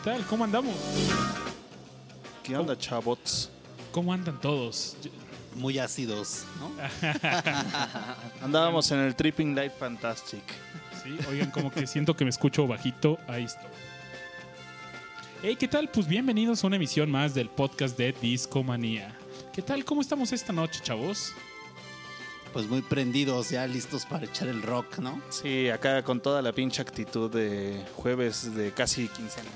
qué tal? ¿Cómo andamos? ¿Qué onda, chavots? ¿Cómo andan todos? Muy ácidos, ¿no? Andábamos en el Tripping Light Fantastic. Sí, oigan, como que siento que me escucho bajito. Ahí estoy. Hey, ¿qué tal? Pues bienvenidos a una emisión más del podcast de Discomanía. ¿Qué tal? ¿Cómo estamos esta noche, chavos? Pues muy prendidos, ya listos para echar el rock, ¿no? Sí, acá con toda la pinche actitud de jueves de casi quincena.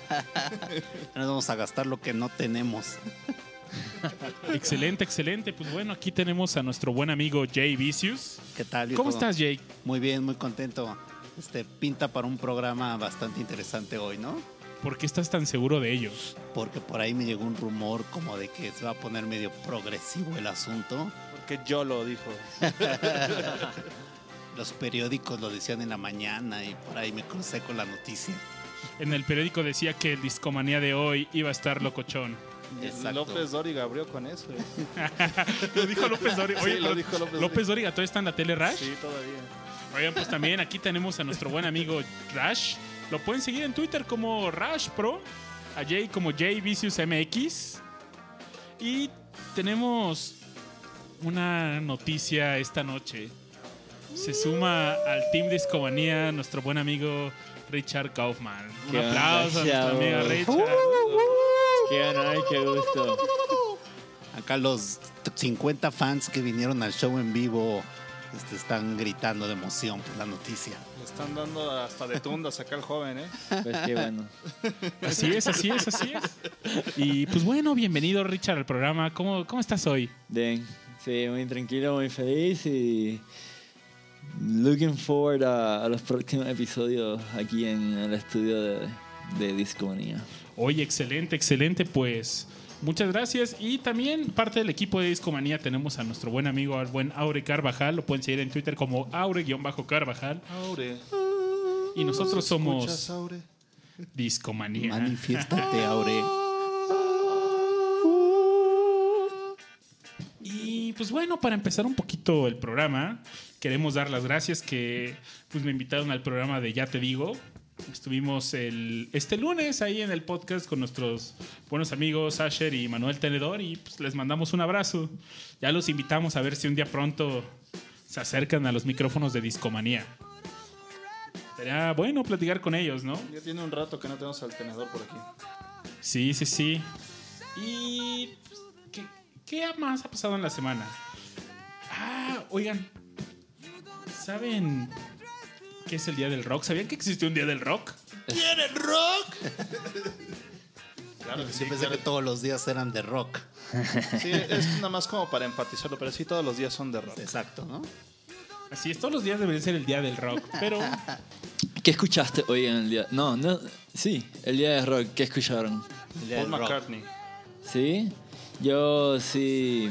Nos vamos a gastar lo que no tenemos. Excelente, excelente. Pues bueno, aquí tenemos a nuestro buen amigo Jay Vicious. ¿Qué tal? ¿Cómo estás, Jay? Muy bien, muy contento. Este pinta para un programa bastante interesante hoy, ¿no? ¿Por qué estás tan seguro de ello? Porque por ahí me llegó un rumor como de que se va a poner medio progresivo el asunto. Porque yo lo dijo. Los periódicos lo decían en la mañana y por ahí me crucé con la noticia. En el periódico decía que el Discomanía de hoy iba a estar locochón. Exacto. López Dóriga abrió con eso. eh. Lo dijo López Dóriga. Sí, Oye, lo dijo López López Dóriga todavía está en la tele Rash. Sí, todavía. Oigan, pues también aquí tenemos a nuestro buen amigo Rash. Lo pueden seguir en Twitter como Rash Pro, a Jay como Jay Vicious MX. Y tenemos una noticia esta noche. Se suma al Team Discomanía nuestro buen amigo Richard Kaufman. Un Qué aplauso a nuestro chavos. amigo Richard. Qué honor, qué gusto. Acá los 50 fans que vinieron al show en vivo este, están gritando de emoción por la noticia. Le están dando hasta de tundas acá al joven, ¿eh? Pues qué bueno. Así es, así es, así es. Y pues bueno, bienvenido Richard al programa. ¿Cómo, cómo estás hoy? Bien, sí, muy tranquilo, muy feliz y looking forward a, a los próximos episodios aquí en el estudio de, de Discomanía. Oye, excelente, excelente, pues muchas gracias. Y también parte del equipo de Discomanía tenemos a nuestro buen amigo, al buen Aure Carvajal. Lo pueden seguir en Twitter como Aure-Carvajal. Aure. Y nosotros somos ¿Escuchas, Aure? Discomanía. Manifiéstate, Aure. Y pues bueno, para empezar un poquito el programa, queremos dar las gracias que pues me invitaron al programa de Ya Te Digo. Estuvimos el, este lunes ahí en el podcast con nuestros buenos amigos Asher y Manuel Tenedor y pues les mandamos un abrazo. Ya los invitamos a ver si un día pronto se acercan a los micrófonos de Discomanía. Sería bueno platicar con ellos, ¿no? Ya tiene un rato que no tenemos al tenedor por aquí. Sí, sí, sí. Y pues, ¿qué, qué más ha pasado en la semana? Ah, oigan, ¿saben qué es el Día del Rock? ¿Sabían que existió un Día del Rock? ¿Quieren rock? Claro que sí. Yo pensé claro. que todos los días eran de rock. Sí, es nada más como para enfatizarlo, pero sí todos los días son de rock. Exacto, ¿no? Así es, todos los días debería ser el Día del Rock, pero ¿Qué escuchaste hoy en el día? No, no, sí, el día de rock, ¿qué escucharon? El día Paul del rock. McCartney. ¿Sí? Yo sí.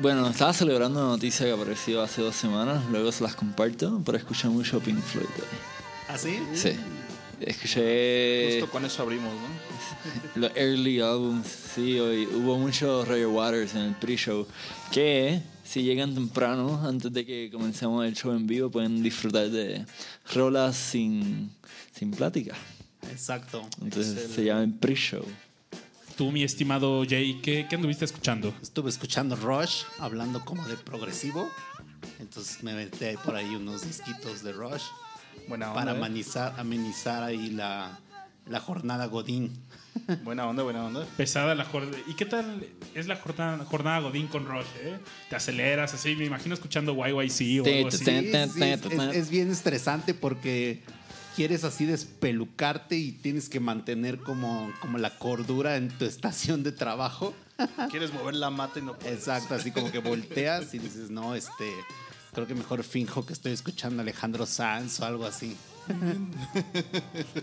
Bueno, estaba celebrando una noticia que apareció hace dos semanas, luego se las comparto, pero escuché mucho Pink Floyd hoy. ¿Ah, sí? Sí. Escuché Justo con eso abrimos, ¿no? los early albums, sí, hoy hubo mucho Roger Waters en el pre-show, que si llegan temprano, antes de que comencemos el show en vivo, pueden disfrutar de rolas sin, sin plática. Exacto. Entonces Es el- se llama el pre-show. Tú, mi estimado Jay, ¿qué, qué anduviste escuchando? Estuve escuchando Rush, hablando como de progresivo. Entonces me metí ahí por ahí unos disquitos de Rush Buena onda. para ¿eh? amenizar, amenizar ahí la, la jornada Godín. Buena onda, buena onda. Pesada la jornada. ¿Y qué tal es la jornada, jornada Godín con Rush? eh? Te aceleras así, me imagino escuchando YYC o algo así. Sí, sí, es bien estresante porque quieres así despelucarte y tienes que mantener como, como la cordura en tu estación de trabajo. Quieres mover la mata y no puedes. Exacto, así como que volteas y dices, no, este, creo que mejor finjo que estoy escuchando a Alejandro Sanz o algo así.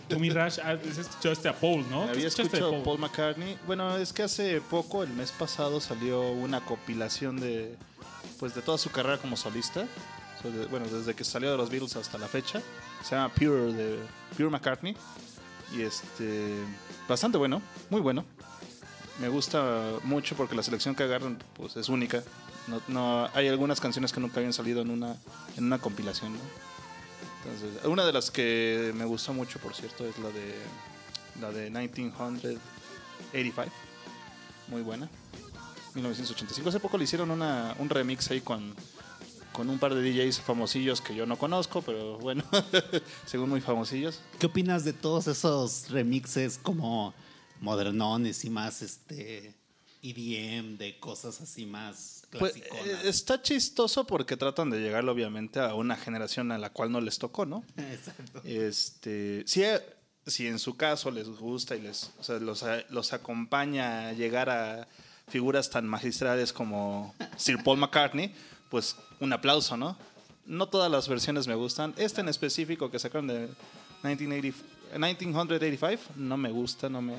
Tú, mi Rush, ah, escuchaste a Paul, ¿no? ¿Qué Había escuchado Paul McCartney. Bueno, es que hace poco, el mes pasado, salió una compilación de pues de toda su carrera como solista. Bueno, desde que salió de los Beatles hasta la fecha. Se llama Pure de Pure McCartney. Y este bastante bueno, muy bueno. me gusta mucho porque la selección que agarran pues es única. No, hay algunas canciones que nunca habían salido en una, en una compilación. Entonces, una de las que me gustó mucho, por cierto, es la de la de 1985. Muy buena. 1985. Hace poco le hicieron una, un remix ahí con, con un par de DJs famosillos que yo no conozco, pero bueno, según muy famosillos. ¿Qué opinas de todos esos remixes como modernones y más este EDM, de cosas así más Pues, clasiconas? eh, está chistoso porque tratan de llegar obviamente a una generación a la cual no les tocó, ¿no? Exacto. Este, si, eh, si en su caso les gusta y les, o sea, los, a- los acompaña a llegar a figuras tan magistrales como Sir Paul McCartney, pues un aplauso, ¿no? No todas las versiones me gustan. Esta en específico que sacaron de 1980 1985 no me gusta, no me,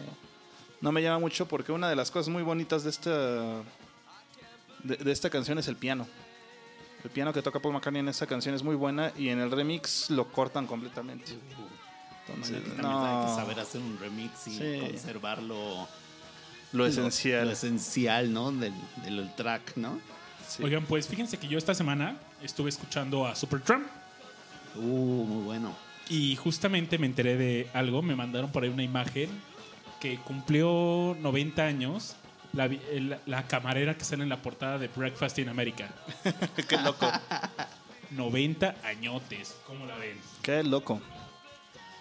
no me llama mucho porque una de las cosas muy bonitas de esta, de, de esta canción es el piano. El piano que toca Paul McCartney en esta canción es muy buena y en el remix lo cortan completamente. Entonces, también hay que no, saber hacer un remix y Sí. conservarlo lo esencial. Lo, esencial, ¿no? Del, del track, ¿no? Sí. Oigan, pues fíjense que yo esta semana estuve escuchando a Supertramp Uh, muy bueno. y justamente me enteré de algo. Me mandaron por ahí una imagen que cumplió 90 años la, la camarera que sale en la portada de Breakfast in America. Qué loco. 90 añotes. ¿Cómo la ven? Qué loco.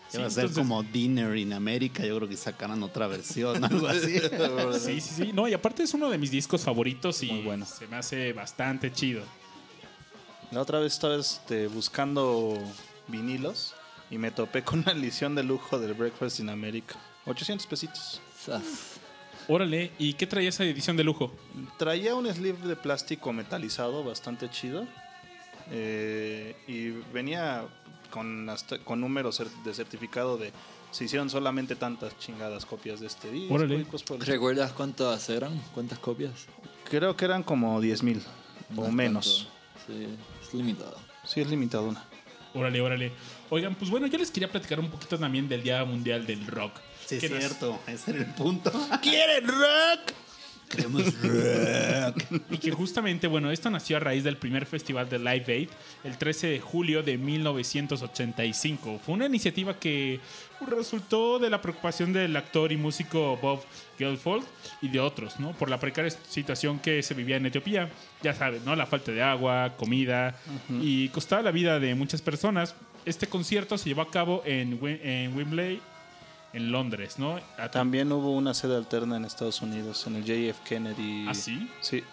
Sí, va a ser entonces- como Dinner in America. Yo creo que sacarán otra versión, algo así. Sí, sí, sí. No, y aparte es uno de mis discos favoritos y Muy bueno. se me hace bastante chido. La otra vez estaba este, buscando vinilos y me topé con una edición de lujo del Breakfast in America. 800 pesitos. Órale, ¿y qué traía esa edición de lujo? Traía un sleeve de plástico metalizado bastante chido. eh, y venía con, hasta- con números de certificado de se hicieron solamente tantas chingadas copias de este disco. Órale. y cosas por el- ¿Recuerdas cuántas eran? ¿Cuántas copias? Creo que eran como 10 mil No o menos. tanto. Sí, es limitado. Sí, es limitado una. Órale, órale. Oigan, pues bueno, yo les quería platicar un poquito también del Día Mundial del Rock. Sí, es Que nos- cierto. Ese era el punto. ¿Quieren rock? Queremos rock. Y que justamente, bueno, esto nació a raíz del primer festival de Live Aid, el 13 de julio de 1985. Fue una iniciativa que resultó de la preocupación del actor y músico Bob Gelfold y de otros, ¿no? Por la precaria situación que se vivía en Etiopía. Ya saben, ¿no? La falta de agua, comida y costaba la vida de muchas personas. Este concierto se llevó a cabo en, en Wembley, en Londres, ¿no? También hubo una sede alterna en Estados Unidos, en el JF Kennedy. ¿Ah, sí? Sí.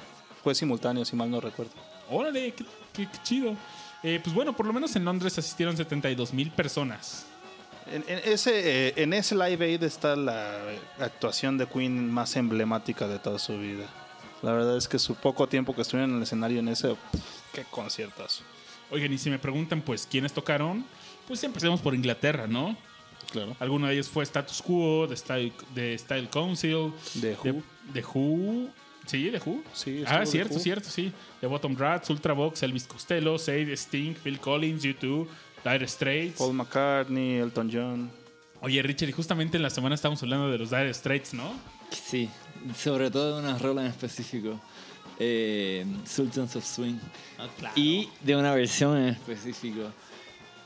Fue simultáneo, si mal no recuerdo. Órale, qué, qué- qué chido. Eh, pues bueno, por lo menos en Londres asistieron 72 mil personas. En, en ese, eh, en ese Live Aid está la actuación de Queen más emblemática de toda su vida. La verdad es que su poco tiempo que estuvieron en el escenario en ese, pff, qué conciertazo. Oigan, y si me preguntan, pues, ¿quiénes tocaron? Pues empecemos por Inglaterra, ¿no? Claro. Alguno de ellos fue Status Quo, de Style, de Style Council, De Who. de Who. Sí, de Who. Sí, ah, The cierto, Who. cierto, sí. De Bottom Rats, Ultravox, Elvis Costello, Sade, Sting, Phil Collins, U2, Dire Straits. Paul McCartney, Elton John. Oye, Richard, y justamente en la semana estábamos hablando de los Dire Straits, ¿no? Sí, sobre todo de una rola en específico. eh, Sultans of Swing. Ah, claro. Y de una versión en específico.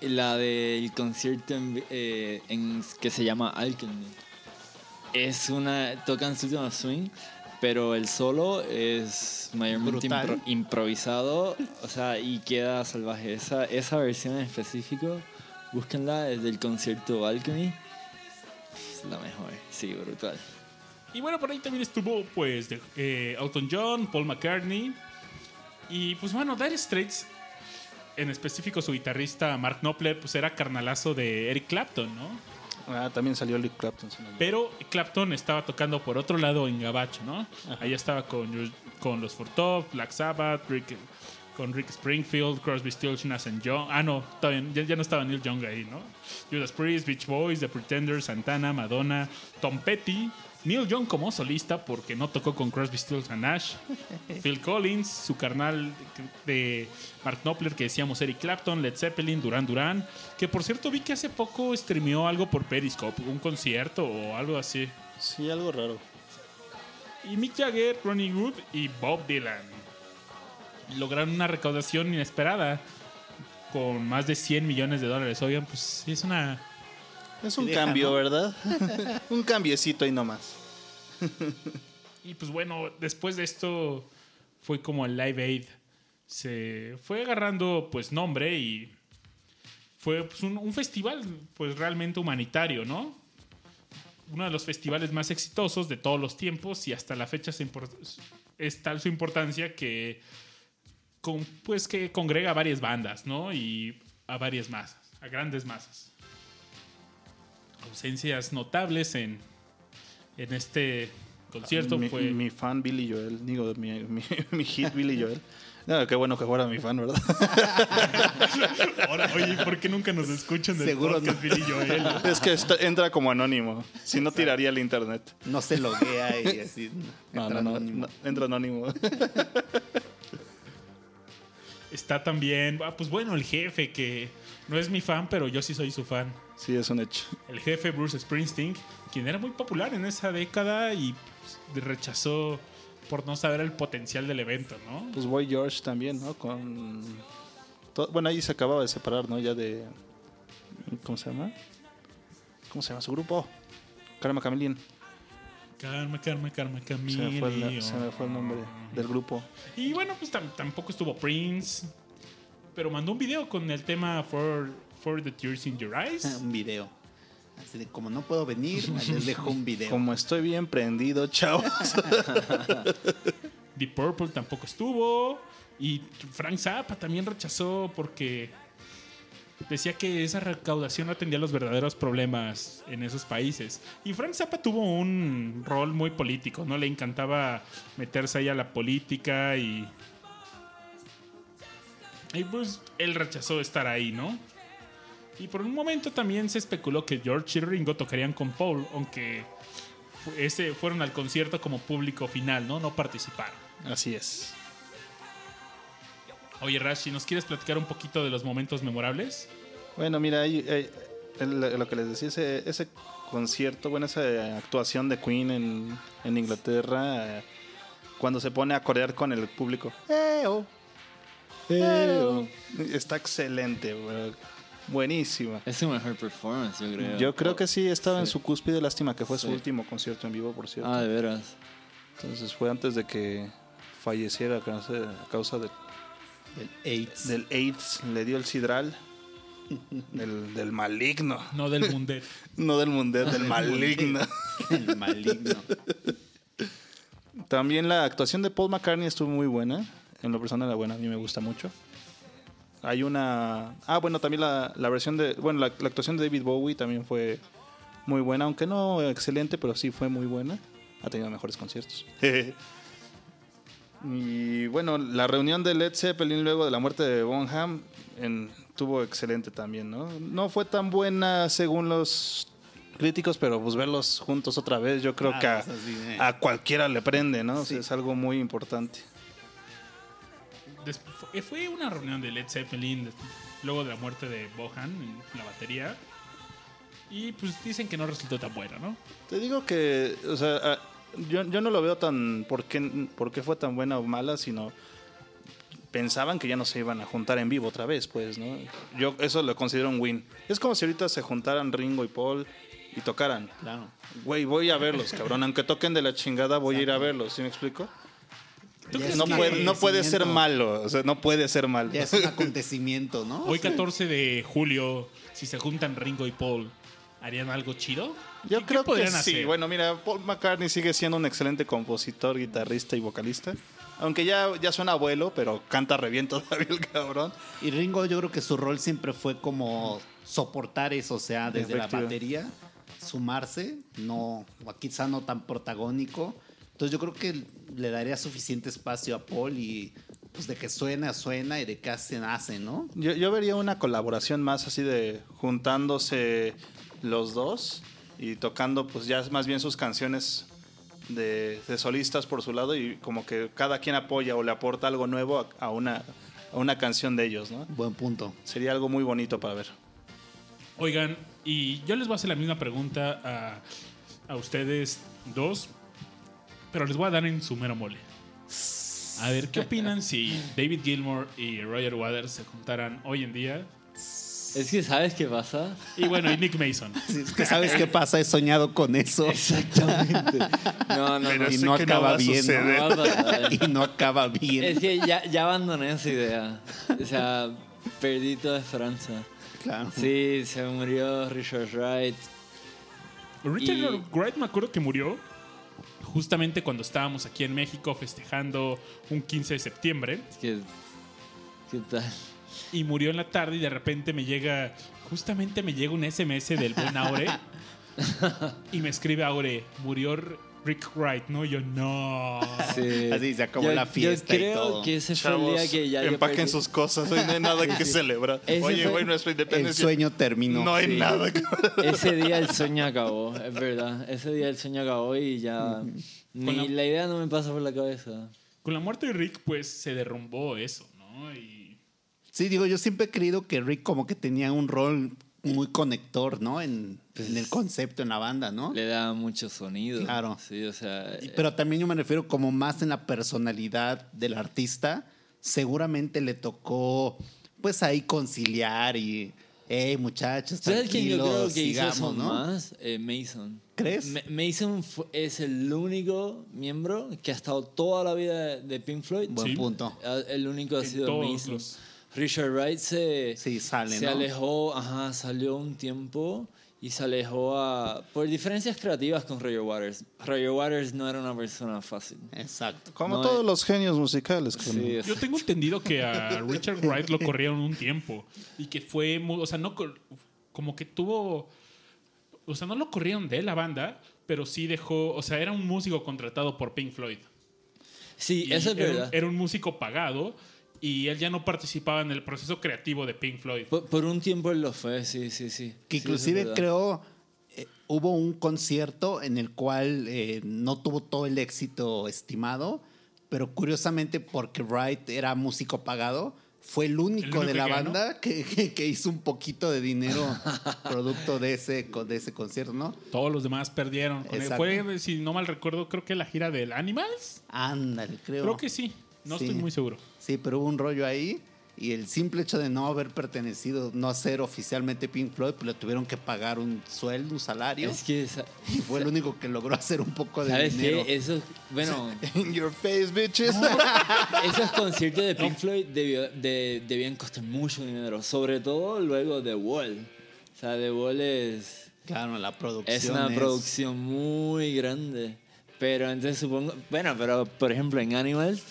La del concierto en, eh, en- que se llama Alchemy. Es una. Tocan Sultans of Swing, pero el solo es mayormente impro- improvisado. O sea, y queda salvaje. Esa, esa versión en específico, búsquenla, es del concierto Alchemy. Es la mejor. Sí, brutal. Y bueno, por ahí también estuvo, pues, de, eh, Elton John, Paul McCartney. Y pues bueno, Dire Straits, en específico su guitarrista Mark Knopfler, pues era carnalazo de Eric Clapton, ¿no? Ah, también salió Eric Clapton. Pero Clapton estaba tocando por otro lado en Gabacho, ¿no? Ahí estaba con, con los Fortov, Black Sabbath, Rick- con Rick Springfield, Crosby, Stills, Nash and Young. Ah, no, todavía- ya, ya no estaba Neil Young ahí, ¿no? Judas Priest, Beach Boys, The Pretenders, Santana, Madonna, Tom Petty, Neil Young como solista porque no tocó con Crosby, Stills and Nash, Phil Collins, su carnal de Mark Knopfler que decíamos Eric Clapton, Led Zeppelin, Duran Duran, que por cierto vi que hace poco streameó algo por Periscope, un concierto o algo así. Sí, algo raro. y Mick Jagger, Ronnie Wood y Bob Dylan. Lograron una recaudación inesperada con más de 100 millones de dólares. Oigan, pues sí es una... Es un Deja, cambio, ¿no? ¿verdad? un cambiecito ahí nomás. Y pues bueno, después de esto fue como el Live Aid. Se fue agarrando pues nombre y fue pues, un, un festival pues realmente humanitario, ¿no? Uno de los festivales más exitosos de todos los tiempos y hasta la fecha se es tal su importancia que con- pues que congrega a varias bandas, ¿no? Y a varias masas, a grandes masas. Ausencias notables en, en este concierto mi, fue... mi fan Billy Joel, digo, mi, mi, mi hit Billy Joel. No, qué bueno que fuera mi fan, ¿verdad? Ahora, oye, ¿por qué nunca nos escuchan del Seguro podcast, Billy Joel? es que está- entra como anónimo. Si no, tiraría el internet. No se loguea y así. No, entra no, no, anónimo. no, entra anónimo. Está también, ah, pues bueno, el jefe, que no es mi fan, pero yo sí soy su fan. Sí, es un hecho. El jefe Bruce Springsteen, quien era muy popular en esa década y pues, rechazó por no saber el potencial del evento, ¿no? Pues Boy George también, ¿no? Con. Bueno, ahí se acababa de separar, ¿no? Ya de. ¿Cómo se llama? ¿Cómo se llama su grupo? Karma Chameleon. Karma, karma, karma, Se me, fue el, Camille. se me fue el nombre del grupo. Y bueno, pues tam- tampoco estuvo Prince, pero mandó un video con el tema For, For the Tears in Your Eyes. Un video. Así de como no puedo venir, les dejo un video. Como estoy bien prendido, chavos. Deep Purple tampoco estuvo. Y Frank Zappa también rechazó porque decía que esa recaudación no atendía los verdaderos problemas en esos países. Y Frank Zappa tuvo un rol muy político, ¿no? Le encantaba meterse ahí a la política y. Y pues él rechazó estar ahí, ¿no? Y por un momento también se especuló que George y Ringo tocarían con Paul, aunque ese fueron al concierto como público final, ¿no? No participaron. Así es. Oye, Rashi, ¿nos quieres platicar un poquito de los momentos memorables? Bueno, mira, el- lo que les decía, ese, ese concierto, bueno, esa actuación de Queen en, en Inglaterra, eh, cuando se pone a corear con el público. "Eo, eo", Está excelente, güey. buenísima. Es su mejor performance, yo creo. Yo creo que sí, estaba en su cúspide, lástima que fue su último concierto en vivo, por cierto. Ah, de veras. Entonces fue antes de que falleciera a causa, a causa de- El AIDS. del AIDS, le dio el sidral. Del, del maligno. No del Mundet. No del mundet, del maligno. El maligno. También la actuación de Paul McCartney estuvo muy buena. En lo personal, la buena, a mí me gusta mucho. Hay una. Ah, bueno, también la, la versión de. Bueno, la, la actuación de David Bowie también fue muy buena, aunque no excelente, pero sí fue muy buena. Ha tenido mejores conciertos. y bueno, la reunión de Led Zeppelin luego de la muerte de Bonham en, tuvo excelente también, ¿no? No fue tan buena según los críticos, pero pues verlos juntos otra vez, yo creo Ah, que a, así, eh. a cualquiera le prende, ¿no? O sea, Sí. es algo muy importante. Des- fue- una reunión de Led Zeppelin luego de la muerte de Bohan en la batería. Y pues dicen que no resultó tan buena, ¿no? Te digo que, o sea, ah, yo, yo no lo veo tan por qué, por qué fue tan buena o mala, sino pensaban que ya no se iban a juntar en vivo otra vez, pues, ¿no? Yo eso lo considero un win. Es como si ahorita se juntaran Ringo y Paul y tocaran. Claro. Güey, voy a verlos, cabrón. Aunque toquen de la chingada, voy a ir a verlos, ¿sí me explico? ¿Tú Ya crees es No puede, no puede ser malo, o sea, no puede ser malo. Ya es un acontecimiento, ¿no? Hoy 14 de julio, si se juntan Ringo y Paul, ¿harían algo chido? Yo ¿Qué- qué creo que sí. hacer? Bueno, mira, Paul McCartney sigue siendo un excelente compositor, guitarrista y vocalista. Aunque ya, ya suena abuelo, pero canta re bien todavía el cabrón. Y Ringo yo creo que su rol siempre fue como soportar eso, o sea, desde la batería, sumarse, no, o quizá no tan protagónico. Entonces yo creo que le daría suficiente espacio a Paul y pues de que suena, suena y de que hacen, hacen, ¿no? Yo, yo vería una colaboración más así de juntándose los dos y tocando pues ya más bien sus canciones de, de solistas por su lado y como que cada quien apoya o le aporta algo nuevo a, a una, a una canción de ellos, ¿no? Buen punto. Sería algo muy bonito para ver. Oigan, y yo les voy a hacer la misma pregunta a, a ustedes dos. Pero les voy a dar en su mero mole. A ver, ¿qué opinan si David Gilmour y Roger Waters se juntaran hoy en día? Es que, ¿sabes qué pasa? Y bueno, y Nick Mason. Sí, es que sabes qué pasa, he soñado con eso Exactamente. No, no, Pero no. y no acaba bien. No. Y no acaba bien. Es que ya, ya abandoné esa idea. O sea, perdí toda esperanza. Claro. Sí, se murió Richard Wright. Richard Y- Wright me acuerdo que murió justamente cuando estábamos aquí en México festejando un 15 de septiembre. Es que, ¿qué tal? y murió en la tarde y de repente me llega, justamente me llega un SMS del buen Aure y me escribe Aure, murió Rick Wright, ¿no? Y yo, no. Sí. Así se acabó Yo- la fiesta Yo y creo todo. que ese fue el día que ya empaquen sus cosas, hoy no hay nada que celebrar. Ese Oye, güey, nuestra El independencia. sueño terminó. No hay Sí. nada que... Ese día el sueño acabó, es verdad. Ese día el sueño acabó y ya ni la- la idea no me pasa por la cabeza. Con la muerte de Rick, pues se derrumbó eso, ¿no? Y Sí, digo, yo siempre he creído que Rick como que tenía un rol muy conector, ¿no? En, en el concepto, en la banda, ¿no? Le da mucho sonido. Claro. Sí, o sea. Y- Pero también yo me refiero como más en la personalidad del artista. Seguramente le tocó, pues ahí conciliar y, hey, muchachos, ¿Sabes quién yo creo que hizo eso sigamos, ¿no? más? Eh, Mason. ¿Crees? Ma- Mason es el único miembro que ha estado toda la vida de, Pink Floyd. Buen Sí. punto. Ah, El único ha En sido todos Mason. los- Richard Wright se, Sí, sale, se ¿no? alejó, ajá, salió un tiempo y se alejó a, por diferencias creativas con Roger Waters. Roger Waters no era una persona fácil. Exacto. Como No, todos eh. los genios musicales. Sí, yo tengo entendido que a Richard Wright lo corrieron un tiempo y que fue, muy- o sea, no como que tuvo, o sea, no lo corrieron de la banda, pero sí dejó, o sea, era un músico contratado por Pink Floyd. sí eso es era un- verdad. Era un músico pagado y él ya no participaba en el proceso creativo de Pink Floyd. Por, por un tiempo él lo fue, sí, sí, sí. Que inclusive creo eh, hubo un concierto en el cual eh, no tuvo todo el éxito estimado, pero curiosamente porque Wright era músico pagado, fue el único, único de la que banda que, que- que hizo un poquito de dinero producto de ese, co- de ese concierto, ¿no? Todos los demás perdieron. con él. Exacto. Fue, si no mal recuerdo, creo que la gira del Animals. Ándale, creo. Creo que sí. No Sí. estoy muy seguro. Sí, pero hubo un rollo ahí y el simple hecho de no haber pertenecido, no ser oficialmente Pink Floyd, pues le tuvieron que pagar un sueldo, un salario. Es que, sa- Y fue el único que logró hacer un poco de ¿sabes dinero. qué? Eso, bueno, In your face, bitches. esos conciertos de Pink Floyd debió- de- debían costar mucho dinero, sobre todo luego de Wall. O sea, The Wall es, Claro, la producción. es una producción muy grande. Pero entonces supongo, bueno, pero por ejemplo en Animals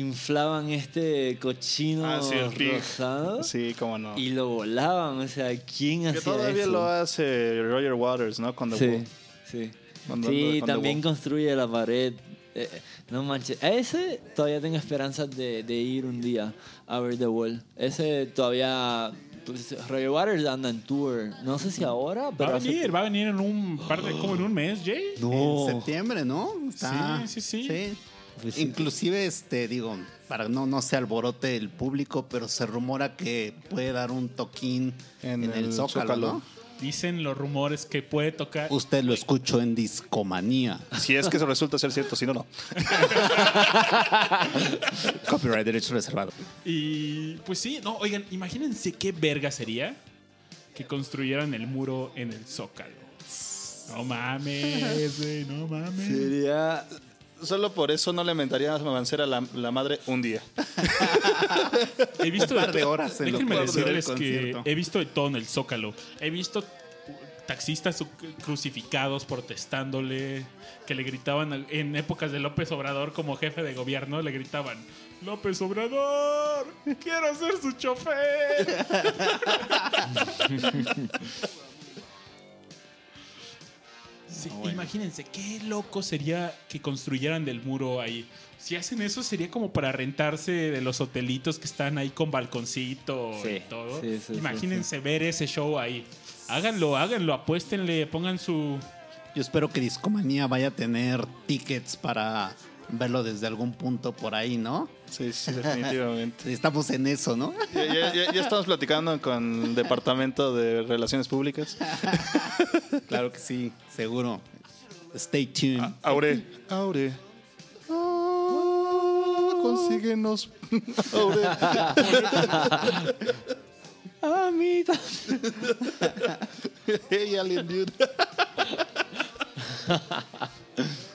inflaban este cochino Ah, sí, el pig. rosado Sí, cómo no. y lo volaban. O sea, ¿quién Que hacía todavía eso? lo hace Roger Waters, ¿no? Cuando Sí, sí. Cuando- sí, cuando también construye la pared. Eh, no manches. A ese todavía tengo esperanzas de, de ir un día a ver The Wall. Ese todavía. Pues, Roger Waters anda en tour. No sé si ahora, Va pero. a hace- venir, va a venir en un par de, como en un mes, Jay. No. En septiembre, ¿no? Está- Sí, sí, sí. Pues sí. Inclusive, este, digo, para no, no se alborote el público, pero se rumora que puede dar un toquín en, En el, el Zócalo, Zócalo. ¿no? Dicen los rumores que puede tocar. Usted lo escuchó en Discomanía. Si es que eso resulta ser cierto, si no, no. Copyright, derecho reservado. Y pues sí, no, oigan, imagínense qué verga sería que construyeran el muro en el Zócalo. No mames, güey, no mames. Sería. Solo por eso no le mentaría a Mancera la, la madre un día. He visto Un par de horas en Déjenme decirles que he visto de todo en el Zócalo. He visto taxistas crucificados protestándole, que le gritaban en épocas de López Obrador como jefe de gobierno, le gritaban, López Obrador, quiero ser su chofer. Sí, Imagínense, qué loco sería que construyeran del muro ahí. Si hacen eso sería como para rentarse de los hotelitos que están ahí con balconcito Sí, y todo. sí, sí, sí, Imagínense ver ese show ahí. Háganlo, háganlo, apuéstenle, pongan su... Yo espero que Discomanía vaya a tener tickets para verlo desde algún punto por ahí, ¿no? Sí, sí, definitivamente. Estamos en eso, ¿no? Ya, ya- ya- ya estamos platicando con el Departamento de Relaciones Públicas. claro que sí, seguro. Stay tuned. Aure. Aure. Síguenos. Aure. Ah, mira. hey, Alien Dude.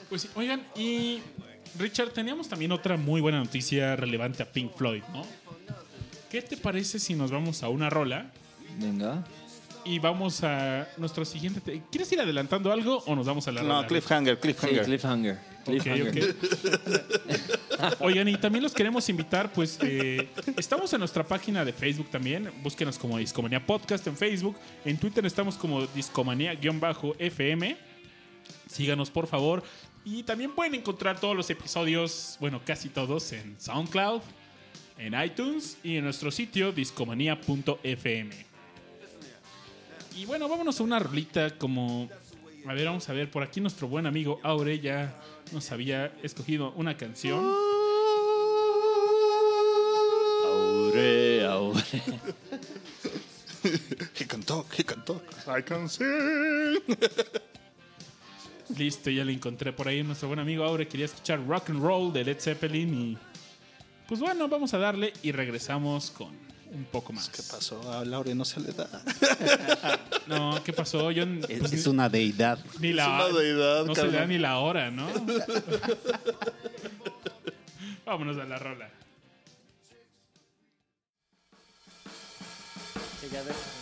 Pues sí, oigan, y Richard, teníamos también otra muy buena noticia relevante a Pink Floyd, ¿no? ¿Qué te parece si nos vamos a una rola Venga. y vamos a nuestro siguiente... te- ¿Quieres ir adelantando algo o nos vamos a la No, rola? cliffhanger, Sí, cliffhanger. cliffhanger. Ok, Cliffhanger. ok. Oigan, y también los queremos invitar, pues eh, estamos en nuestra página de Facebook también. Búsquenos como Discomanía Podcast en Facebook. En Twitter estamos como Discomanía-FM. Síganos, por favor. Y también pueden encontrar todos los episodios, bueno, casi todos, en SoundCloud, en iTunes y en nuestro sitio discomanía.fm. Y bueno, vámonos a una rolita como... A ver, vamos a ver, por aquí nuestro buen amigo Aure ya nos había escogido una canción. Aure, aure. He can talk, he can talk. I can sing. Listo, ya la encontré por ahí. Nuestro buen amigo Aure quería escuchar rock and roll de Led Zeppelin y... Pues bueno, vamos a darle y regresamos con un poco más. ¿Qué pasó? A Laure no se le da. No, ¿qué pasó? Yo Es, pues, es una deidad. ni la es una deidad, no se le da ni la hora, ¿no? Vámonos a la rola. Been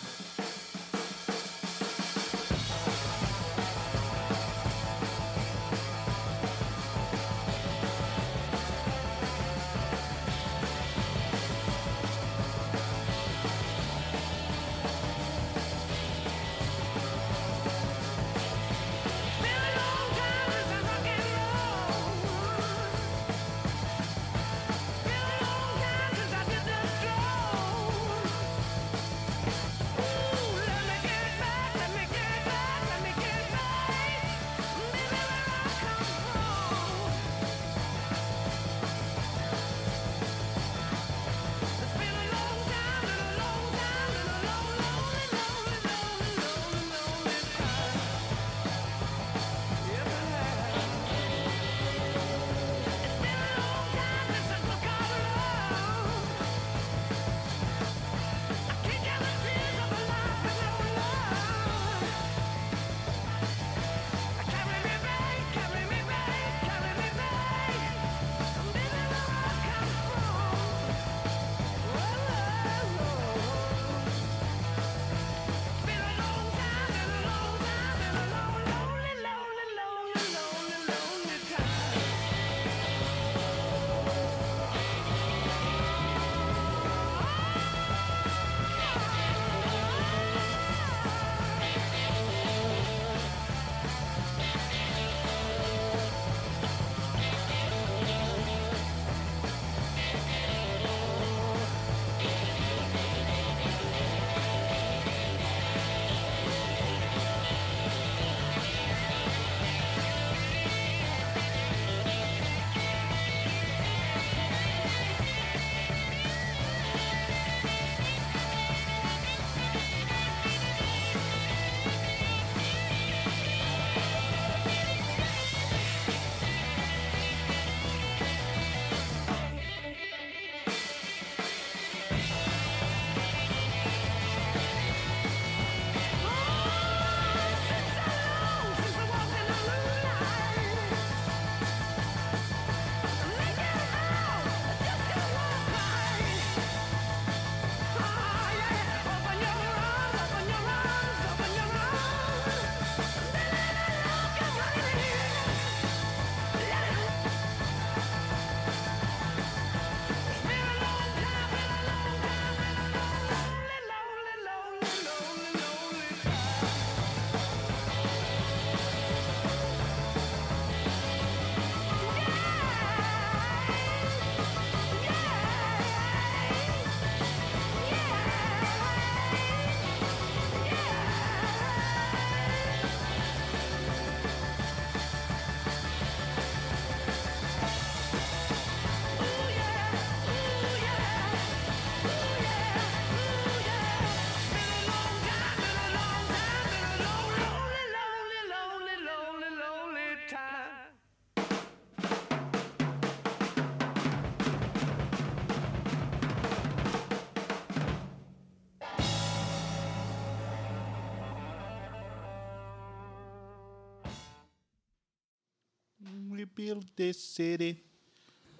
built this city.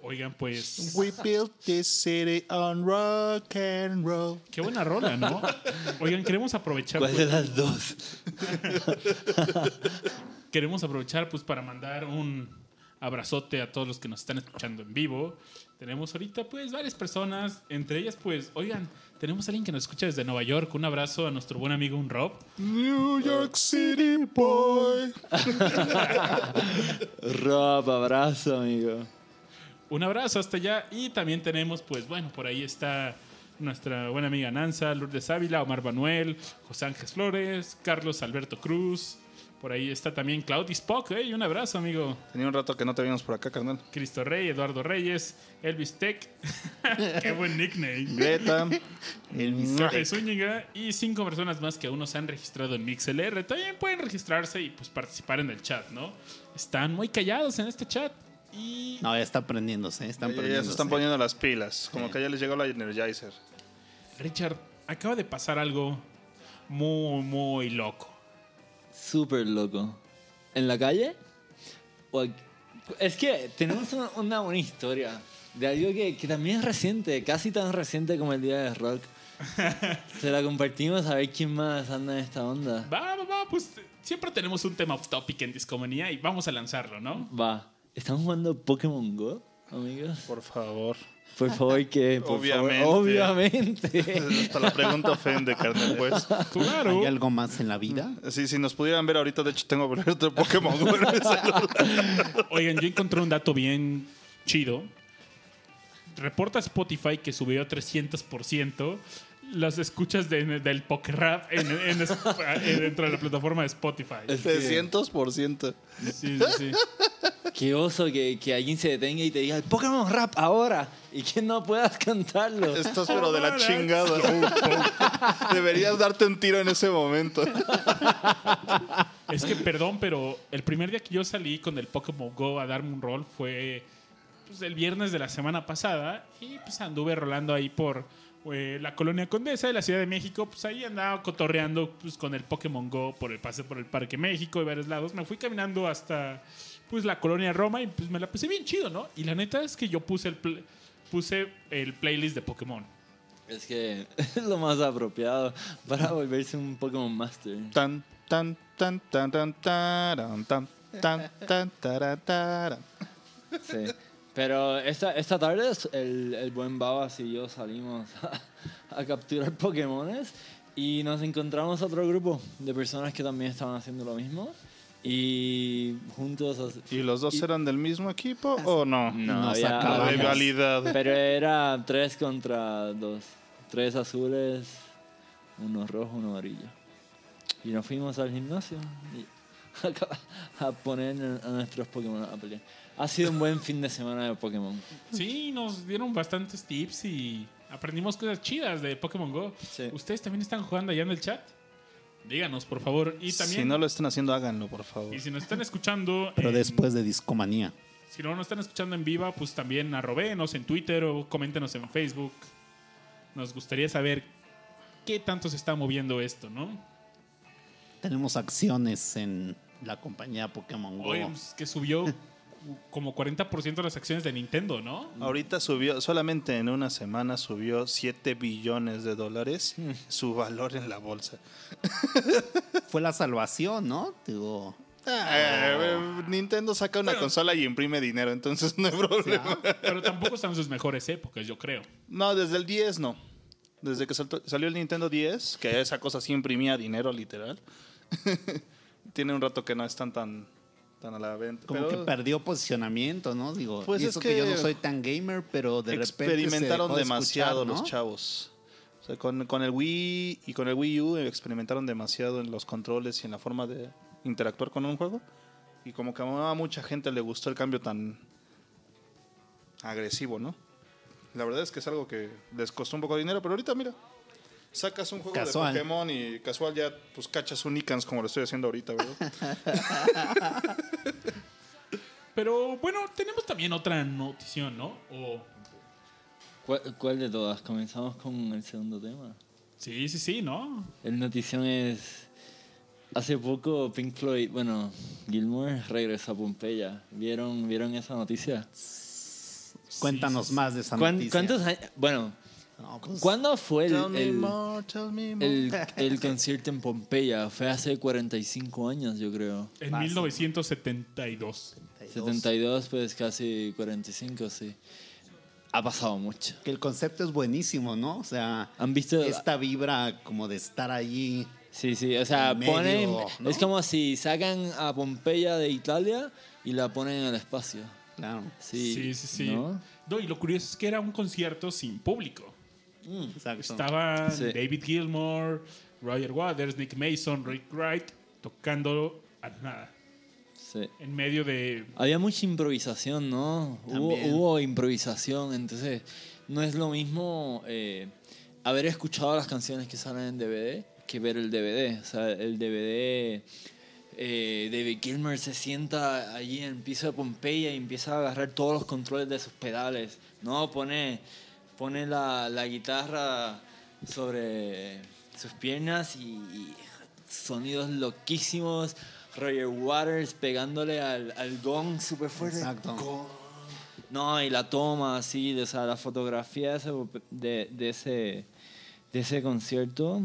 Oigan, pues. We built this city on rock and roll. Qué buena rola, ¿no? Oigan, queremos aprovechar. ¿Cuál pues, de las dos? queremos aprovechar pues para mandar un abrazote a todos los que nos están escuchando en vivo. Tenemos ahorita pues varias personas, entre ellas pues, oigan, tenemos a alguien que nos escucha desde Nueva York. Un abrazo a nuestro buen amigo un Rob. New York City boy. Rob, abrazo, amigo. Un abrazo hasta allá y también tenemos pues, bueno, por ahí está nuestra buena amiga Nanza, Lourdes Ávila, Omar Manuel, José Ángel Flores, Carlos Alberto Cruz. Por ahí está también Claudio Spock, ¿eh? Un abrazo, amigo. Tenía un rato que no te vimos por acá, carnal. Cristo Rey, Eduardo Reyes, Elvis Tech. Qué buen nickname. Greta. Pepe Zúñiga y cinco personas más que aún no se han registrado en MixLR. También pueden registrarse y pues participar en el chat, ¿no? Están muy callados en este chat y No, ya está aprendiéndose. Están Ya- ya se prendiéndose. están poniendo las pilas. Como que ya les llegó la Energizer. Richard, acaba de pasar algo muy, muy loco. Súper loco. ¿En la calle? O aquí- Es que tenemos una, una buena historia de algo que, que también es reciente, casi tan reciente como el Día de Rock. Se la compartimos a ver quién más anda en esta onda. Va, va, va, pues siempre tenemos un tema off topic en Discomanía y vamos a lanzarlo, ¿no? Va. ¿Estamos jugando Pokémon Go, amigos? Por favor. Por favor, que. Por Obviamente. Favor, obviamente. Hasta la pregunta ofende, carnal, pues. Claro. ¿Hay algo más en la vida? Sí, si nos pudieran ver ahorita, de hecho tengo el Pokémon Go en el celular. Oigan, yo encontré un dato bien chido. Reporta Spotify que subió 300% las escuchas de- del Poker Rap en, en- en- dentro de la plataforma de Spotify. Es que- 300%. Sí, sí, sí. Qué oso que, que alguien se detenga y te diga Pokémon Rap ahora y que no puedas cantarlo. Estás pero de la chingada. Deberías darte un tiro en ese momento. Es que, perdón, pero el primer día que yo salí con el Pokémon Go a darme un rol fue pues, el viernes de la semana pasada y pues anduve rolando ahí por eh, la colonia Condesa de la Ciudad de México. Pues ahí andaba cotorreando pues, con el Pokémon Go por el pase por el Parque México y varios lados. Me fui caminando hasta pues la colonia Roma y pues me la pasé bien chido, ¿no? Y la neta es que yo puse el, pl- puse el playlist de Pokémon. Es que es lo más apropiado para volverse un Pokémon Master. Tan, tan, tan, tan, tan, taran, tan, tan, tan, taran, taran. Sí. Pero esta, esta tarde el, el buen Babas y yo salimos a, a capturar Pokémones y nos encontramos otro grupo de personas que también estaban haciendo lo mismo y juntos... ¿Y los dos y- eran del mismo equipo o no? No, había- acabamos. La había- rivalidad. Pero era tres contra dos. Tres azules, uno rojo, uno amarillo. Y nos fuimos al gimnasio y a, a poner a nuestros Pokémon a pelear. Ha sido un buen fin de semana de Pokémon. Sí, nos dieron bastantes tips y aprendimos cosas chidas de Pokémon Go. Sí. ¿Ustedes también están jugando allá en el chat? Díganos, por favor. Y también, Si no lo están haciendo, háganlo, por favor. y si nos están escuchando, Pero en- después de Discomanía. si no nos están escuchando en viva, pues también arrobenos en Twitter o coméntenos en Facebook. Nos gustaría saber qué tanto se está moviendo esto, ¿no? Tenemos acciones en la compañía Pokémon Go. Oye, pues, que subió como 40% de las acciones de Nintendo, ¿no? Ahorita subió, solamente en una semana subió 7 billones de dólares su valor en la bolsa. Fue la salvación, ¿no? Digo, Eh, Nintendo saca una Bueno. consola y imprime dinero, entonces no hay problema. Pero tampoco están en sus mejores épocas, yo creo. No, desde el 10 no. Desde que saltó- salió el Nintendo 10, que esa cosa sí imprimía dinero literal. Tiene un rato que no están tan, tan a la venta. como pero que perdió posicionamiento, ¿no? Digo, Pues y es eso que, yo no soy tan gamer, pero de repente se experimentaron dejó de demasiado escuchar, ¿no? los chavos. O sea, con, con el Wii y con el Wii U experimentaron demasiado en los controles y en la forma de interactuar con un juego. Y como que a mucha gente le gustó el cambio tan agresivo, ¿no? La verdad es que es algo que les costó un poco de dinero, pero ahorita mira, sacas un juego Casual. de Pokémon y casual ya pues cachas un Icans como lo estoy haciendo ahorita, ¿verdad? Pero bueno, tenemos también otra notición, ¿no? O ¿Cuál, cuál de todas? Comenzamos con el segundo tema. sí, sí, sí, ¿no? El notición es hace poco Pink Floyd, bueno, Gilmore regresó a Pompeya. ¿Vieron, ¿vieron esa noticia? Cuéntanos más de esa ¿Cuán- noticia. ¿Cuántos años? Bueno, No, pues, ¿cuándo fue el, Tell me el, more, el, el concierto en Pompeya? Fue hace 45 años, yo creo. En Fácil. 1972. 72, pues casi 45, sí. Ha pasado mucho. Que el concepto es buenísimo, ¿no? O sea, ¿Han visto? esta vibra como de estar allí. Sí, sí, o sea, medio, ponen... ¿no? Es como si sacan a Pompeya de Italia y la ponen en el espacio. Claro. Sí, Sí, sí, sí. ¿no? No, y lo curioso es que era un concierto sin público. Exacto. Estaban Sí. David Gilmour, Roger Waters, Nick Mason, Rick Wright tocando a nada. Sí. En medio de. Había mucha improvisación, ¿no? Hubo, hubo improvisación, entonces no es lo mismo eh, haber escuchado las canciones que salen en DVD que ver el DVD. O sea, el DVD, eh, David Gilmer se sienta allí en el piso de Pompeya y empieza a agarrar todos los controles de sus pedales, ¿no? Pone, pone la, la guitarra sobre sus piernas y, y sonidos loquísimos. Roger Waters pegándole al, al gong súper fuerte. Exacto. Gong. No, y la toma así, de, o sea, la fotografía de ese, de, ese, de ese concierto.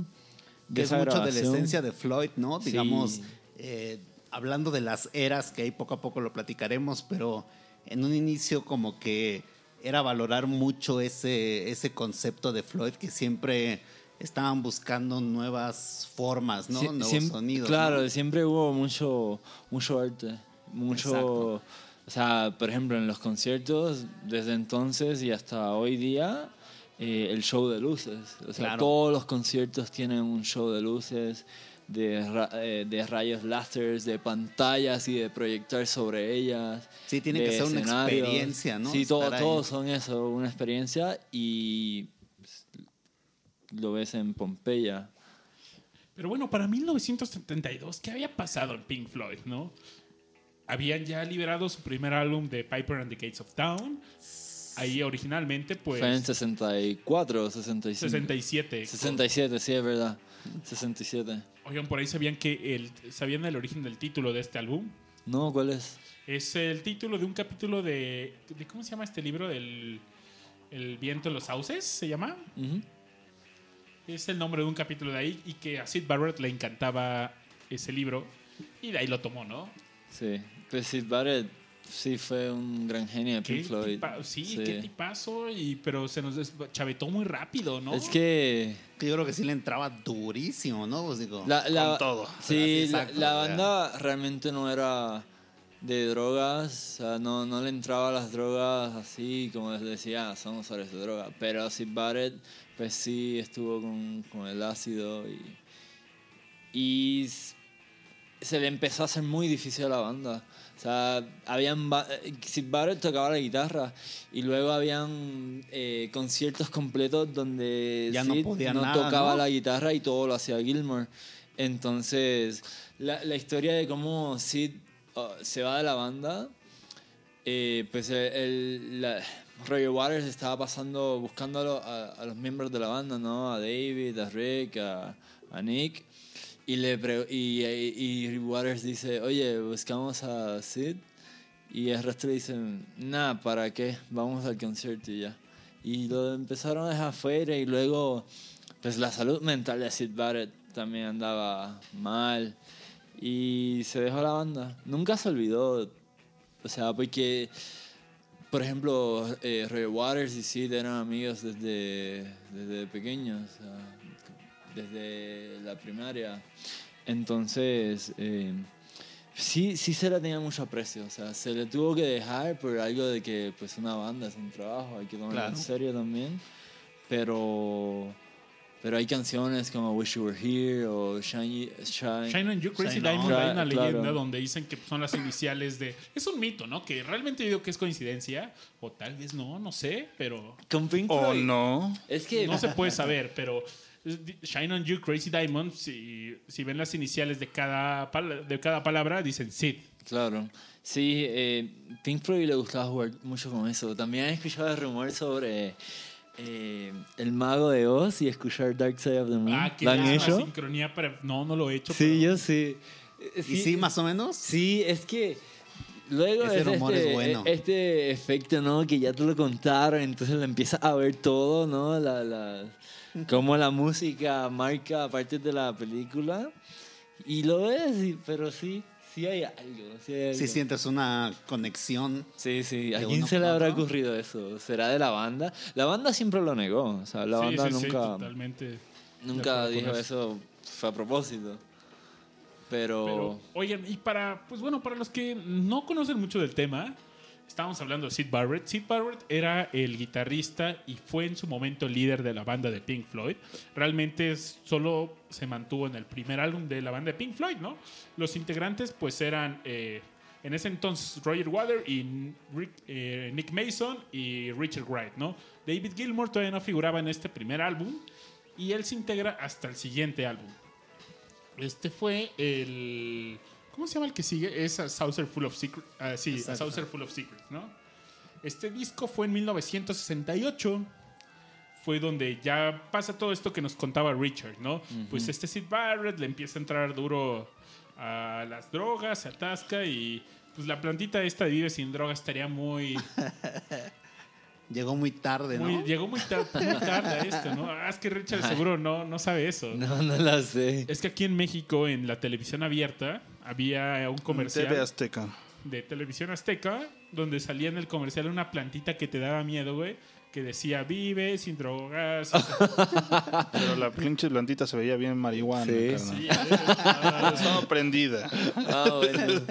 de es mucho de la esencia de Floyd, ¿no? Sí. Digamos, eh, hablando de las eras, que ahí poco a poco lo platicaremos, pero en un inicio como que era valorar mucho ese, ese concepto de Floyd que siempre estaban buscando nuevas formas, ¿no? Sie- Nuevos siem- sonidos. Claro, ¿no? siempre hubo mucho, mucho arte. Mucho. Exacto. O sea, por ejemplo, en los conciertos, desde entonces y hasta hoy día, eh, el show de luces. O sea, Claro. todos los conciertos tienen un show de luces, de, ra- eh, de rayos láseres, de pantallas y de proyectar sobre ellas. Sí, tiene que ser una escenarios. experiencia, ¿no? Sí, todo- todos son eso, una experiencia y pues, lo ves en Pompeya. Pero bueno, para 1972, ¿qué había pasado en Pink Floyd, no? Habían ya liberado su primer álbum de Piper and the Gates of Town. Ahí originalmente, pues. Fue en 64, 65. 67. 67, sí, es verdad. 67. Oigan, por ahí sabían que el, sabían el origen del título de este álbum. No, ¿cuál es? Es el título de un capítulo de, de ¿cómo se llama este libro? Del El viento en los sauces, se llama. Ujú. Es el nombre de un capítulo de ahí y que a Sid Barrett le encantaba ese libro y de ahí lo tomó, ¿no? Sí. Pues Sid Barrett sí fue un gran genio de Pink Floyd. tipa- sí, qué tipazo, y, pero se nos deschavetó muy rápido, ¿no? Es que yo creo que sí le entraba durísimo, ¿no? Pues digo, la, la- Con todo. Sí, Sí, la, exacto, la sea. banda realmente no era de drogas, o sea, no, no le entraba a las drogas así como les decía, "Ah, son usuarios de droga. Pero Sid Barrett, pues sí estuvo con, con el ácido y, y se le empezó a hacer muy difícil a la banda. O sea, habían eh, Sid Barrett tocaba la guitarra y luego habían eh, conciertos completos donde Ya no Sid podía no nada, tocaba ¿no? la guitarra y todo lo hacía Gilmore. Entonces, la, la historia de cómo Sid uh, se va de la banda, eh, pues el, el- la- Roger Waters estaba pasando, buscando a los miembros de la banda, ¿no? A David, a Rick, a, a Nick. Y, le y, y, y Waters dice, oye, buscamos a Sid. Y el resto le dicen, nah, ¿para qué? Vamos al concierto y ya. Y lo empezaron dejar afuera y luego, pues la salud mental de Sid Barrett también andaba mal. Y se dejó la banda. Nunca se olvidó. O sea, porque, por ejemplo, eh, Roger Waters y Sid eran amigos desde, desde pequeños, desde la primaria. Entonces, eh, sí, sí se le tenía mucho aprecio. O sea, se le tuvo que dejar por algo de que, pues, una banda es un trabajo, hay que tomarlo Claro. en serio también. Pero, pero hay canciones como Wish You Were Here o Shine, Shine, Shine on You, Crazy Shine Diamond, On. hay una Claro. leyenda donde dicen que son las iniciales de... Es un mito, ¿no? Que realmente yo digo que es coincidencia, o tal vez no, no sé, pero Con Pink ¿O no? Es que no se puede saber, pero Shine on You, Crazy Diamond, si, si ven las iniciales de cada, de cada palabra, dicen Sid. Claro. Sí, eh, Pink Floyd le gustaba jugar mucho con eso. También he escuchado el rumor sobre eh, El Mago de Oz y escuchar Dark Side of the Moon. Ah, que ¿Lo han la hecho? sincronía para... No, no lo he hecho. Sí, pero- yo sí. Eh, ¿Y sí, más o menos? Sí, es que luego Ese es rumor este, es bueno. este efecto, ¿no? Que ya te lo contaron, entonces lo empiezas a ver todo, ¿no? La, la, cómo la música marca partes de la película. Y lo ves, y- pero sí, sí hay algo. Sí, hay algo. Sí sientes una conexión. Sí, sí. ¿A quién se le habrá ocurrido eso? ¿Será de la banda? La banda siempre lo negó. O sea, la Sí, banda sí, sí, nunca, totalmente. nunca dijo eso fue a propósito. Pero, Pero, oigan, y para, pues bueno, para los que no conocen mucho del tema, estábamos hablando de Sid Barrett. Sid Barrett era el guitarrista y fue en su momento líder de la banda de Pink Floyd. Realmente solo se mantuvo en el primer álbum de la banda de Pink Floyd, ¿no? Los integrantes pues eran eh, en ese entonces Roger Water y Rick- eh, Nick Mason y Richard Wright, ¿no? David Gilmour todavía no figuraba en este primer álbum y él se integra hasta el siguiente álbum. Este fue el. ¿Cómo se llama el que sigue? Es A Saucer Full of Secrets. sí, A Exacto. Saucer Full of Secrets, ¿no? Este disco fue en 1968. Fue donde ya pasa todo esto que nos contaba Richard, ¿no? Pues este Sid Barrett le empieza a entrar duro a las drogas, se atasca y pues la plantita esta de Vive sin drogas estaría muy, Llegó muy tarde, muy- ¿no? llegó muy, tar- muy tarde a esto, ¿no? Ah, es que Richard seguro no, no sabe eso. no, no la sé. Es que aquí en México, en la televisión abierta, había un comercial TV Azteca. de televisión azteca donde salía en el comercial una plantita que te daba miedo, güey, que decía vive sin drogas. o sea, Pero la pinche plantita se veía bien marihuana. Sí, sí, Estaba prendida. Ah, bueno.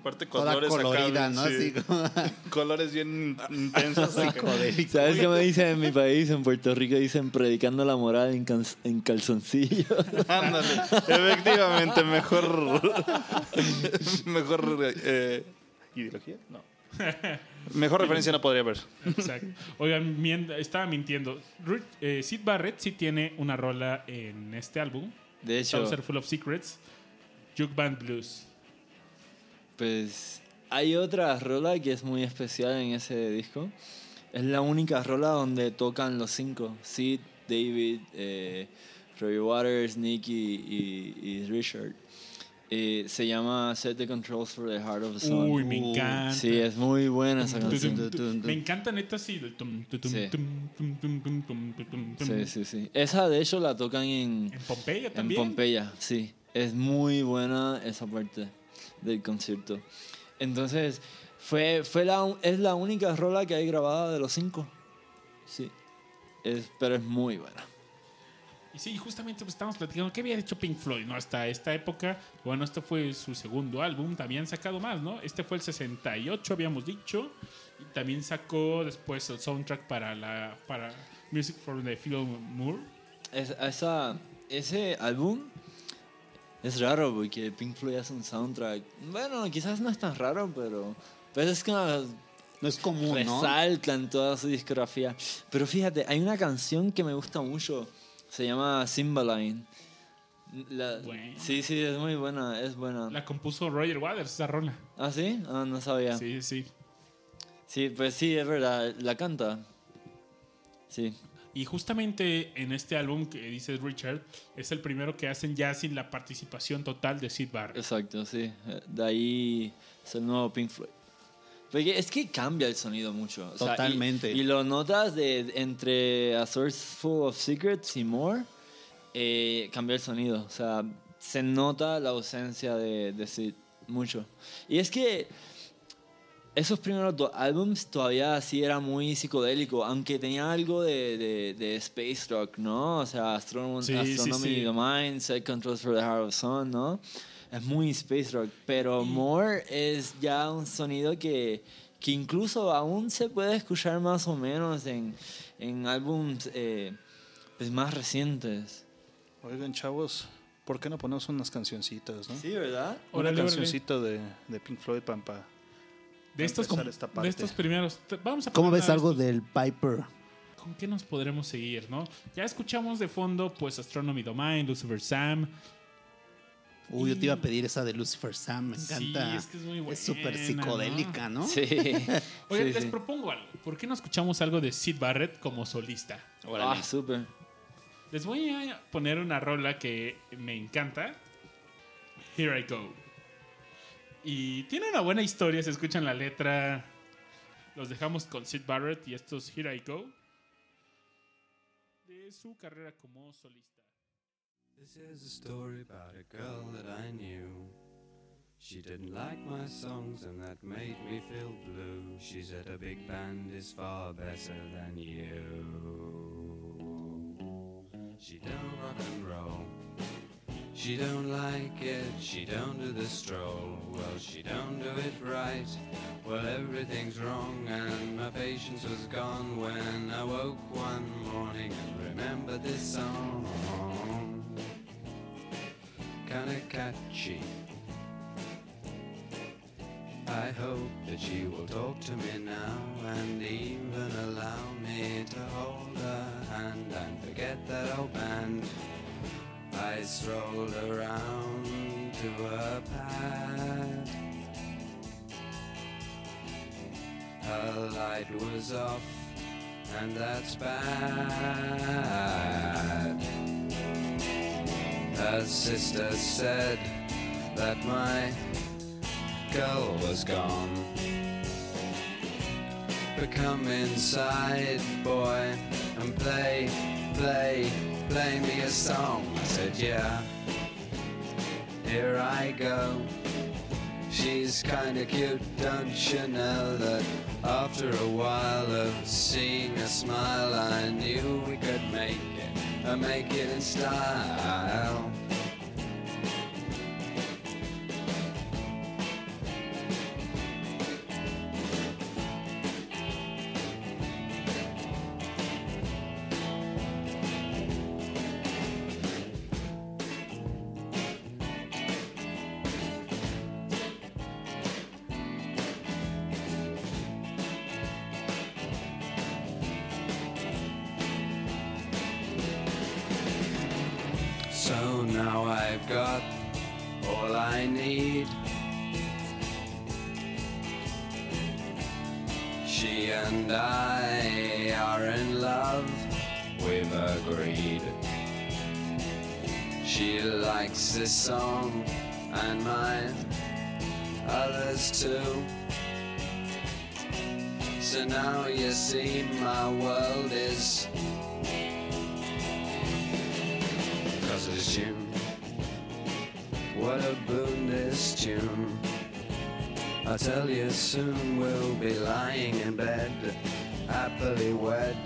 Aparte Toda colores acá, colorida, ¿no? sí. Así como Colores bien intensos. acá. ¿Sabes qué me dicen en mi país? En Puerto Rico dicen predicando la moral en, can- en calzoncillo. Ándale. Efectivamente, mejor. mejor. eh, ¿Ideología? No. Mejor referencia no podría haber. exacto. Oigan, mien- estaba mintiendo. Eh, Sid Barrett sí tiene una rola en este álbum, De hecho, Full of Secrets, Juke Band Blues. Pues hay otra rola que es muy especial en ese disco. Es la única rola donde tocan los cinco. Sid, David, eh, Roy Waters, Nicky y, y Richard. Eh, se llama Set the Controls for the Heart of the Sun. Uy, me encanta. Sí, es muy buena esa canción. Me encanta neta sí. el tum, tum, tum, Sí. Sí, sí. Esa de hecho la tocan en, En Pompeya en también. Pompeya, sí. Es muy buena esa parte del concierto. Entonces, fue, fue la, es la única rola que hay grabada de los cinco. Sí. Es, pero es muy buena. Y sí, justamente pues, estamos platicando qué había hecho Pink Floyd, ¿no? Hasta esta época, bueno, este fue su segundo álbum, habían sacado más, ¿no? Este fue el 68, habíamos dicho, y también sacó después el soundtrack para la para Music for the Film Moore. Es- esa, ese álbum es raro porque Pink Floyd hace un soundtrack. Bueno, quizás no es tan raro, pero, pero es que No es común, ¿no? resalta en toda su discografía. Pero fíjate, hay una canción que me gusta mucho. Se llama Cymbaline. La- Bueno. Sí, sí, es muy buena, es buena. La compuso Roger Waters, esa rola. ¿Ah, sí? Ah, no sabía. Sí. Sí, sí. pues sí, es verdad, la canta. Sí. Y justamente en este álbum que dice Richard, es el primero que hacen ya sin la participación total de Sid Barrett. Exacto, sí. De ahí es el nuevo Pink Floyd. Porque es que cambia el sonido mucho. o sea, y- Totalmente. y, lo notas de, entre A Source Full of Secrets y More, eh, cambia el sonido. O sea, se nota la ausencia de, de Sid mucho. Y es que esos primeros dos álbums todavía sí era muy psicodélico, aunque tenía algo de, de, de space rock, ¿no? O sea, Astron Sí, sí, Astronomy sí. Domain, Set Controls for the Heart of Sun, ¿no? Es muy space rock, pero More es ya un sonido que, que incluso aún se puede escuchar más o menos en, en álbums eh, pues más recientes. Oigan, chavos, ¿por qué no ponemos unas cancioncitas, no? Sí, ¿verdad? Una cancioncita de, de Pink Floyd, Pampa. De estos, esta de estos primeros. Vamos a ¿Cómo ves algo estos- del Piper? ¿Con qué nos podremos seguir, no? Ya escuchamos de fondo, pues, Astronomy Domain, Lucifer Sam. Uy, yo te iba a pedir esa de Lucifer Sam, me Sí, encanta. es que es muy súper buena, psicodélica, ¿no? Sí. Oye, Sí, les sí. propongo algo. ¿Por qué no escuchamos algo de Sid Barrett como solista? Ah, súper. Les voy a poner una rola que me encanta. Here I Go. Y tiene una buena historia, se escuchan la letra. Los dejamos con Sid Barrett y estos Here I Go. De su carrera como solista. This is a story about a girl that I knew. She didn't like my songs and that made me feel blue. She said a big band is far better than you. She don't rock and roll. She don't like it, she don't do the stroll. Well, she don't do it right. Well, everything's wrong, and my patience was gone when I woke one morning and remembered this song. Kinda catchy. I hope that she will talk to me now and even allow me to hold her hand and forget that old band. I strolled around to her pad. Her light was off, and that's bad. Her sister said that my girl was gone. But come inside, boy, and play, play, play me a song. I said, yeah. Here I go. She's kinda cute, don't you know that after a while of seeing a smile, I knew we could make it, make it in style.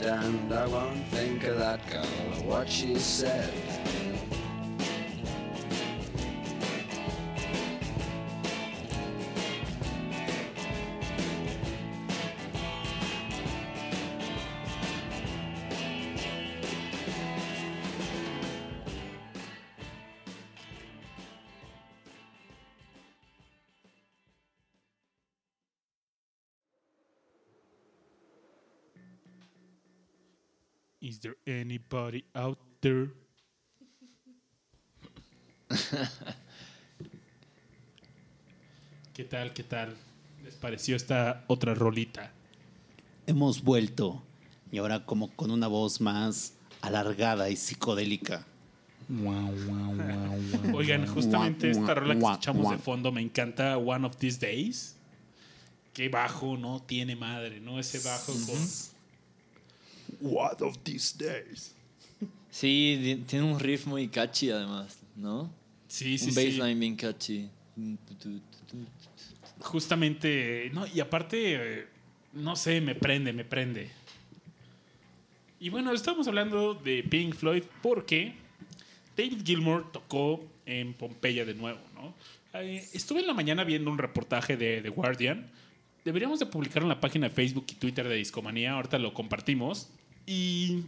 And I won't think of that girl or what she said. There anybody out there? ¿Qué tal? ¿Qué tal? ¿Les pareció esta otra rolita? Hemos vuelto y ahora como con una voz más alargada y psicodélica. Oigan, justamente esta rola que escuchamos de fondo me encanta One of These Days. Qué bajo, no tiene madre, ¿no? Ese bajo con... One of these days. Sí, tiene un riff muy catchy además, ¿no? Sí, sí, un sí. bassline bien catchy. Justamente, no, y aparte, eh, no sé, me prende, me prende. Y bueno, estamos hablando de Pink Floyd porque David Gilmour tocó en Pompeya de nuevo, ¿no? Eh, estuve en la mañana viendo un reportaje de The Guardian. Deberíamos de publicarlo en la página de Facebook y Twitter de Discomanía. Ahorita lo compartimos. Y,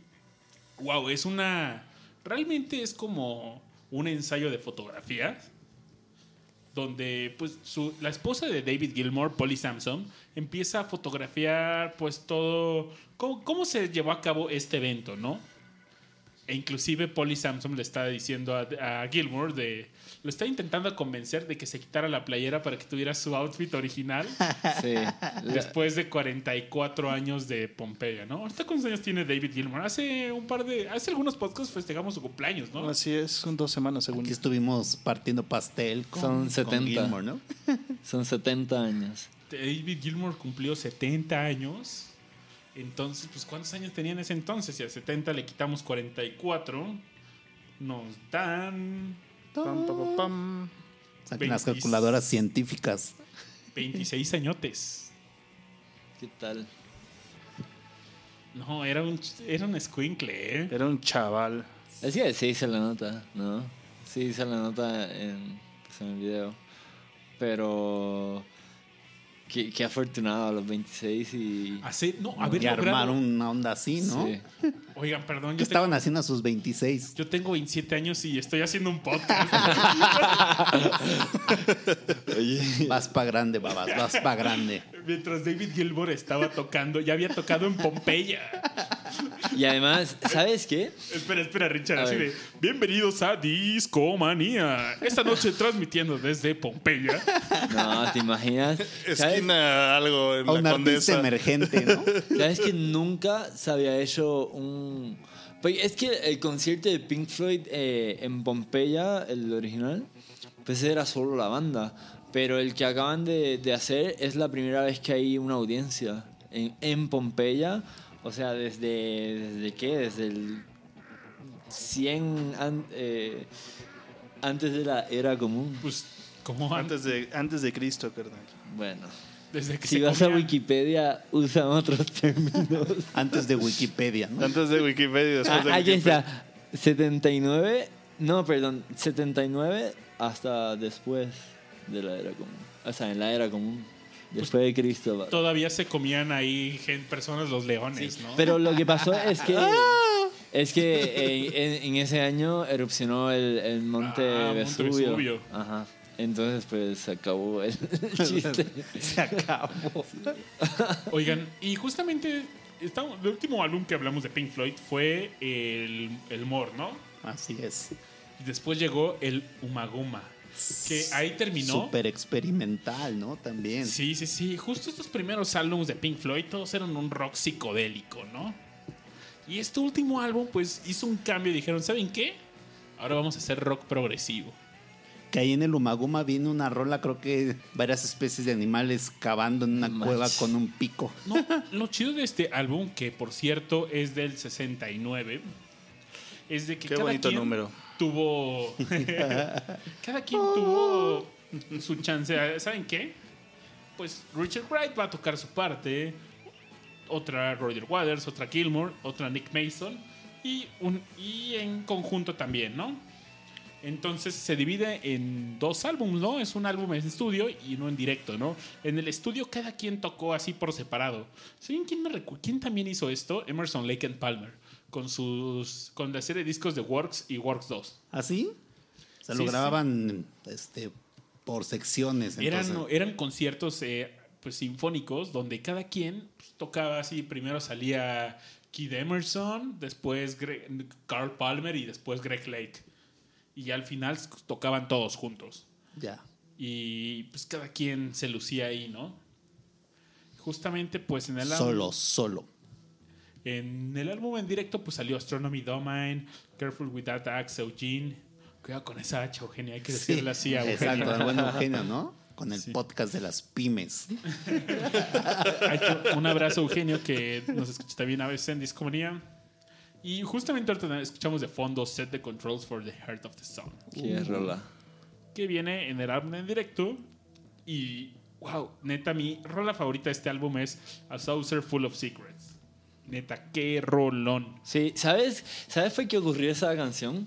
wow, es una... Realmente es como un ensayo de fotografías donde pues la esposa de David Gilmour, Polly Sampson, empieza a fotografiar pues todo, cómo, cómo se llevó a cabo este evento, ¿no? E inclusive Polly Samson le está diciendo a, a Gilmore de... Lo está intentando convencer de que se quitara la playera para que tuviera su outfit original Sí. después de 44 años de Pompeya, ¿no? ¿Ahorita cuántos años tiene David Gilmore? Hace un par de... Hace algunos podcasts festejamos su cumpleaños, ¿no? Así es, son dos semanas según. Aquí estuvimos partiendo pastel con, Son con 70. Gilmore, ¿no? Son 70 años. David Gilmore cumplió 70 años. Entonces, pues, ¿cuántos años tenía en ese entonces? Si a 70 le quitamos 44, nos dan Pam, pam, pam, pam. Saquen las 20. calculadoras científicas. 26 añotes. ¿Qué tal? No, era un, era un escuincle, ¿eh? Era un chaval. Es que sí se la nota, ¿no? Sí se la nota en, pues, en el video. Pero... Qué, qué afortunado a los 26 y... Hace, no, haber Y logrado- armaron una onda así, ¿no? Sí. Oigan, perdón, ¿Qué yo estaban tengo, haciendo a sus 26? yo tengo 27 años y estoy haciendo un podcast. Oye, Vas pa' grande, babas, vas pa' grande. Mientras David Gilmore estaba tocando, ya había tocado en Pompeya. Y además, ¿sabes qué? Espera, espera, Richard. A Así ver. de, bienvenidos a Discomanía. Esta noche transmitiendo desde Pompeya. No, ¿te imaginas? ¿Sabes, Esquina algo en A la un artista condesa. emergente, ¿no? sabes que nunca se había hecho un... Pues es que el concierto de Pink Floyd eh, en Pompeya, el original, pues era solo la banda. Pero el que acaban de, de hacer es la primera vez que hay una audiencia en, en Pompeya. O sea, desde, desde qué? Desde el 100 an- eh, antes de la era común. Pues, como antes, Antes de, antes de Cristo, carnal. Bueno, desde que si vas a Wikipedia, usan otros términos. Antes de Wikipedia, ¿no? Antes de Wikipedia, después de Ah, aquí Wikipedia. está. 79. No, perdón. 79 hasta después de la era común. O sea, en la era común. Después de Cristo. va. Todavía se comían ahí gen- personas los leones, ¿no? Pero lo que pasó es que. Es que en, en- en ese año erupcionó el, el monte, Ah, Monte Vesubio. Vesubio. Ajá. Entonces, pues se acabó el chiste. Se acabó. Oigan, y justamente estamos, el último álbum que hablamos de Pink Floyd fue el, el More, ¿no? Así es. Y después llegó el Umaguma, que ahí terminó. Súper experimental, ¿no? También. Sí, sí, sí. Justo estos primeros álbumes de Pink Floyd, todos eran un rock psicodélico, ¿no? Y este último álbum, pues hizo un cambio y dijeron, ¿saben qué? Ahora vamos a hacer rock progresivo. Que ahí en el Umaguma viene una rola, creo que varias especies de animales cavando en una cueva con un pico. No, lo chido de este álbum, que por cierto es del 69, es de que Qué cada bonito quien número. Tuvo. cada quien tuvo su chance. ¿Saben qué? Pues Richard Wright va a tocar su parte, otra Roger Waters, otra Gilmore, otra Nick Mason y, un, y en conjunto también, ¿no? Entonces se divide en dos álbumes, ¿no? Es un álbum en estudio y uno en directo, ¿no? En el estudio cada quien tocó así por separado. ¿Saben quién, me quién también hizo esto? Emerson Lake and Palmer. Con sus. con la serie de discos de Works y Works 2. ¿Así? Se Sí, lo sí. grababan este, por secciones. Eran, eran conciertos eh, pues, sinfónicos donde cada quien pues, tocaba así. Primero salía Keith Emerson, después Carl Palmer y después Greg Lake. Y al final tocaban todos juntos. Ya. Y pues cada quien se lucía ahí, ¿no? Justamente pues en el Solo, solo. En el álbum en directo pues salió Astronomy Domain, Careful with That Axe, Eugene. Cuidado con esa H, Eugenia, hay que decirle así a Exacto, Eugenia. el buen Eugenio, ¿no? Con el podcast de las pymes. Un abrazo, Eugenio, que nos escucha también a veces en Discomanía. Y justamente ahorita escuchamos de fondo Set the Controls for the Heart of the Sun, Qué rola. que viene en el álbum en directo. Y, wow, neta, mi rola favorita de este álbum es A Saucer Full of Secrets. Neta, qué rolón. Sí, ¿sabes? ¿Sabes fue que ocurrió esa canción?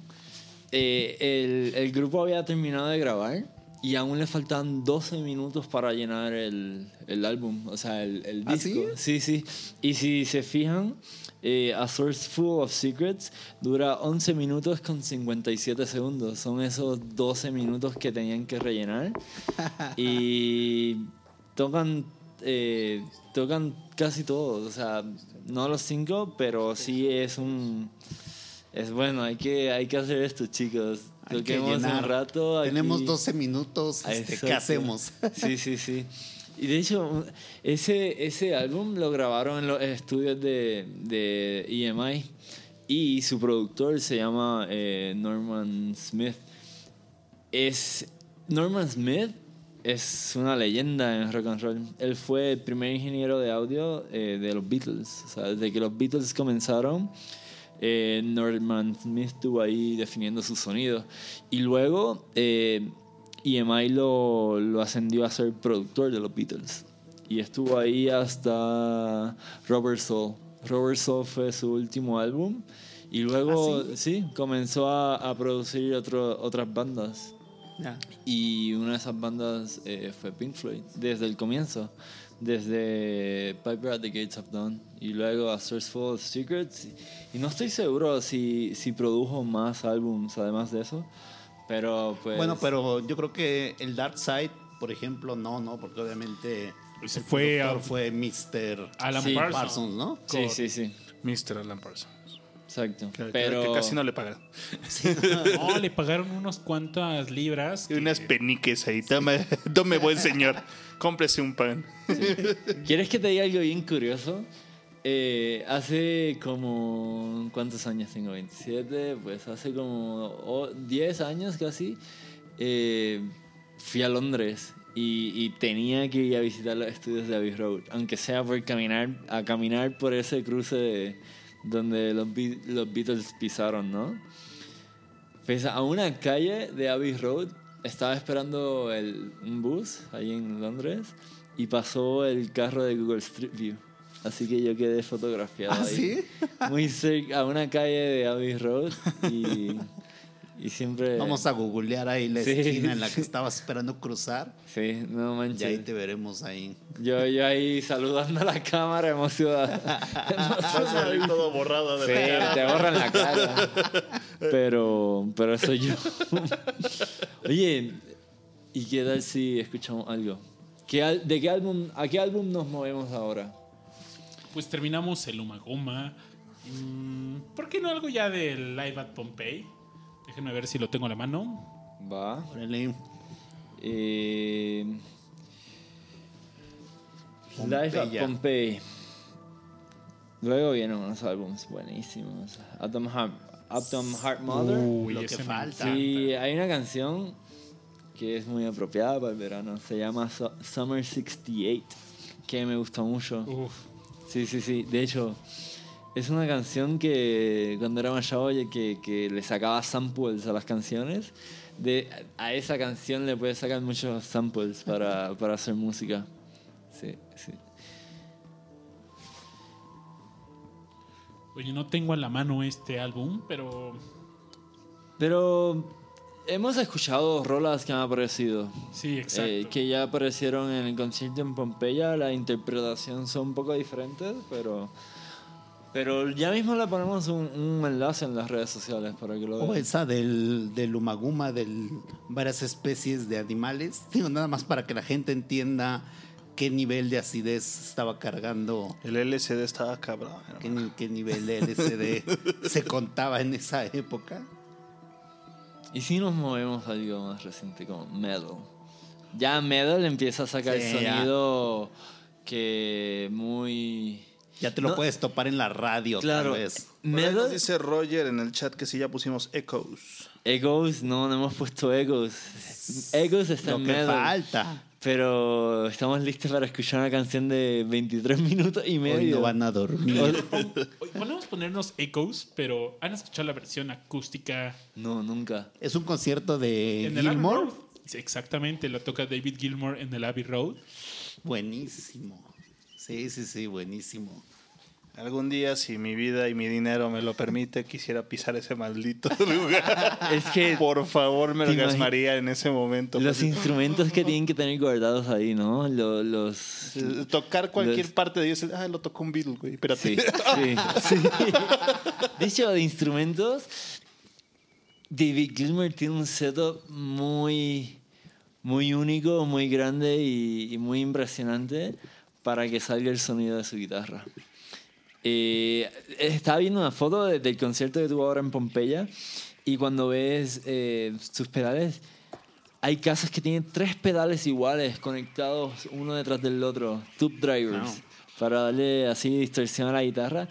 Eh, el, el grupo había terminado de grabar y aún le faltaban 12 minutos para llenar el, el álbum, o sea, el, el ¿Ah, disco. sí? sí, Y si se fijan, eh, A Source Full of Secrets dura 11 minutos con 57 segundos. Son esos 12 minutos que tenían que rellenar. y tocan, eh, tocan casi todos, o sea, no los cinco, pero sí es un Es bueno, hay que, hay que hacer esto, chicos. Hay que Toquemos un llenar. rato. aquí. Tenemos 12 minutos. Este, ¿Qué hacemos? Sí, sí, sí. Y de hecho, ese, ese álbum lo grabaron en los estudios de, de EMI y su productor se llama eh, Norman Smith. Es, Norman Smith es una leyenda en rock and roll. Él fue el primer ingeniero de audio eh, de los Beatles. O sea, desde que los Beatles comenzaron, eh, Norman Smith estuvo ahí definiendo su sonido. Y luego eh, EMI lo, lo ascendió a ser productor de los Beatles. Y estuvo ahí hasta Robert Soul. Robert Soul fue su último álbum. Y luego, sí? comenzó a, a producir otro- otras bandas. Ya. Y una de esas bandas eh, fue Pink Floyd, desde el comienzo, desde Piper at the Gates of Dawn y luego A Source Full of Secrets. Y no estoy seguro si, si produjo más álbums además de eso, pero pues... Bueno, pero yo creo que el Dark Side, por ejemplo, no, no, porque obviamente Se fue a- fue Mr. Alan Sí, Parsons. Parsons, ¿no? Sí, sí, sí, Mr. Alan Parsons. Exacto. Que, que- pero... que casi no le pagan. No, le pagaron unos cuantas libras. Y unas que- peniques ahí. Tome, tome buen señor. Cómprese un pan. ¿Quieres que te diga algo bien curioso? Eh, hace como... ¿Cuántos años tengo? 27. Pues hace como o- 10 años casi. eh, fui a Londres y, y tenía que ir a visitar los estudios de Abbey Road. Aunque sea por caminar, a caminar por ese cruce de- donde los, los Beatles pisaron, ¿no? Pues a una calle de Abbey Road estaba esperando el, un bus ahí en Londres y pasó el carro de Google Street View. Así que yo quedé fotografiado ¿Ah, ahí. sí? Muy cerca, a una calle de Abbey Road y, y siempre... Vamos a googlear ahí la Sí, esquina en la que estabas esperando cruzar. Sí, no manches. Y ahí te veremos ahí. Yo, yo ahí saludando a la cámara emocionado. Vas a salir todo borrado de Sí, la cara. te borran la cara. Pero, pero soy yo. Oye, ¿y qué tal si escuchamos algo? ¿Qué al- ¿De qué álbum, a qué álbum nos movemos ahora? Pues terminamos el Umagoma. Mm, ¿Por qué no algo ya del Live at Pompeii? Déjenme ver si lo tengo a la mano. Va. Órale. Eh, Live at. Pompeii. Luego vienen unos álbumes buenísimos. Atom Heart, Atom Heart Mother. Uy, Lo que falta. Sí, hay una canción que es muy apropiada para el verano. Se llama Su- Summer 68, que me gustó mucho. Uf. Sí, sí, sí. De hecho, es una canción que cuando era más chavo, oye, que, que le sacaba samples a las canciones. De, a esa canción le puedes sacar muchos samples para, para hacer música. Sí, sí. Oye, no tengo a la mano este álbum, pero Pero hemos escuchado rolas que han aparecido. sí, exacto. Eh, que ya aparecieron en el concierto en Pompeya. La interpretación son un poco diferentes, pero. Pero ya mismo le ponemos un, un enlace en las redes sociales para que lo O vean. esa del, del Umaguma, de varias especies de animales. Digo, nada más para que la gente entienda qué nivel de acidez estaba cargando, El LCD estaba cabrón. qué, qué nivel de LSD se contaba en esa época. Y si nos movemos a algo más reciente como Metal. Ya Metal empieza a sacar Sí, ya. sonido que muy. Ya te lo No, puedes topar en la radio, Claro, tal vez. Nos Metal. dice Roger en el chat que sí ya pusimos Echoes. Egos, no, no hemos puesto Egos. Egos está Lo en que falta. Pero estamos listos para escuchar una canción de 23 minutos y medio. Hoy no van a dormir. Hoy podemos ponernos Echoes, pero ¿han escuchado la versión acústica No, nunca. Es un concierto de en Gilmore. Exactamente, lo toca David Gilmour en el Abbey Road. Buenísimo. Sí, sí, sí, buenísimo. Algún día, si mi vida y mi dinero me lo permite, quisiera pisar ese maldito lugar. Es que Por favor, me ¿Te imagi- orgasmaría en ese momento. los instrumentos que tienen que tener guardados ahí, ¿no? Lo- Los. Eh, Tocar cualquier los- parte de ellos. Ah, lo tocó un Beatle, güey. Espérate. Sí, sí, sí. De hecho, de instrumentos, David Gilmour tiene un setup muy, muy único, muy grande y, y muy impresionante para que salga el sonido de su guitarra. Eh, estaba viendo una foto de- del concierto que tuvo ahora en Pompeya y cuando ves eh, sus pedales, hay casas que tienen tres pedales iguales conectados uno detrás del otro, tube drivers, para darle así distorsión a la guitarra.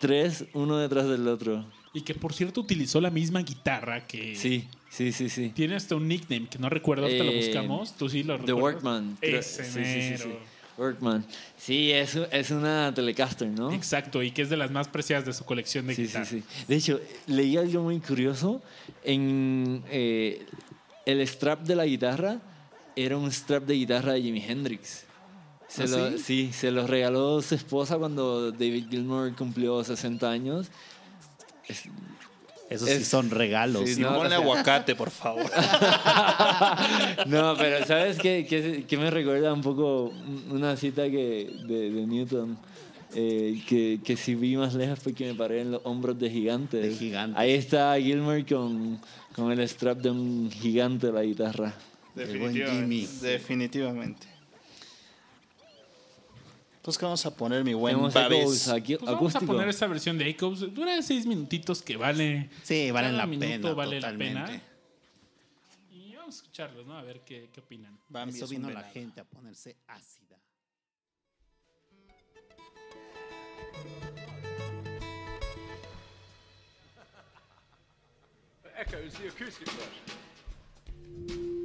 Tres, uno detrás del otro. Y que por cierto utilizó la misma guitarra que. Sí, sí, sí, sí. Tiene hasta un nickname que no recuerdo, ahorita lo Eh, buscamos. Tú sí lo The recuerdas. Workman. creo- Ese sí, sí, sí, sí. Workman. Sí, es, es una Telecaster, ¿no? Exacto, y que es de las más preciadas de su colección de Sí, sí, sí. De hecho, leí algo muy curioso. En eh, el strap de la guitarra era un strap de guitarra de Jimi Hendrix. Se ¿Ah, lo, sí? sí, se lo regaló su esposa cuando David Gilmour cumplió 60 años. Es- Esos sí Es- son regalos. sí, Y no, ponle o sea- aguacate, por favor. No, pero ¿sabes qué, qué, qué me recuerda un poco una cita que, de, de Newton? Eh, que, que si vi más lejos fue que me paré en los hombros de gigantes. De gigantes. Ahí está Gilmer con, con el strap de un gigante de la guitarra. Jimmy. Definitivamente. Pues que vamos a poner mi buen. Echoes aquí- Pues vamos a poner esta versión de Echoes. Dura seis minutitos que vale. Sí, cada la minuto pena. vale la totalmente. pena. Y vamos a escucharlos, ¿no? A ver qué, qué opinan. Bambi Eso vino la gente a ponerse ácida. Echoes, the acoustic version.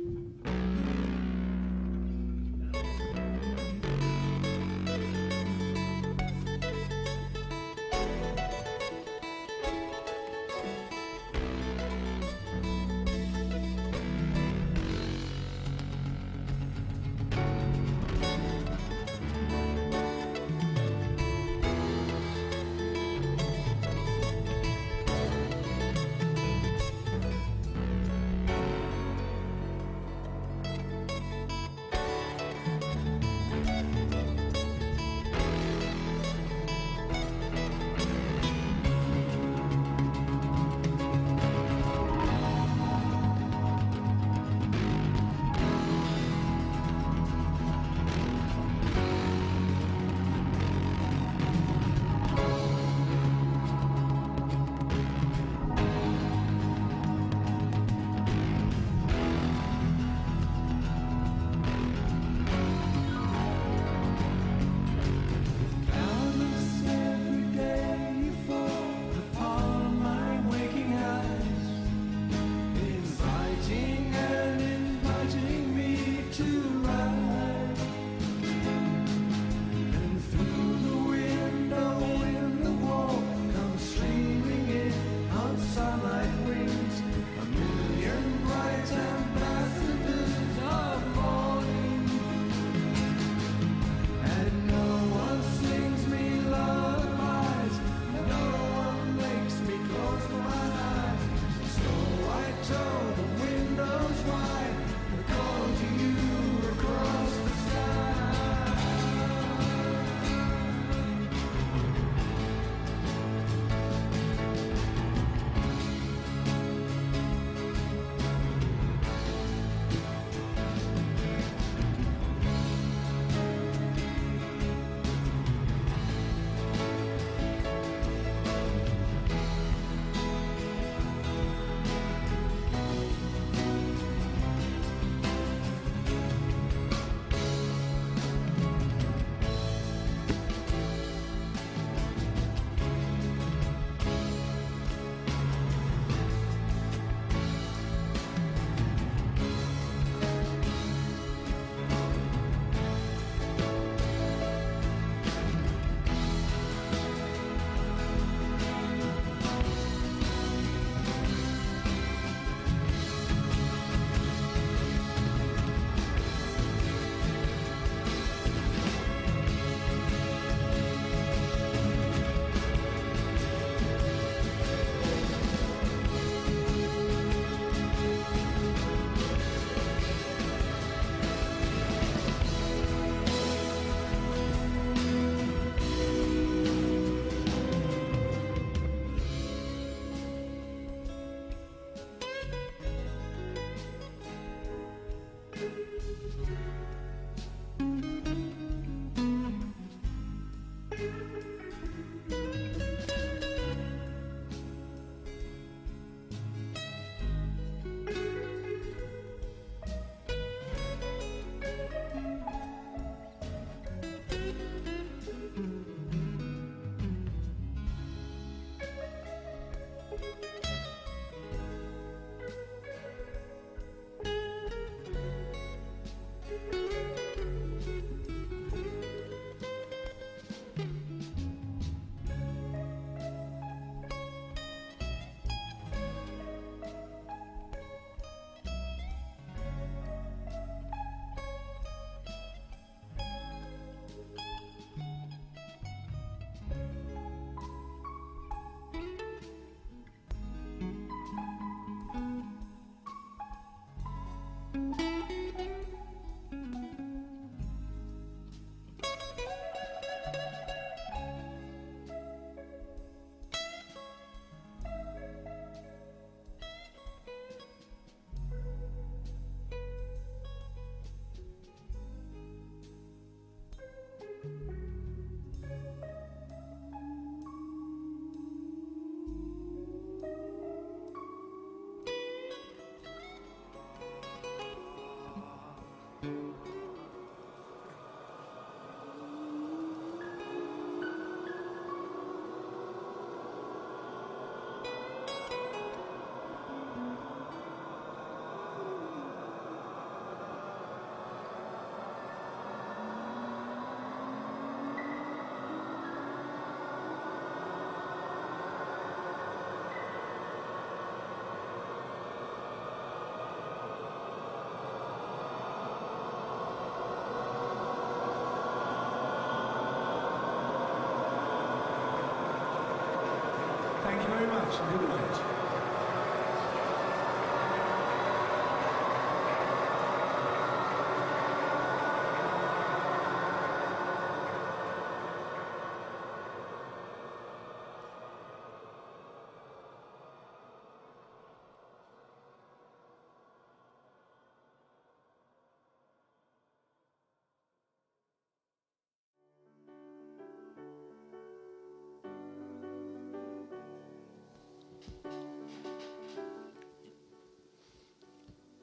Much.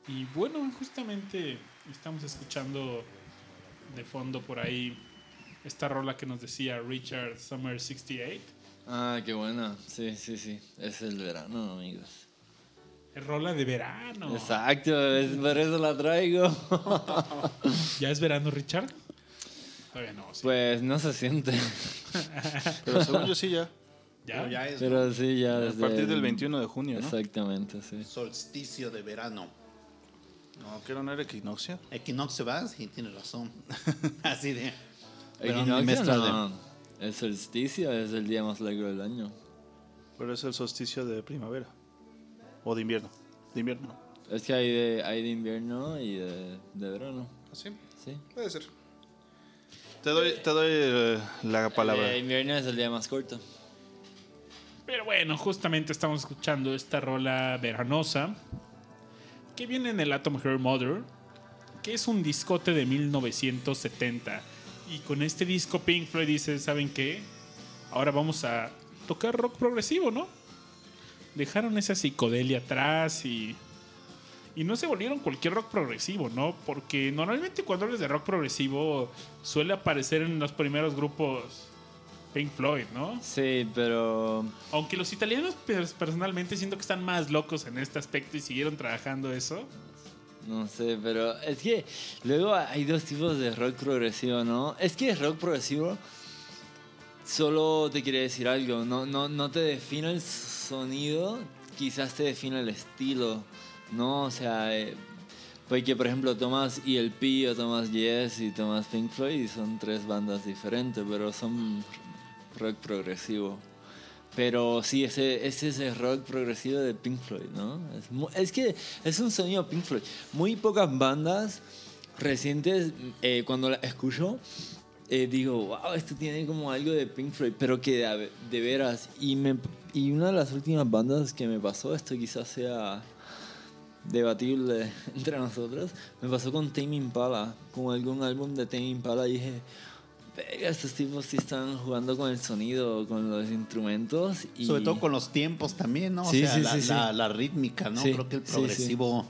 Y bueno, justamente estamos escuchando de fondo por ahí esta rola que nos decía Richard Summer 68. Ah, qué buena. Sí, sí, sí. Es el verano, amigos. Es rola de verano. Exacto, es por eso la traigo. ¿Ya es verano, Richard? Todavía no, sí. Pues no se siente. Pero según yo sí ya. ¿Ya? Pero ya es Pero sí, ya A partir el- del 21 de junio, ¿no? Exactamente, sí. solsticio de verano. No, que no era equinoccio. Equinoccio va, sí, tienes razón. Así de. Equinoccio, no. El solsticio es el día más largo del año. Pero es el solsticio de primavera. O de invierno. De invierno. ¿no? Es que hay de, hay de invierno y de, de verano. ¿Así? Sí. Puede ser. Te doy, te doy eh, la palabra. El invierno es el día más corto. Pero bueno, justamente estamos escuchando esta rola veranosa que viene en el Atom Heart Mother, que es un discote de 1970. Y con este disco Pink Floyd dice, ¿saben qué? Ahora vamos a tocar rock progresivo, ¿no? Dejaron esa psicodelia atrás y... Y no se volvieron cualquier rock progresivo, ¿no? Porque normalmente cuando hablas de rock progresivo suele aparecer en los primeros grupos Pink Floyd, ¿no? Sí, pero Aunque los italianos personalmente siento que están más locos en este aspecto y siguieron trabajando eso. no sé, pero es que luego hay dos tipos de rock progresivo, ¿no? Es que rock progresivo solo te quiere decir algo, no, no, no te define el sonido, quizás te define el estilo, ¿no? O sea, eh, porque por ejemplo tomas ELP o tomas Yes y tomas Pink Floyd y son tres bandas diferentes, pero son rock progresivo. Pero sí, ese, ese es el rock progresivo de Pink Floyd, ¿no? Es, que es un sonido Pink Floyd. Muy pocas bandas recientes, eh, cuando la escucho, eh, digo, wow, esto tiene como algo de Pink Floyd, pero que de, de veras. Y, me, y una de las últimas bandas que me pasó, esto quizás sea debatible entre nosotros, me pasó con Tame Impala, con algún álbum de Tame Impala y dije, "Verga, estos tipos sí están jugando con el sonido, con los instrumentos. Y... Sobre todo con los tiempos también, ¿no? O sea, sí, la, sí, sí. la- la rítmica, ¿no? Sí, Creo que el sí, sí. progresivo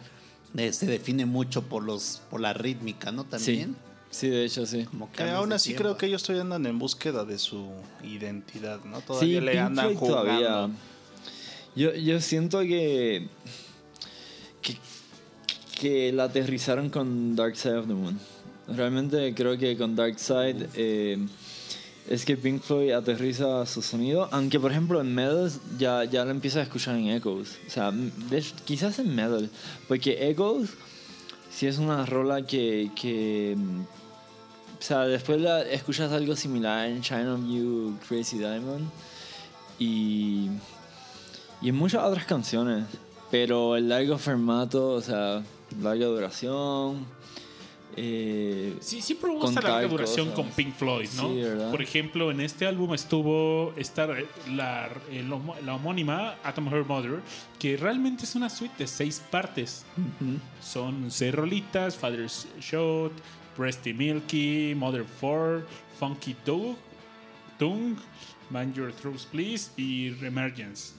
eh, se define mucho por los por la rítmica, ¿no? También. sí, de hecho sí. Como Que aún así tiempo. creo que ellos todavía andan en búsqueda de su identidad, ¿no? Todavía sí, le Pink andan jugando. todavía. Yo, yo siento que, que que la aterrizaron con Dark Side of the Moon. Realmente creo que con Dark Side eh, es que Pink Floyd aterriza su sonido, aunque por ejemplo en Metal ya, ya lo empieza a escuchar en Echoes. O sea, de quizás en Metal, porque Echoes sí es una rola que, o sea, después escuchas algo similar en China of You, Crazy Diamond y, y en muchas otras canciones. Pero el largo formato, o sea, larga duración. Eh, Sí, siempre esta Contar larga duración cosas. con Pink Floyd, ¿no? Por ejemplo, en este álbum estuvo esta, la, el homo- la homónima Atom Her Mother, que realmente es una suite de seis partes. Son seis rolitas, Father's Shot, Breasty Milky, Mother 4, Funky Dog, Tung, Man Your Throats Please y Remergence.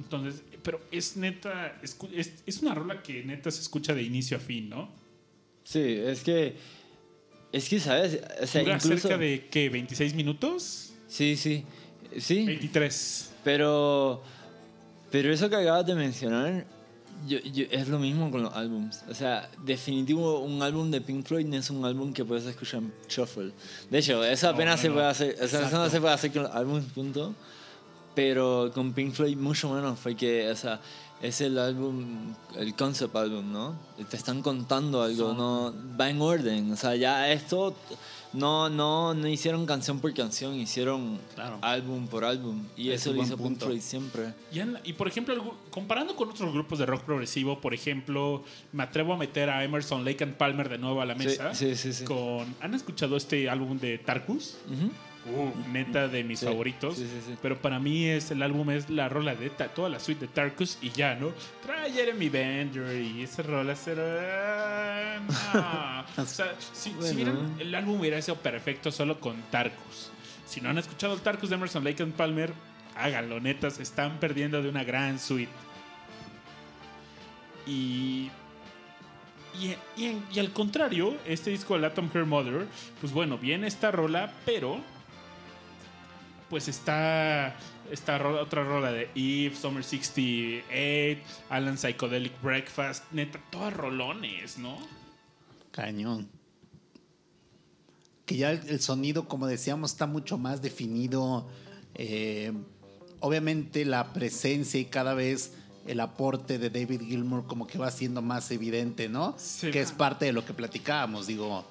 Entonces, pero es neta, es, es una rola que neta se escucha de inicio a fin, ¿no? Sí, es que. Es que, ¿sabes? O sea, Dura incluso. cerca de, ¿qué? ¿26 minutos? Sí, sí. Sí. 23. Pero, pero eso que acabas de mencionar yo- yo- es lo mismo con los álbums. O sea, definitivo, un álbum de Pink Floyd no es un álbum que puedes escuchar en shuffle. De hecho, eso apenas no, se no. puede hacer. O sea, eso no se puede hacer con los álbumes, punto. Pero con Pink Floyd mucho menos, porque, o sea, es el álbum, el concept álbum, ¿no? Te están contando algo, no va en orden. O sea, ya esto no, no, no hicieron canción por canción, hicieron Claro. álbum por álbum. Y Es eso lo hizo Pink punto. Floyd siempre. Y, en- y, por ejemplo, comparando con otros grupos de rock progresivo, por ejemplo, me atrevo a meter a Emerson, Lake and Palmer de nuevo a la mesa. sí, sí, sí. Con, ¿Han escuchado este álbum de Tarkus? Ujú. Uh, neta de mis Sí, favoritos. sí, sí, sí. Pero para mí es el álbum es la rola de toda la suite de Tarkus y ya, ¿no? Trae Jeremy Bender y esa rola será. no. O sea, si, si Bueno. vieran, el álbum hubiera sido perfecto solo con Tarkus. Si no han escuchado el Tarkus de Emerson Lake and Palmer, háganlo, neta, se están perdiendo de una gran suite. Y y, y en- y al contrario, este disco, el Atom Her Mother, pues bueno, viene esta rola, pero pues está esta rola- otra rola de Eve, Summer 68, Alan Psychedelic Breakfast, neta, todas rolones, ¿no? Cañón. Que ya el, el sonido, como decíamos, está mucho más definido. Eh, obviamente la presencia y cada vez el aporte de David Gilmour como que va siendo más evidente, ¿no? Se que va. es parte de lo que platicábamos. Digo,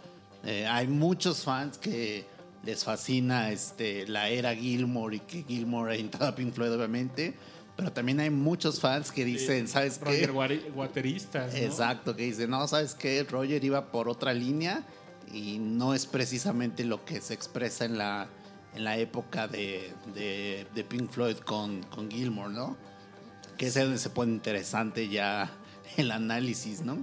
eh, hay muchos fans que les fascina este, la era Gilmour y que Gilmour ha entrado a Pink Floyd, obviamente. Pero también hay muchos fans que dicen, ¿sabes qué? Roger Wari- Wateristas, ¿no? Exacto, que dice, no, ¿sabes qué? Roger iba por otra línea y no es precisamente lo que se expresa en la, en la época de, de- de Pink Floyd con, con Gilmore, ¿no? Que es donde se pone interesante ya el análisis, ¿no?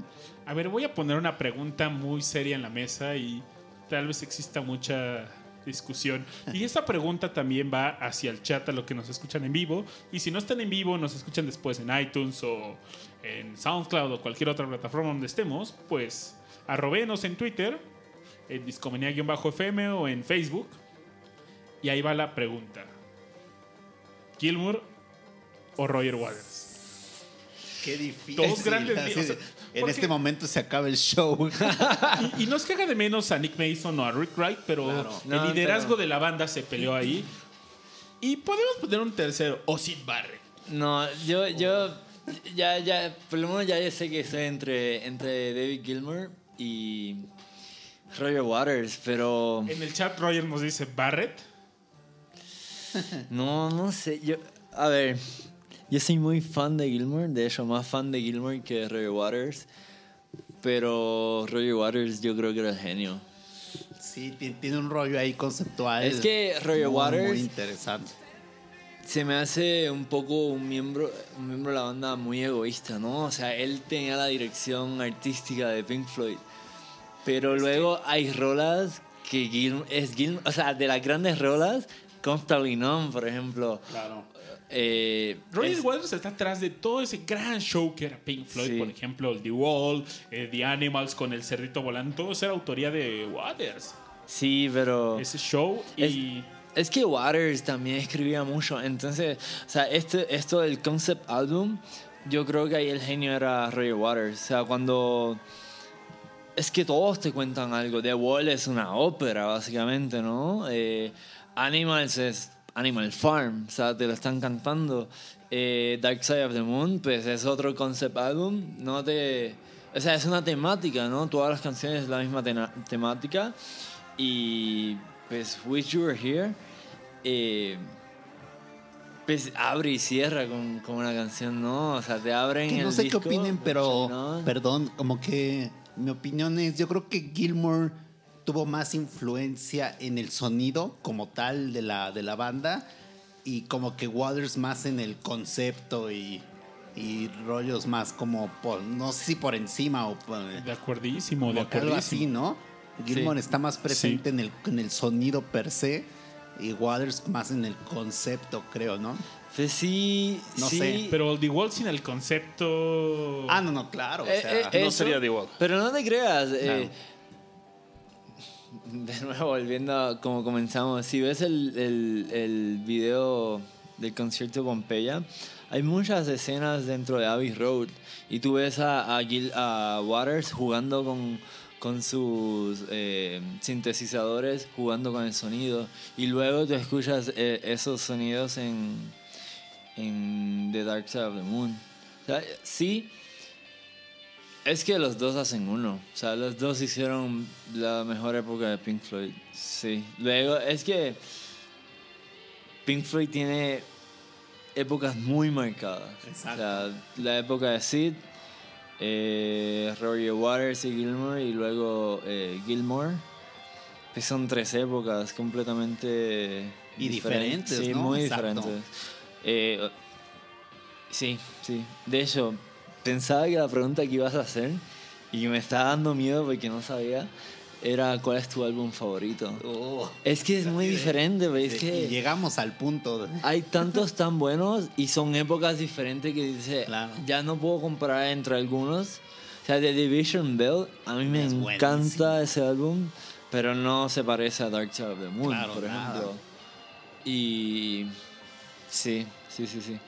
A ver, voy a poner una pregunta muy seria en la mesa y tal vez exista mucha discusión. Y esta pregunta también va hacia el chat, a lo que nos escuchan en vivo. Y si no están en vivo, nos escuchan después en iTunes o en SoundCloud o cualquier otra plataforma donde estemos, pues arrobenos en Twitter, en discomanía-fm o en Facebook. Y ahí va la pregunta. ¿Gilmour o Roger Waters? Qué difícil. Dos grandes- así o sea, de- en porque- este momento se acaba el show. Y, y no es que haga de menos a Nick Mason o a Rick Wright, pero Claro. el No, liderazgo pero- de la banda se peleó ahí. Y podemos poner un tercero, o Sid Barrett. No, yo, yo ya, ya, por lo menos ya yo sé que estoy entre, entre David Gilmour y Roger Waters, pero En el chat Roger nos dice Barrett. no, no sé. Yo, a ver, yo soy muy fan de Gilmour, de hecho, más fan de Gilmour que de Roger Waters, pero Roger Waters yo creo que era el genio. Sí, ti- tiene un rollo ahí conceptual. Es que Roger muy, Waters- Muy interesante. se me hace un poco un miembro, un miembro de la banda muy egoísta, ¿no? O sea, él tenía la dirección artística de Pink Floyd. Pero luego hay rolas que Gil, es Gil, o sea, de las grandes rolas, Comfortably Numb, por ejemplo. Claro. Eh, Roger es- Waters está atrás de todo ese gran show que era Pink Floyd, Sí. por ejemplo, The Wall, eh, The Animals con el cerdito volando, todo eso era autoría de Waters. sí, pero... Ese show y... Es que Waters también escribía mucho. Entonces, o sea, este, esto del concept album, yo creo que ahí el genio era Roger Waters. O sea, cuando. Es que todos te cuentan algo. The Wall es una ópera, básicamente, ¿no? Eh, Animals es Animal Farm, o sea, te lo están cantando. Eh, Dark Side of the Moon, pues es otro concept album. No te. O sea, es una temática, ¿no? Todas las canciones es la misma temática. Y pues Wish You Were Here, eh, pues abre y cierra con, con una canción, ¿no? O sea, te abren Que no el sé disco, qué opinen, pero ¿no? perdón, como que mi opinión es, yo creo que Gilmour tuvo más influencia en el sonido como tal de la, de la banda y como que Waters más en el concepto y, y rollos más como, por, no sé si por encima o por, De acuerdísimo, de que algo así, acuerdísimo. ¿no? Gilmour Sí. está más presente Sí. en, el, en el sonido per se y Waters más en el concepto, creo, ¿no? Pues sí, No sí. sé, Pero The Wall sin el concepto... Ah, no, no, claro. o Eh, sea, eh, no eso- sería The Wall. Pero no te creas. eh. De nuevo, volviendo a como comenzamos, si ves el, el, el video del concierto Pompeya, hay muchas escenas dentro de Abbey Road y tú ves a, a, Gil- a Waters jugando con, con sus eh, sintetizadores, jugando con el sonido y luego tú escuchas eh, esos sonidos en, en The Dark Side of the Moon. O sea, sí, Es que los dos hacen uno. O sea, los dos hicieron la mejor época de Pink Floyd. Sí. Luego, es que Pink Floyd tiene épocas muy marcadas. Exacto. O sea, la época de Sid, eh, Roger Waters y Gilmore, y luego eh, Gilmore. Que son tres épocas completamente Y diferentes, Sí, ¿no? muy Exacto. diferentes. Eh, sí, sí. De hecho, pensaba que la pregunta que ibas a hacer y que me estaba dando miedo porque no sabía era cuál es tu álbum favorito. Oh. Es que es muy diferente, pero es Y que llegamos al punto. de- hay tantos tan buenos y son épocas diferentes que dice, Claro. ya no puedo comparar entre algunos. O sea, The Division Bell, a mí me Es encanta buenísimo. ese álbum, pero no se parece a Dark Side of the Moon, Claro, por nada. ejemplo. Y sí, sí, sí, sí.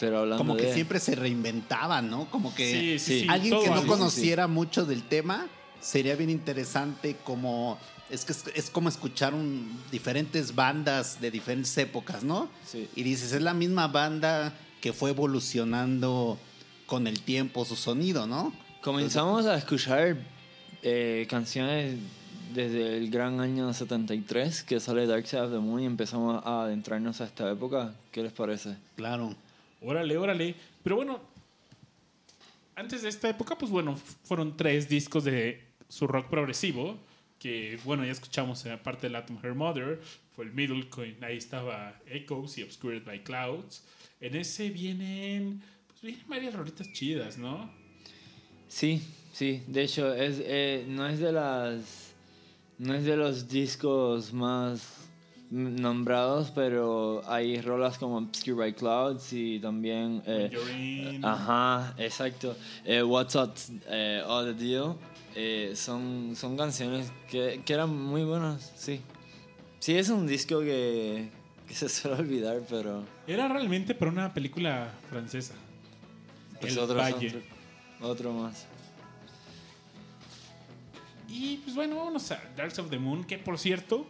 Pero hablando Como que de... siempre se reinventaban, ¿no? Como que Sí, sí, sí. alguien todo que no conociera mucho del tema sería bien interesante como es que es, es como escuchar un, diferentes bandas de diferentes épocas, ¿no? Sí. Y dices, es la misma banda que fue evolucionando con el tiempo su sonido, ¿no? Comenzamos a escuchar eh, canciones desde el gran año 73 que sale Dark Side of the Moon y empezamos a adentrarnos a esta época. ¿Qué les parece? Claro. Órale, órale. Pero bueno, antes de esta época, pues bueno, fueron tres discos de su rock progresivo. Que bueno, ya escuchamos en parte del Atom Her Mother. Fue el Middle Coin. Ahí estaba Echoes y Obscured by Clouds. En ese vienen. Pues vienen varias rolitas chidas, ¿no? Sí, sí. De hecho, es, eh, no es de las. No es de los discos más nombrados, pero hay rolas como Obscure by Clouds y también. eh. Ajá, exacto. Eh, What's Up, eh, All the Deal. eh, son, son canciones que, que eran muy buenas, sí. Sí, es un disco que, que se suele olvidar, pero. Era realmente para una película francesa. pues El otro Valle. Otro más. Y pues bueno, vámonos a Dark Side of the Moon, que por cierto,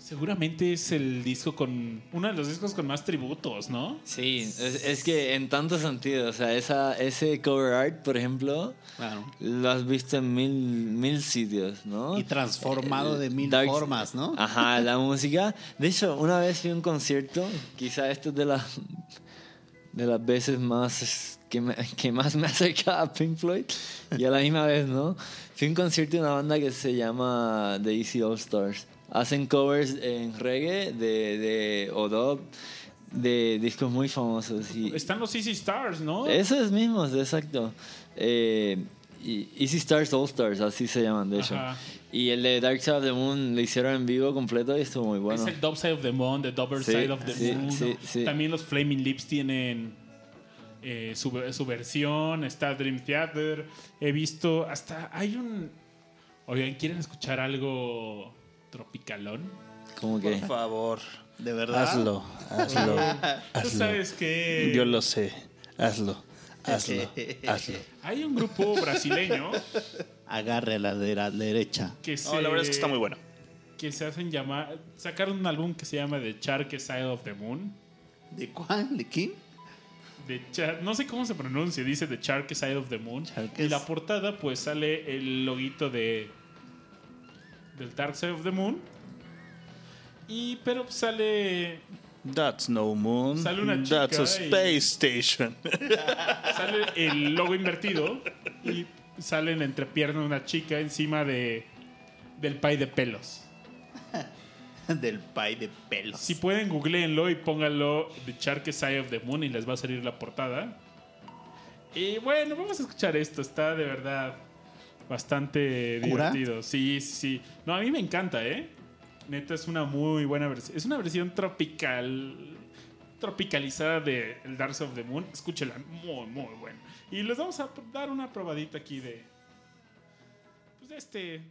seguramente es el disco con. Uno de los discos con más tributos, ¿no? Sí, es, es que en tantos sentidos, o sea, esa, ese cover art, por ejemplo, Claro. lo has visto en mil, mil sitios, ¿no? Y transformado de mil Dark- formas, ¿no? Ajá, la música. De hecho, una vez fui a un concierto, quizá esto es de las de las veces más que, me- que más me acerca a Pink Floyd y a la misma vez, ¿no? Fui a un concierto de una banda que se llama The Easy All Stars. Hacen covers en reggae de, de o dub de discos muy famosos y Están los Easy Stars, ¿no? esos mismos, exacto. Eh, y Easy Stars All Stars, así se llaman, de hecho. Ajá. Y el de Dark Side of the Moon lo hicieron en vivo completo y estuvo muy bueno. Es el Dub Side of the Moon, The Double Sí, Side of the sí, Moon. También los Flaming Lips tienen eh, su, su versión. Está Dream Theater. He visto hasta. Hay un. Oigan, ¿quieren escuchar algo tropicalón? Como que. Por favor. De verdad. Hazlo, hazlo. Tú sabes que. Yo lo sé. Hazlo. Hazlo. Hazlo. Hay un grupo brasileño Agarre a la de la derecha. que se. No, la verdad es que está muy bueno. Que se hacen llamar. Sacaron un álbum que se llama The Shark Side of the Moon. ¿De cuál? ¿De quién? The Char- no sé cómo se pronuncia, dice The Shark Side of the Moon. Y la portada, pues sale el loguito de. Del Dark Side of the Moon. Y pero sale. That's no moon. Sale una That's a chica y- space station. sale el logo invertido. Y sale en la entrepierna una chica encima de. del pay de pelos. Del pay de pelos. Si pueden, googleenlo y pónganlo The Shark Side of the Moon y les va a salir la portada. Y bueno, vamos a escuchar esto. Está de verdad bastante ¿Cura? divertido. Sí, sí. No, a mí me encanta, ¿eh? Neta, es una muy buena versión. Es una versión tropical. Tropicalizada de El Dark Side of the Moon. Escúchela, muy, muy buena. Y les vamos a dar una probadita aquí de. Pues de este.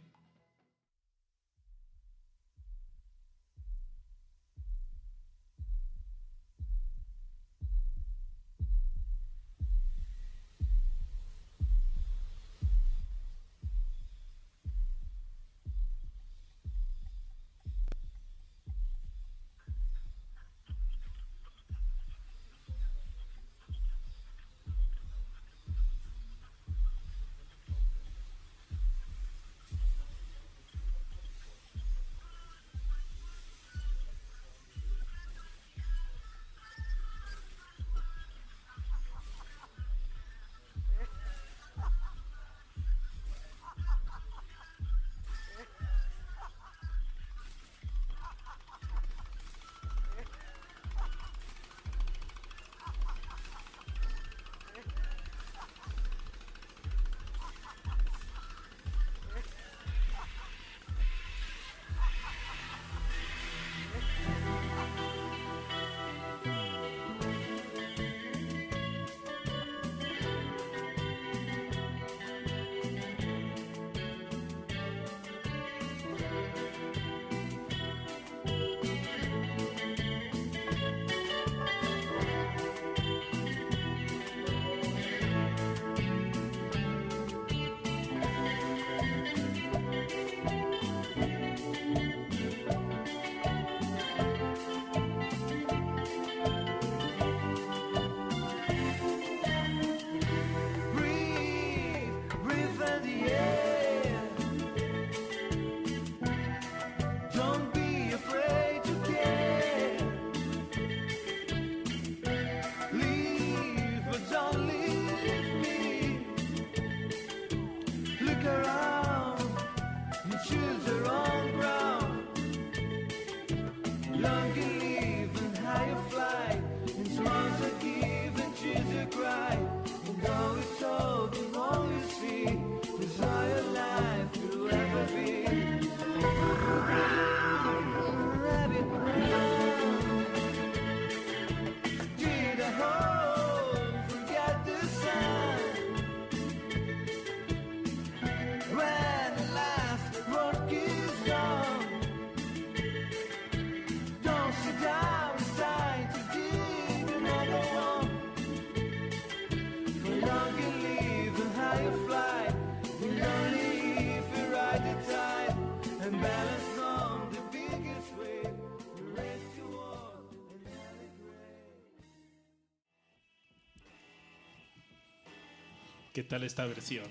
¿Qué tal esta versión?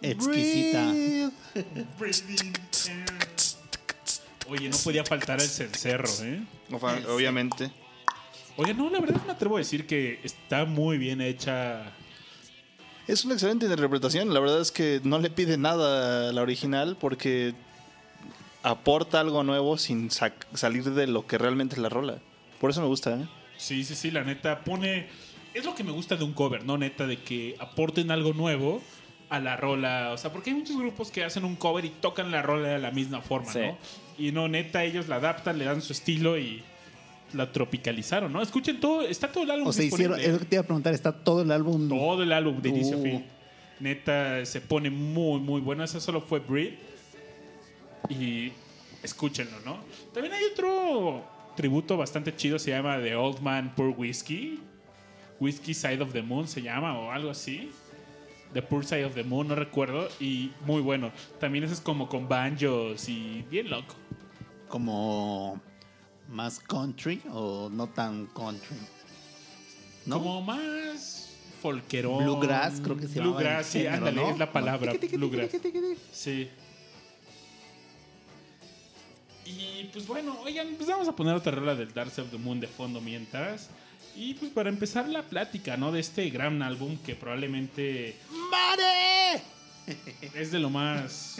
Exquisita. Oye, no podía faltar el cencerro, ¿eh? Ofa- Obviamente. Oye, no, la verdad me atrevo a decir que está muy bien hecha. Es una excelente interpretación. La verdad es que no le pide nada a la original porque aporta algo nuevo sin salir de lo que realmente es la rola. Por eso me gusta, ¿eh? Sí, sí, sí, la neta pone. Es lo que me gusta de un cover, ¿no? Neta, de que aporten algo nuevo a la rola. O sea, porque hay muchos grupos que hacen un cover y tocan la rola de la misma forma, Sí. ¿no? Y no, neta, ellos la adaptan, le dan su estilo y la tropicalizaron, ¿no? Escuchen todo, está todo el álbum. O sea, hicieron, es lo que te iba a preguntar, está todo el álbum. Todo el álbum de inicio a fin. Neta, se pone muy, muy bueno. Esa solo fue Breed. Y escúchenlo, ¿no? También hay otro tributo bastante chido, se llama The Old Man Poor Whiskey. Whiskey Side of the Moon se llama o algo así. The Poor Side of the Moon, no recuerdo. Y muy bueno. También ese es como con banjos y bien loco. Como más country o no tan country. ¿No? Como más folquerón. Bluegrass, creo que se llama Bluegrass, sí, género, ándale, ¿no? es la palabra. Bluegrass. Sí. Y pues bueno, oigan, pues vamos a poner otra rola del Dark Side of the Moon de fondo mientras. Y pues para empezar la plática, ¿no? De este gran álbum que probablemente es de lo más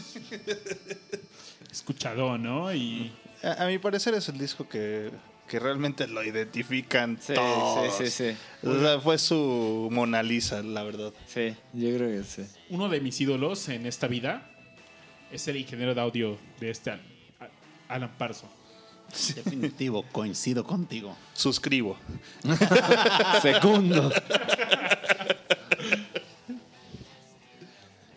escuchado, ¿no? Y A, a mi parecer es el disco que, que realmente lo identifican Sí, todos. sí, sí, sí. O sea, fue su Mona Lisa, la verdad. Sí, yo creo que sí. uno de mis ídolos en esta vida es el ingeniero de audio de este álbum, Alan Parson. Definitivo, coincido contigo. Suscribo. Segundo.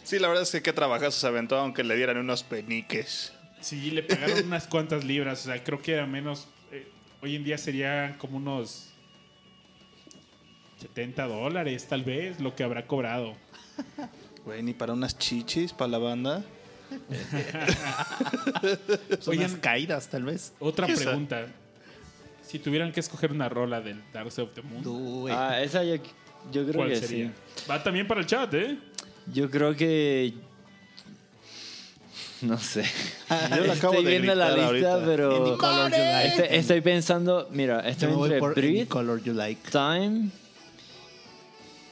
Sí, la verdad es que qué trabajazo se aventó, aunque le dieran unos peniques. Sí, le pagaron unas cuantas libras. O sea, creo que era menos. eh, hoy en día serían como unos 70 dólares, tal vez, lo que habrá cobrado. Güey, ni para unas chichis, para la banda. Son Oigan- unas caídas, tal vez. Otra Quizá. pregunta. Si tuvieran que escoger una rola del Dark Side of the Moon. Ah, esa yo, yo creo ¿cuál que sería? sí. Va también para el chat, ¿eh? Yo creo que. No sé. Yo la acabo estoy de viendo la gritar lista, ahorita. pero. Any color you like. Estoy, estoy pensando. Mira, Yo estoy me voy entre por any Breathe, color you like. Time.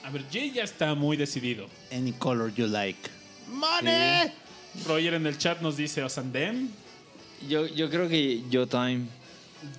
A ver, Jay ya está muy decidido. Any color you like. Roger en el chat nos dice Osandem. Yo, yo creo que yo Time.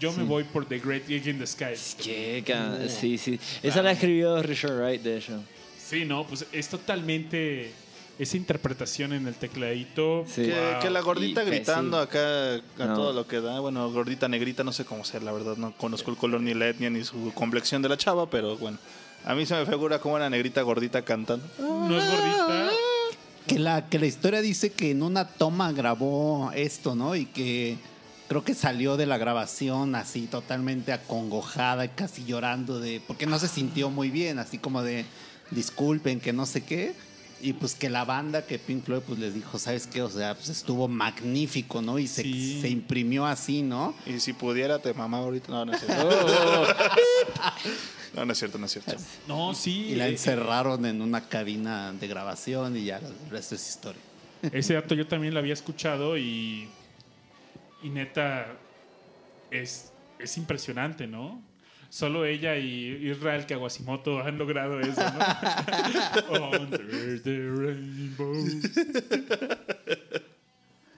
Yo me voy por The Great Gig in the Sky. Que, ca- sí, sí. Esa la escribió Richard Wright, de hecho. Sí, no, pues es totalmente esa interpretación en el tecladito. Sí. Que, Wow. que la gordita Y- gritando sí. acá a No. todo lo que da. Bueno, gordita negrita, no sé cómo sea, la verdad. No conozco el color ni la etnia ni su complexión de la chava, pero bueno. A mí se me figura como una negrita gordita cantando. No es gordita. Que la, que la historia dice que en una toma grabó esto, ¿no? Y que creo que salió de la grabación así totalmente acongojada y casi llorando de. porque no se sintió muy bien, así como de disculpen, que no sé qué. Y pues que la banda que Pink Floyd pues les dijo, ¿sabes qué? O sea, pues estuvo magnífico, ¿no? Y se, Sí. se imprimió así, ¿no? Y si pudiera, te mamá ahorita. No, no es cierto. Oh, No, no es cierto, no es cierto. No, sí. Y la eh, encerraron en una cabina de grabación y ya el resto es historia. Ese dato yo también lo había escuchado y, y neta es, es impresionante, ¿no? Solo ella y Israel Kawasimoto han logrado eso, ¿no? Under the rainbow.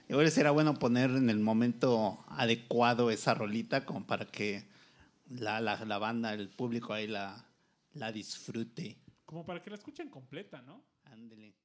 Igual será bueno poner en el momento adecuado esa rolita como para que la, la, la banda, el público ahí la, la disfrute. Como para que la escuchen completa, ¿no? Ándele.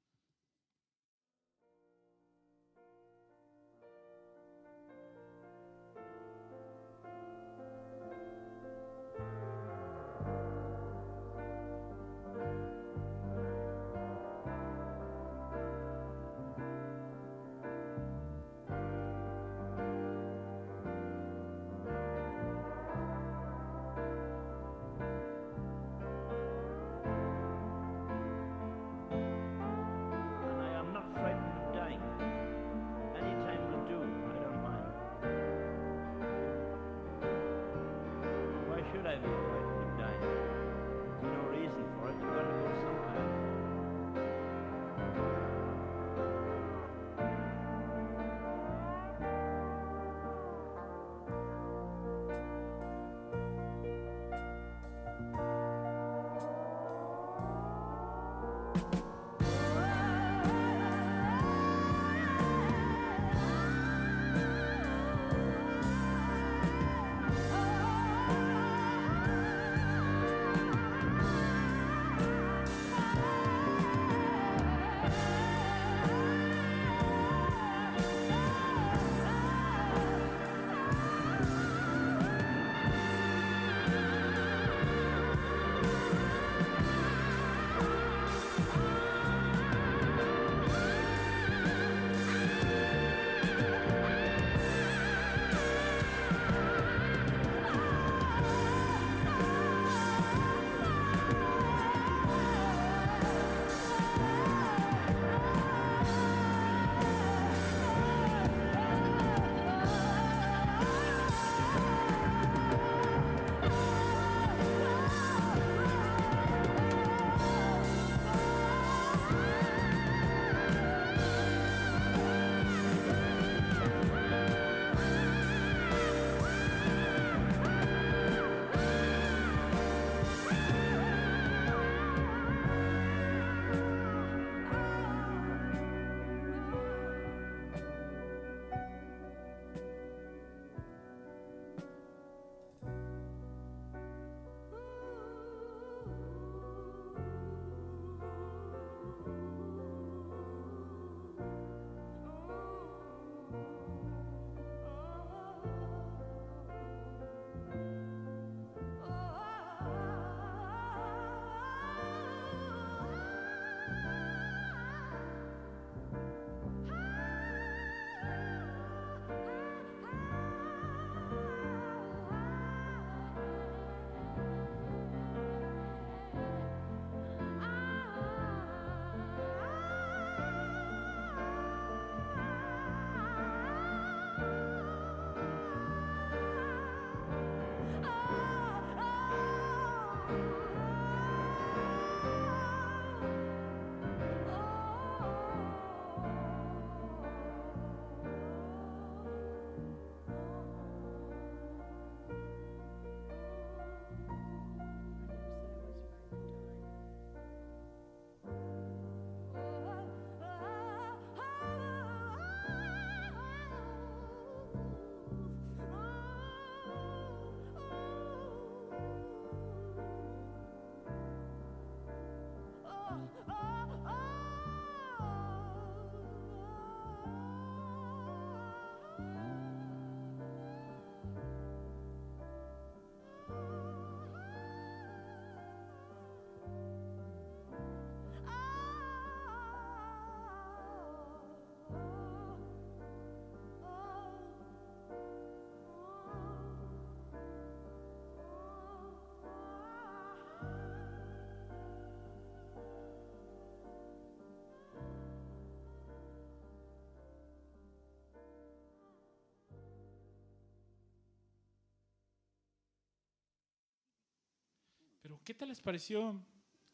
¿Qué tal les pareció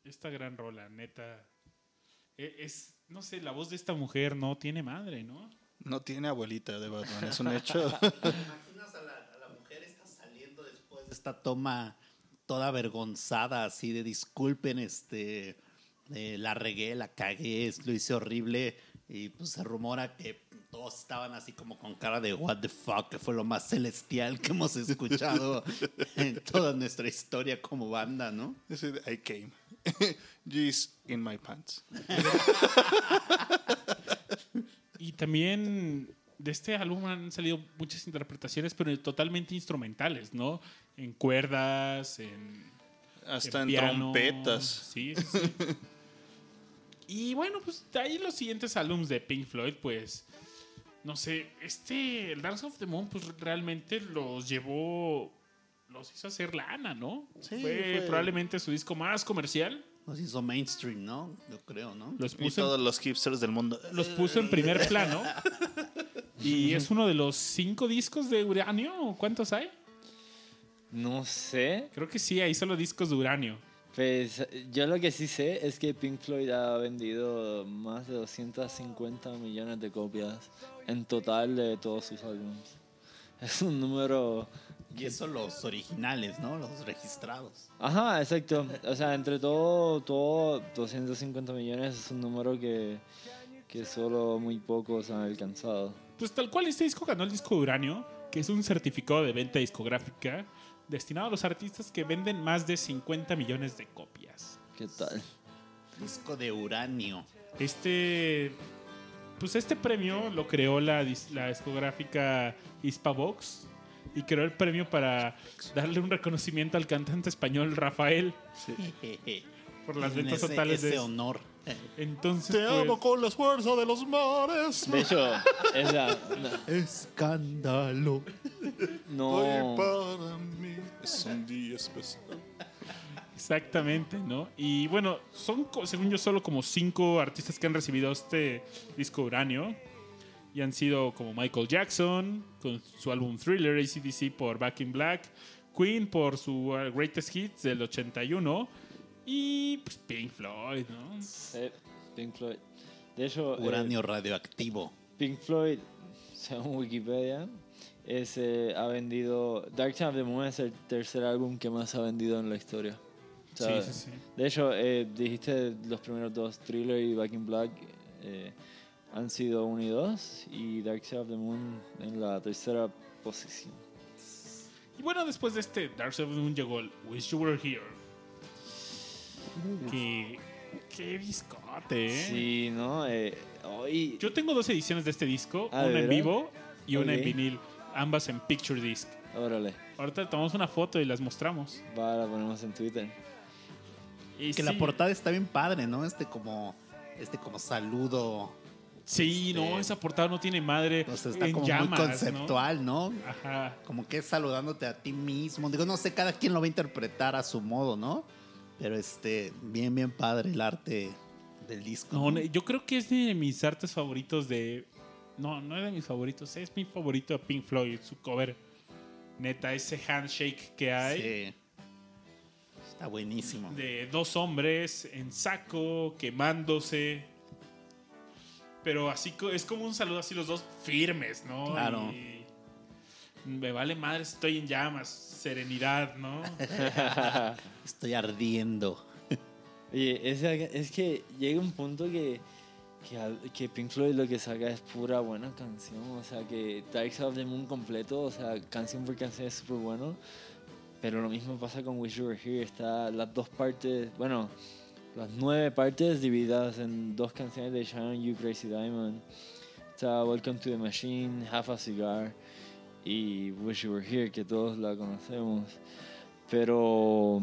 esta gran rola, neta? E- Es, no sé, la voz de esta mujer no tiene madre, ¿no? No tiene abuelita de Batman, es un hecho. imaginas a la, a la mujer está saliendo después de esta toma toda avergonzada, así de disculpen, este, eh, la regué, la cagué, es- lo hice horrible y pues se rumora que todos estaban así como con cara de what the fuck, que fue lo más celestial que hemos escuchado en toda nuestra historia como banda, ¿no? I came. G's in my pants. Y también de este álbum han salido muchas interpretaciones, pero totalmente instrumentales, ¿no? En cuerdas, en, Hasta en, piano. trompetas. Sí, sí, sí. y bueno, pues de ahí los siguientes álbumes de Pink Floyd, pues, no sé, este, el Dark of the Moon, pues realmente los llevó, los hizo hacer lana, ¿no? Sí, fue, fue- probablemente su disco más comercial. Nos hizo mainstream, ¿no? Yo creo, ¿no? Los Y puso, en- todos los hipsters del mundo. los puso en primer plano. Y es uno de los cinco discos de uranio. ¿o ¿Cuántos hay? No sé. Creo que sí, hay solo discos de uranio. Pues yo lo que sí sé es que Pink Floyd ha vendido más de 250 millones de copias en total de todos sus álbumes. Es un número... Y eso los originales, ¿no? Los registrados. Ajá, exacto. O sea, entre todo, todo 250 millones es un número que, que solo muy pocos han alcanzado. Pues tal cual este disco ganó el disco de uranio, que es un certificado de venta discográfica destinado a los artistas que venden más de 50 millones de copias. ¿Qué tal? Disco de uranio. Este, pues este premio lo creó la, la discográfica Hispavox y creó el premio para darle un reconocimiento al cantante español Rafael por las En ventas ese- totales ese de honor. Entonces, Te pues, amo con las fuerzas de los mares. De hecho, esa... Escándalo. No... Hoy no para mí es un día especial. Exactamente, ¿no? Y bueno, son, según yo, solo como cinco artistas que han recibido este disco uranio. Y han sido como Michael Jackson, con su álbum Thriller, ACDC por Back in Black, Queen por su uh, Greatest Hits del 81, y pues, Pink Floyd, ¿no? Eh, Pink Floyd. De hecho, eh, Uranio radioactivo. Pink Floyd, según Wikipedia, es, eh, ha vendido. Dark Side of the Moon es el tercer álbum que más ha vendido en la historia. Sí, sí, sí. De hecho, eh, dijiste los primeros dos, Thriller y Back in Black, eh, han sido uno y dos, y Dark Side of the Moon en la tercera posición. Y bueno, después de este Dark Side of the Moon llegó el Wish You Were Here. Que, qué discote, ¿eh? Sí, ¿no? Eh, hoy- Yo tengo dos ediciones de este disco, Ah, una ¿de en vivo y una en vinil, ambas en Picture Disc. Órale, Ahorita tomamos una foto y las mostramos. va, la ponemos en Twitter. Y Que la portada está bien padre, ¿no? Este como, este como saludo. Sí, este, no, esa portada no tiene madre. O sea, está en como llamas, muy conceptual, ¿no? ¿no? Ajá. Como que es saludándote a ti mismo. Digo, no sé, cada quien lo va a interpretar a su modo, ¿no? Pero este, bien, bien padre el arte del disco. No, yo creo que es de mis artes favoritos de. No, no es de mis favoritos, es mi favorito de Pink Floyd, su cover. Neta, ese handshake que hay Sí. Está buenísimo. de dos hombres en saco, quemándose. Pero así es como un saludo así los dos firmes, ¿no? Claro. Y me vale madre, estoy en llamas, serenidad, ¿no? Estoy ardiendo. Oye, es, es que llega un punto que, que Pink Floyd lo que saca es pura buena canción. O sea, que Dark Side of the Moon completo, o sea, canción por canción es súper bueno. Pero lo mismo pasa con Wish You Were Here. Está las dos partes, bueno, las nueve partes divididas en dos canciones de Sharon You Crazy Diamond. Está Welcome to the Machine, Half a Cigar y Wish You Were Here, que todos la conocemos. Pero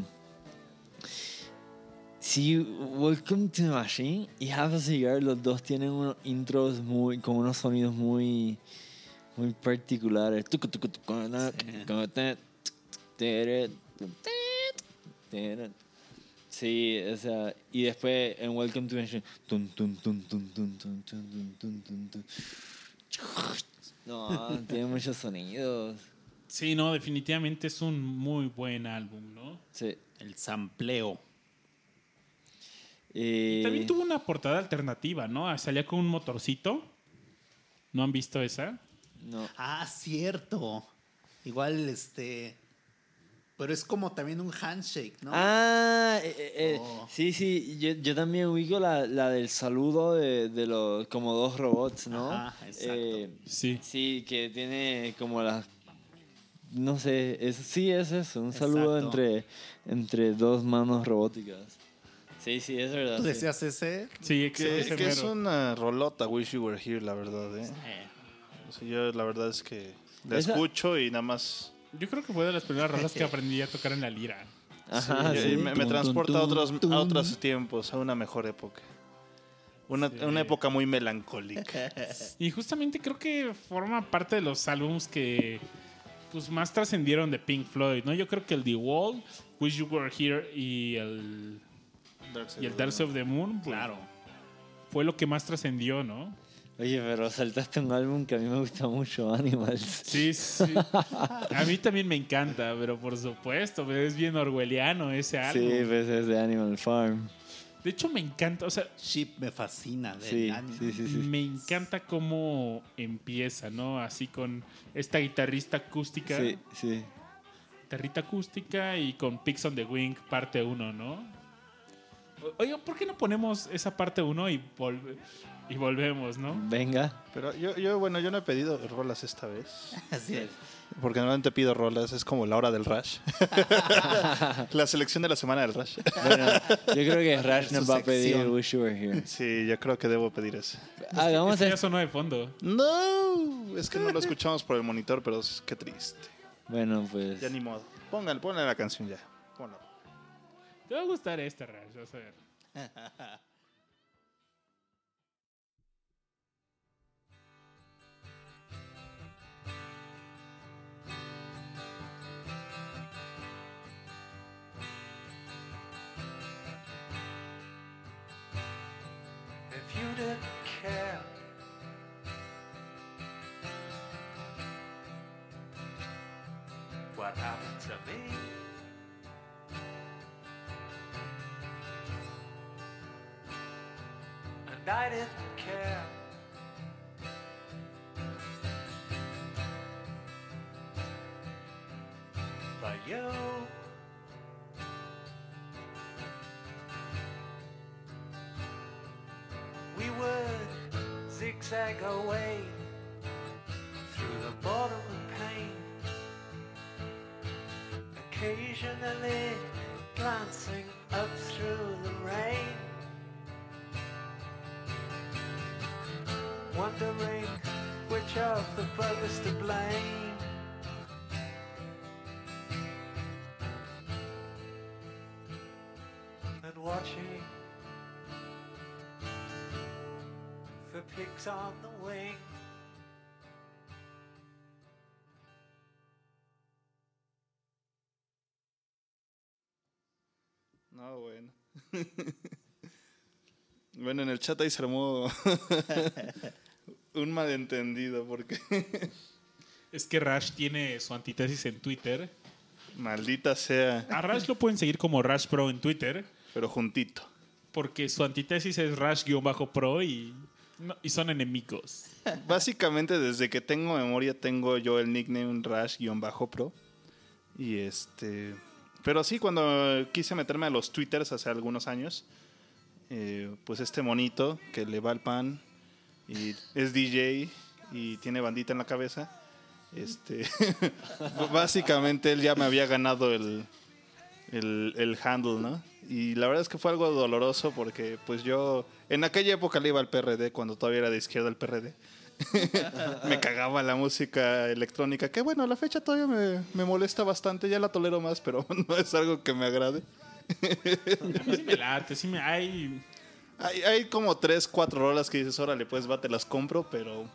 Sí, Welcome to the Machine y Half a Cigar, los dos tienen unos intros muy, con unos sonidos muy, muy particulares. Sí, o sea, y después en Welcome to the Machine. No, tiene muchos sonidos. Sí, no, definitivamente es un muy buen álbum, ¿no? Sí. El sampleo. También tuvo una portada alternativa, ¿no? Salía con un motorcito. ¿No han visto esa? No. Ah, cierto. Igual, este. Pero es como también un handshake, ¿no? Ah, eh, eh, eh, Oh. sí, sí, yo, yo también ubico la, la del saludo de, de los como dos robots, ¿no? Ajá, exacto. Eh, Sí. sí, que tiene como las no sé, es, sí es eso, un saludo entre, entre dos manos robóticas. Sí, sí, es verdad. ¿Tú sí. decías ese? Sí, Que, ese que es una rolota, Wish You Were Here, la verdad, ¿eh? O sea, yo la verdad es que la Esa- escucho y nada más Yo creo que fue de las primeras rolas que aprendí a tocar en la lira. Ajá, Sí, sí. me, transporta a otros, a otros tiempos, a una mejor época. Una, Sí. una época muy melancólica. Y justamente creo que forma parte de los álbums que pues más trascendieron de Pink Floyd, ¿no? Yo creo que el The Wall, Wish You Were Here y el, y el Dark Side of the Moon, pues, Claro. fue lo que más trascendió, ¿no? Oye, pero saltaste un álbum que a mí me gusta mucho, Animals. Sí, sí. A mí también me encanta, pero por supuesto, es bien orwelliano ese álbum. Sí, pues es de Animal Farm. De hecho, me encanta, o sea, Ship me fascina. del Sí, sí, sí, sí. me encanta cómo empieza, ¿no? Así con esta guitarrista acústica. Sí, sí. Guitarrita acústica y con Pix on the Wing parte 1, ¿no? O- Oiga, ¿por qué no ponemos esa parte 1 y, volve- y volvemos, no? Venga. Pero yo, yo, bueno, yo no he pedido rolas esta vez. Así es. Porque normalmente pido rolas, es como la hora del Rush. la selección de la semana del Rush. Bueno, yo creo que Rash Su nos va a pedir. Wish You Were Here. Sí, yo creo que debo pedir ese. Hagamos ya esto. sonó de fondo. No, es que no lo escuchamos por el monitor, pero es- qué triste. Bueno, pues. Ya ni modo. Póngale, ponle la canción ya. Ponla. Te va a gustar este, Rash, vas a ver. didn't care. But you. We would zigzag away through the bottom of pain, occasionally glancing up through the rain, wondering which of the brothers to blame. And watching for pigs on the wing. No, bueno. bueno, en el chat ahí se armó un malentendido porque Es que Rash tiene su antítesis en Twitter. maldita sea, A Rash lo pueden seguir como Rash Pro en Twitter, pero juntito. porque su antítesis es Rash-Pro y, no- y son enemigos. Básicamente desde que tengo memoria tengo yo el nickname Rash-Pro. Y este... Pero sí, cuando quise meterme a los twitters hace algunos años, eh, pues este monito que le va el pan y es DJ y tiene bandita en la cabeza, este, básicamente él ya me había ganado el, el, el handle, ¿no? Y la verdad es que fue algo doloroso porque pues yo en aquella época le iba al PRD cuando todavía era de izquierda el PRD. me cagaba la música electrónica, que bueno, la fecha todavía me, me molesta bastante, ya la tolero más, pero no es algo que me agrade. A mí sí me late, sí me hay... Hay, hay como tres, cuatro rolas que dices, órale, pues va, te las compro, pero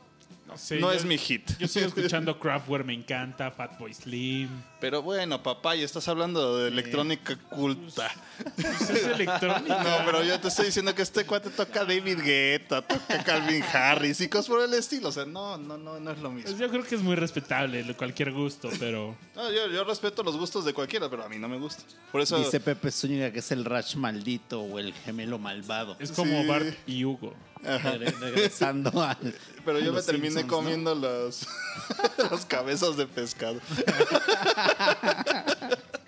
Sí, no yo- es mi hit. Yo sigo escuchando Kraftwerk, me encanta, Fatboy Slim. Pero bueno, papá, ya estás hablando de electrónica culta. Pues es electrónica. No, pero yo te estoy diciendo que este cuate toca David Guetta, toca Calvin Harris y cosas por el estilo. O sea, no, no, no, no es lo Pues mismo. yo creo que es muy respetable cualquier gusto, pero No, yo, yo respeto los gustos de cualquiera, pero a mí no me gusta. Por eso. Dice Pepe Zúñiga que es el Rash maldito o el gemelo malvado. es como Sí. Bart y Hugo. Re- Regresando al. Pero yo me los terminé Simpsons, ¿no? comiendo los, los cabezas de pescado.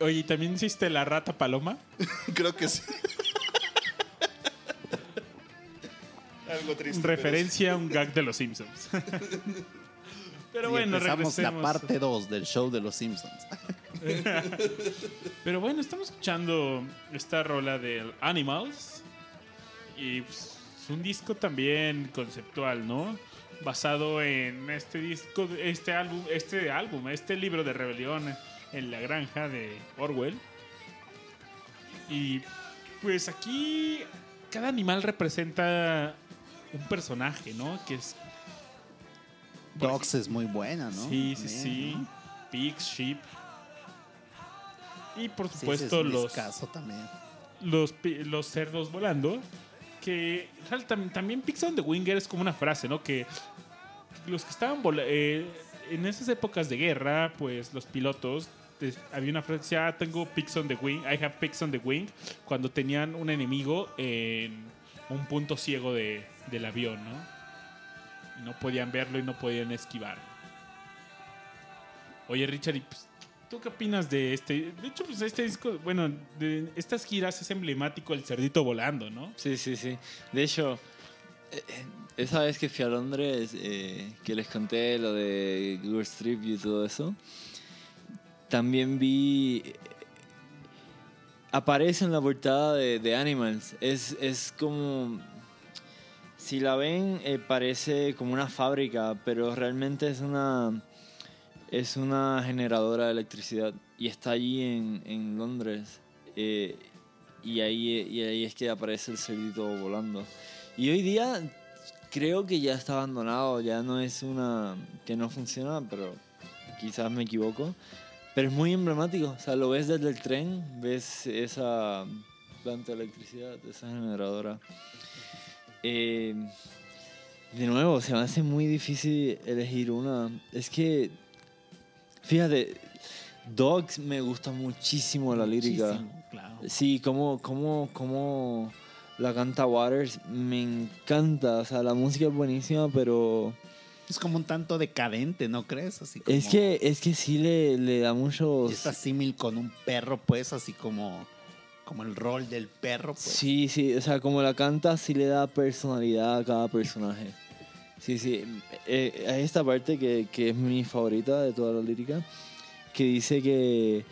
Oye, ¿y también hiciste la rata paloma? Creo que sí. Algo triste. Referencia a un gag de los Simpsons. Pero Y bueno, empezamos la parte 2 del show de los Simpsons. Pero bueno, estamos escuchando esta rola del Animals. Y pues, es un disco también conceptual, ¿no? Basado en este disco, este álbum, este álbum, este libro de rebelión en la granja de Orwell. Y pues aquí cada animal representa un personaje, ¿no? Que es Dogs es muy buena, ¿no? Sí, sí, sí. ¿no? Pigs, sheep. Y por Sí, supuesto es los, Vizcazo también. los, los cerdos volando. Que también Pigs on the Winger es como una frase, ¿no? Que los que estaban eh, en esas épocas de guerra, pues los pilotos, había una frase decía, "Ah, tengo pigs on the wing, I have pigs on the wing, cuando tenían un enemigo en un punto ciego de- del avión, ¿no? Y no podían verlo y no podían esquivar. Oye, Richard, y, pues, ¿tú qué opinas de este? De hecho, pues este disco, bueno, de estas giras es emblemático el cerdito volando, ¿no? Sí, sí, sí. De hecho, eh, eh, esa vez que fui a Londres, eh, que les conté lo de Street View y todo eso, también vi... Aparece en la portada de, Animals. Es, es como... Si la ven, parece como una fábrica, pero realmente es una... Es una generadora de electricidad y está allí en, en Londres. Eh, y ahí, y ahí es que aparece el cerdito volando. Y hoy día creo que ya está abandonado, ya no es una que no funciona, pero quizás me equivoco. Pero es muy emblemático, o sea, lo ves desde el tren, ves esa planta de electricidad, esa generadora. Eh, de nuevo, se me hace muy difícil elegir una. Es que, fíjate, Dogs me gusta muchísimo la lírica. Muchísimo, claro. Sí, como, como, como la canta Waters, me encanta. O sea, la música es buenísima, pero Es como un tanto decadente, ¿no crees? Así como, es que, es que sí le, le da mucho. Esta símil con un perro, pues, así como, como el rol del perro, pues. Sí, sí, o sea, como la canta, sí le da personalidad a cada personaje. Sí, sí. Eh, hay esta parte que, que es mi favorita de toda la lírica, que dice que,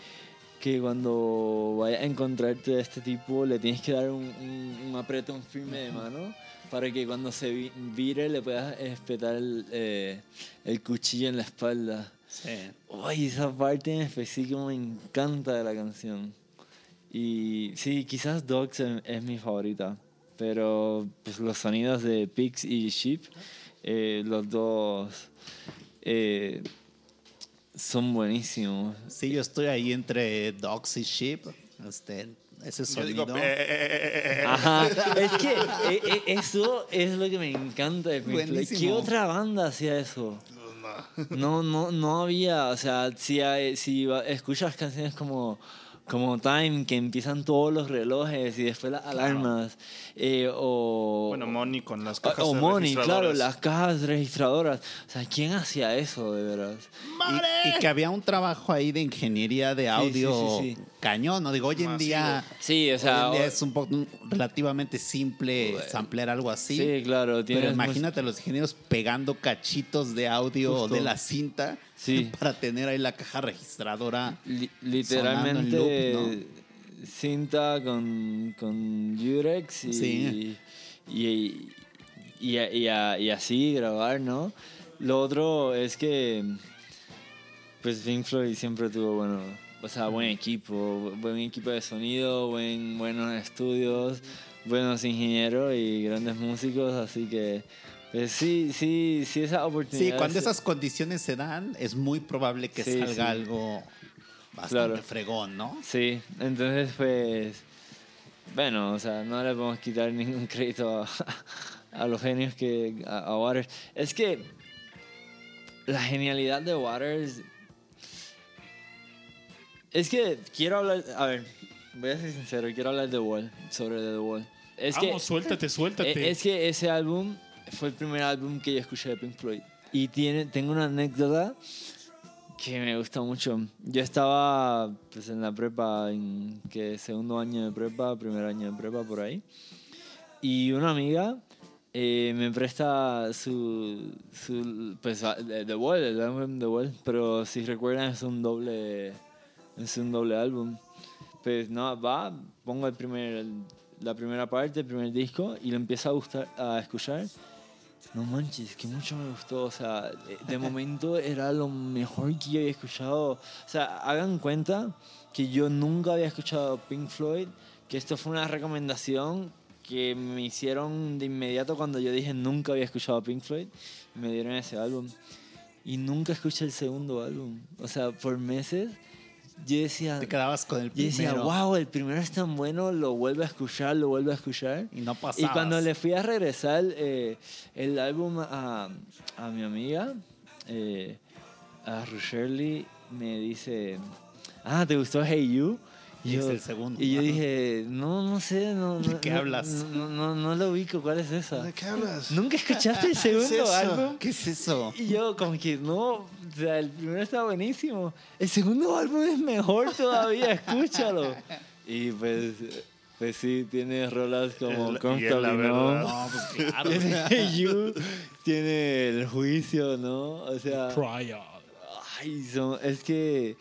que cuando vayas a encontrarte a este tipo, le tienes que dar un, un, un apretón firme de mano para que cuando se vi- vire le puedas espetar el, eh, el cuchillo en la espalda. Sí. Uy, esa parte en específico me encanta de la canción. Y sí, quizás Dogs es, es mi favorita. Pero pues, los sonidos de Pigs y Sheep, eh, los dos eh, son buenísimos. Sí, yo estoy ahí entre Dogs y Sheep. Este, ese sonido. digo, eh, Ajá, es que eh, eh, eso es lo que me encanta de Pink Floyd. ¿Qué otra banda hacía eso? No, no, no había, o sea, si, hay- si escuchas canciones como, como Time, que empiezan todos los relojes y después las alarmas, eh, o... Bueno, Money con las o- cajas o Money, claro, las cajas registradoras. O sea, ¿quién hacía eso, de verdad? Y, y que había un trabajo ahí de ingeniería de audio sí, sí, sí. cañón, ¿no? Digo, hoy en día, Sí, o hoy sea... en día o- es un poco relativamente simple Bueno. samplear algo así. sí, claro. Pero imagínate a los ingenieros pegando cachitos de audio Justo. de la cinta Sí. para tener ahí la caja registradora. Li- literalmente loop, cinta con, con Durex y, Sí. y, y, y- y- y así grabar, ¿no? Lo otro es que pues Pink Floyd siempre tuvo bueno, o sea, buen equipo, buen equipo de sonido, buen, buenos estudios, buenos ingenieros y grandes músicos, así que Pues sí, sí, sí, esa oportunidad. Sí, cuando es- esas condiciones se dan, es muy probable que Sí, salga sí. algo bastante Claro. fregón, ¿no? Sí, entonces pues. Bueno, o sea, no le podemos quitar ningún crédito a, a los genios que. A, a Waters. Es que. La genialidad de Waters. Es que quiero hablar. A ver, voy a ser sincero, quiero hablar de The Wall. Sobre The Wall. Es Vamos, que, suéltate, suéltate. eh, Es que ese álbum fue el primer álbum que yo escuché de Pink Floyd. Y tiene, tengo una anécdota que me gusta mucho. Yo estaba pues, en la prepa, en que segundo año de prepa, primer año de prepa, por ahí. Y una amiga eh, me presta su, su pues, The Wall, el álbum The Wall. Pero si recuerdan es un doble, es un doble álbum. Pues no, va, pongo el primer, la primera parte, el primer disco y lo empiezo a, gustar, a escuchar. No manches, que mucho me gustó. O sea, de- momento era lo mejor que yo había escuchado. O sea, hagan cuenta que yo nunca había escuchado Pink Floyd, que esto fue una recomendación que me hicieron de inmediato cuando yo dije nunca había escuchado Pink Floyd. Me dieron ese álbum. Y nunca escuché el segundo álbum. O sea, por meses yo decía... Te quedabas con el Yo decía, primero. wow, el primero es tan bueno, lo vuelvo a escuchar, lo vuelvo a escuchar. Y no Y pasabas. cuando le fui a regresar eh, el álbum a, a mi amiga, eh, a Shirley, me dice, ah, ¿te gustó Hey You? Y es el segundo. Y yo Ajá. dije, no, no sé, no, ¿De qué no- hablas? No, no, no lo ubico, ¿cuál es esa? ¿De qué hablas? ¿Nunca escuchaste el segundo eso? álbum? ¿Qué es eso? Y yo como que no, o sea, el primero está buenísimo. El segundo álbum es mejor todavía, escúchalo. Y pues, pues sí, tiene rolas como El- y Comfortably No. verdad. No, pues claro. Tiene You, tiene el juicio, ¿no? O sea, Trial. ay, son- es que,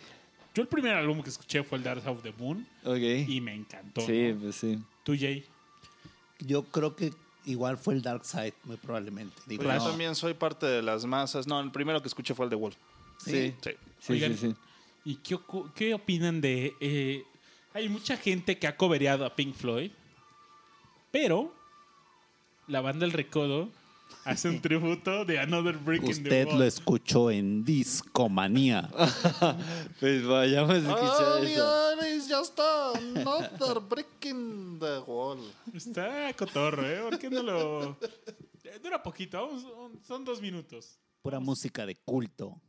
Yo el primer álbum que escuché fue el Dark of the Moon ok. y me encantó. Sí, ¿no? pues sí. ¿Tú, Jay? Yo creo que igual fue el Dark Side, muy probablemente. Digo, Pero yo también soy parte de las masas. No, el primero que escuché fue el de Wolf. Sí, Sí. sí, Oigan, sí, sí. ¿Y qué opinan de...? eh, hay mucha gente que ha cobereado a Pink Floyd, pero la banda El Recodo hace un tributo de Another Brick in the Usted Wall. lo escuchó en Discomanía. Pues vayamos a escuchar eso. is just another brick in the wall. Está cotorro, ¿eh? ¿Por qué no lo...? Eh, Dura poquito, vamos, son dos minutos. Pura música de culto.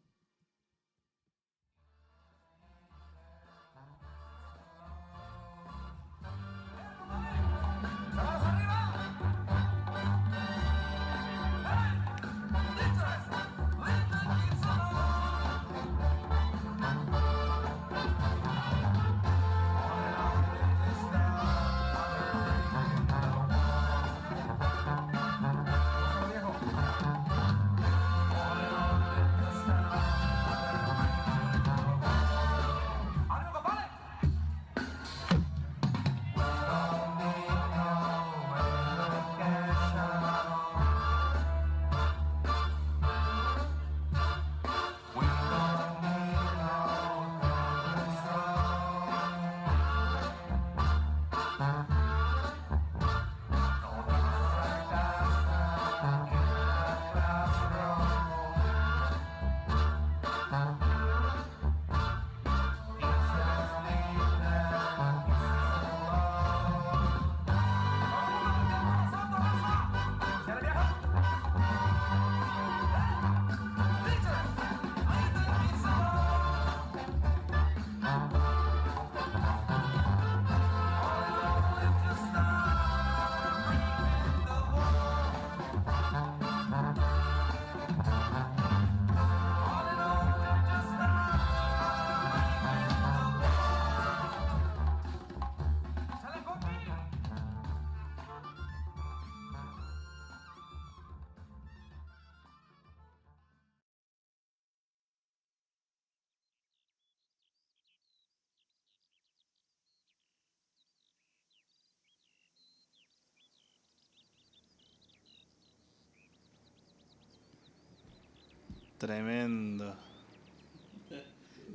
Tremendo.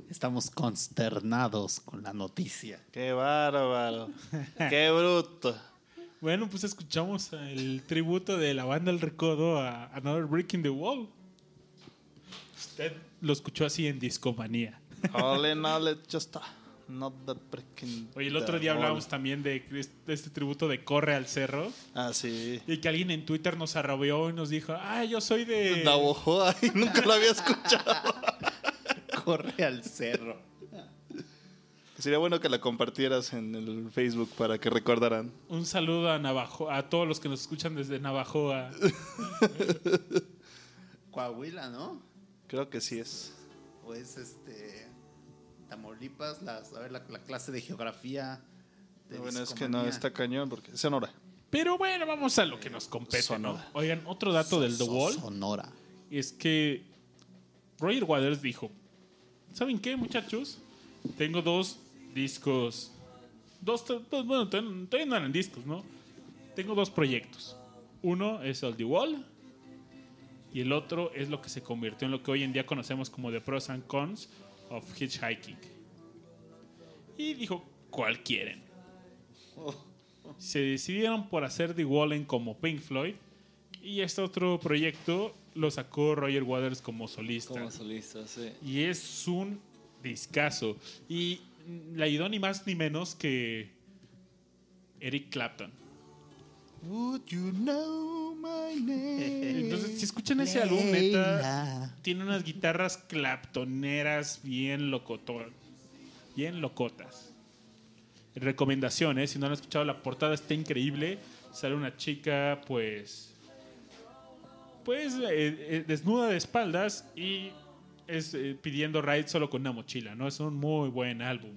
Estamos consternados con la noticia. Qué bárbaro. Qué bruto. Bueno, pues escuchamos el tributo de la banda El Recodo a Another Brick in the Wall. Usted lo escuchó así en Discomanía. All in all, it's just not that freaking Oye, el otro día wall. hablábamos también de este, tributo de Corre al Cerro. Ah, sí. Y que alguien en Twitter nos arrobeó y nos dijo, ah, yo soy de... Navajo, ay, nunca lo había escuchado. Corre al cerro. Sería bueno que la compartieras en el Facebook para que recordaran. Un saludo a Navajo, a todos los que nos escuchan desde Navajoa. Coahuila, ¿no? Creo que sí es. O es este. Tamaulipas, las, a ver, la, la clase de geografía. de bueno, es que no está cañón porque es Sonora. Pero bueno, vamos a lo que nos compete, ¿no? Sonora. Oigan, otro dato del The So- Wall Sonora. es que Roger Waters dijo, ¿saben qué, muchachos? Tengo dos discos, dos, dos- bueno, todavía todavía no eran discos, ¿no? Tengo dos proyectos. Uno es el The Wall y el otro es lo que se convirtió en lo que hoy en día conocemos como The Pros and Cons of Hitchhiking. Y dijo, ¿cuál quieren? Se decidieron por hacer The Wall en como Pink Floyd y este otro proyecto lo sacó Roger Waters como solista. Como solista, sí. Y es un discazo. Y le ayudó ni más ni menos que Eric Clapton. Would you know my name? Entonces, si escuchan ese álbum, neta, tiene unas guitarras claptoneras bien. Bien locotas. Recomendaciones, si no han escuchado la portada, está increíble. Sale una chica, pues. Pues eh, eh, desnuda de espaldas y es eh, pidiendo ride solo con una mochila, ¿no? Es un muy buen álbum.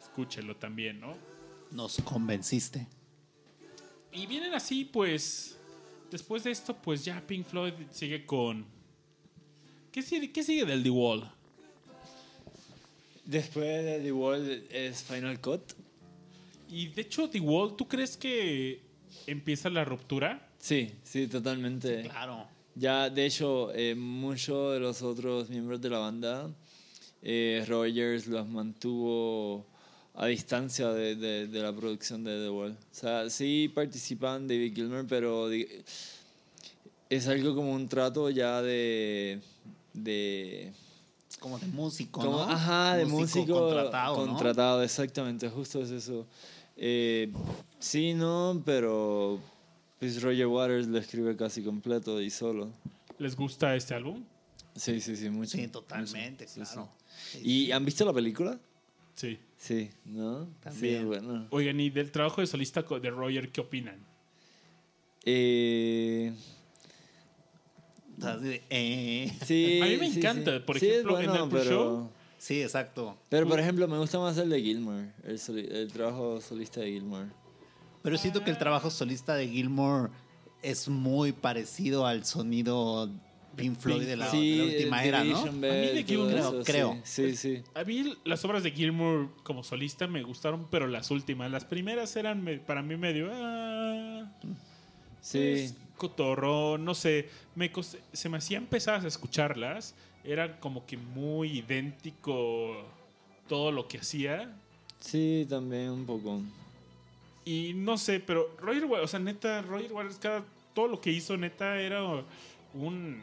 Escúchelo también, ¿no? Nos convenciste. Y vienen así, pues. Después de esto, pues ya Pink Floyd sigue con. ¿Qué sigue, qué sigue del The Wall? Después de The Wall es Final Cut. Y de hecho, The Wall, ¿tú crees que empieza la ruptura? Sí, sí, totalmente. Claro. Ya, de hecho, eh, muchos de los otros miembros de la banda, eh, Rogers los mantuvo a distancia de, de- de la producción de The Wall. O sea, sí participan David Gilmer, pero es algo como un trato ya de... de Como de músico, como- ¿no? Ajá, de músico contratado, ¿no? contratado, exactamente, justo es eso. Eh, sí, no, pero pues Roger Waters lo escribe casi completo y solo. ¿Les gusta este álbum? Sí, sí, sí, mucho. Sí, totalmente, mucho, sí, claro. sí. ¿Y han visto la película? Sí. Sí, ¿no? También. Sí, bueno. Oigan, ¿y del trabajo de solista de Roger qué opinan? Eh, eh. sí, A mí me sí, encanta, sí. por ejemplo, en el pre-show, Sí, exacto. Pero, por ejemplo, me gusta más el de Gilmore, el, soli- el trabajo solista de Gilmore. Pero siento que el trabajo solista de Gilmore es muy parecido al sonido Pink Floyd de la, de la última era, ¿no? Bell, A mí de eso, creo. Sí, sí. sí. A mí las obras de Gilmour como solista me gustaron, pero las últimas, las primeras eran para mí medio... ah, Sí. es cotorro, no sé, me se me hacían pesadas escucharlas, era como que muy idéntico todo lo que hacía Sí, también un poco. y no sé, pero Roger Waters, o sea, neta, Roger Waters, cada, todo lo que hizo, neta, era un,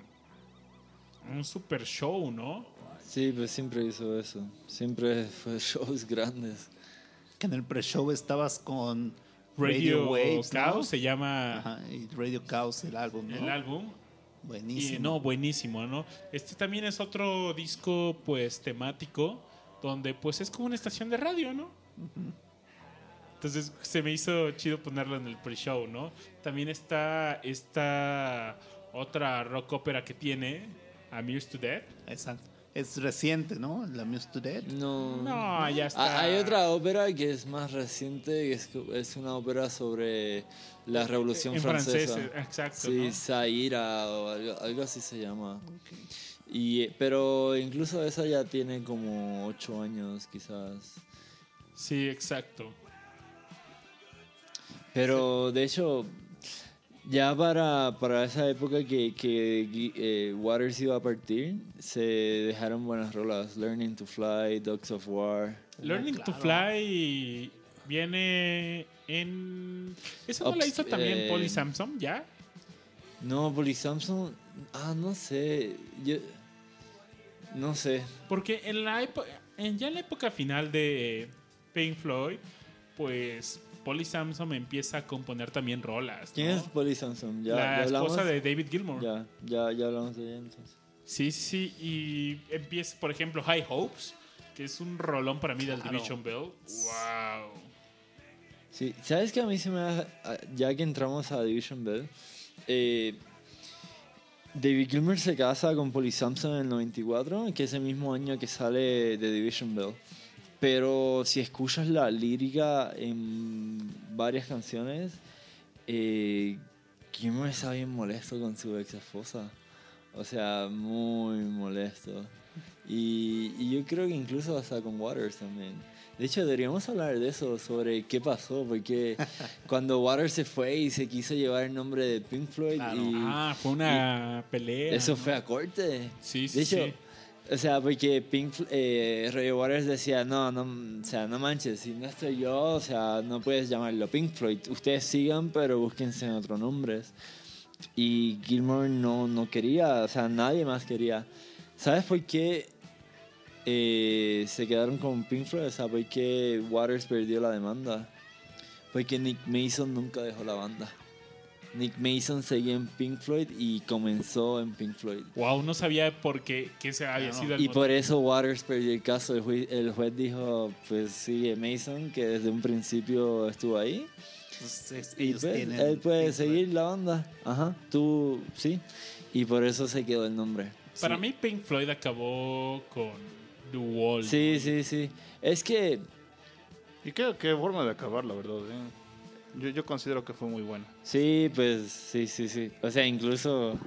un super show, ¿no? Sí, pues siempre hizo eso. Siempre fue shows grandes. Que en el pre-show estabas con Radio, Waves, ¿no? Chaos se llama Ajá, y Radio Chaos, el álbum, ¿no? el álbum. Buenísimo. Y no, buenísimo, ¿no? Este también es otro disco, pues, temático, donde, pues, es como una estación de radio, ¿no? Entonces, se me hizo chido ponerlo en el pre-show, ¿no? También está esta otra rock ópera que tiene, Amused to Death. Exacto. Es reciente, ¿no? La Muse to Dead. No. No, ya Ah, está. Hay otra ópera que es más reciente, que es, es una ópera sobre la Revolución En Francesa. francés, exacto, Sí, ¿no? Zaira o algo, algo así se llama. Y, eh, pero incluso esa ya tiene como ocho años, quizás. Sí, exacto. Pero de hecho, ya para, para esa época que, que eh, Waters iba a partir, se dejaron buenas rolas. Learning to Fly, Dogs of War. Learning to Fly Viene en. ¿Esa no la hizo también eh, Polly Samson? ¿Ya? No, Polly Samson. Ah, no sé. Yo. No sé. Porque en la época, en ya en la época final de Pink Floyd, pues Polly Samson empieza a componer también rolas. ¿Quién es Polly Samson? ¿Ya, la ya esposa de David Gilmour. Ya, ya, ya hablamos de ella entonces. Sí, sí. Y empieza, por ejemplo, High Hopes, que es un rolón para mí del Claro. Division Bell. ¡Wow! Sí, ¿sabes que a mí se me da, ya que entramos a Division Bell, eh, David Gilmour se casa con Polly Samson en el 94, que es el mismo año que sale de Division Bell. Pero si escuchas la lírica en varias canciones, eh, Gilmour está bien molesto con su ex esposa. O sea, muy molesto. Y, y yo creo que incluso hasta con Waters también. De hecho, deberíamos hablar de eso, sobre qué pasó, porque cuando Waters se fue y se quiso llevar el nombre de Pink Floyd, Claro. y Ah, fue una pelea. eso ¿no? fue a corte. Sí, sí, De hecho, sí. O sea, porque Pink, eh, Roger Waters decía, no, no, o sea, no manches, si no estoy yo, o sea, no puedes llamarlo Pink Floyd. Ustedes sigan, pero búsquense en otros nombres. Y Gilmore no, no quería, o sea, nadie más quería. ¿Sabes por qué eh, se quedaron con Pink Floyd? O sea, por qué Waters perdió la demanda. Porque Nick Mason nunca dejó la banda. Nick Mason seguía en Pink Floyd y comenzó en Pink Floyd. Wow, no sabía por qué, qué se había sido el Y motivo. por eso Waters perdió el caso. El juez, el juez dijo, pues sigue Mason, que desde un principio estuvo ahí. Pues, es- Y ellos pues, tienen él puede Pink Floyd. seguir la banda. Ajá, tú, sí. Y por eso se quedó el nombre. Para Sí. mí Pink Floyd acabó con The Wall. Sí, sí, sí. Es que, Y qué, qué forma de acabar, la verdad. ¿eh? Yo, yo considero que fue muy buena. sí, pues, sí, sí, sí. O sea, incluso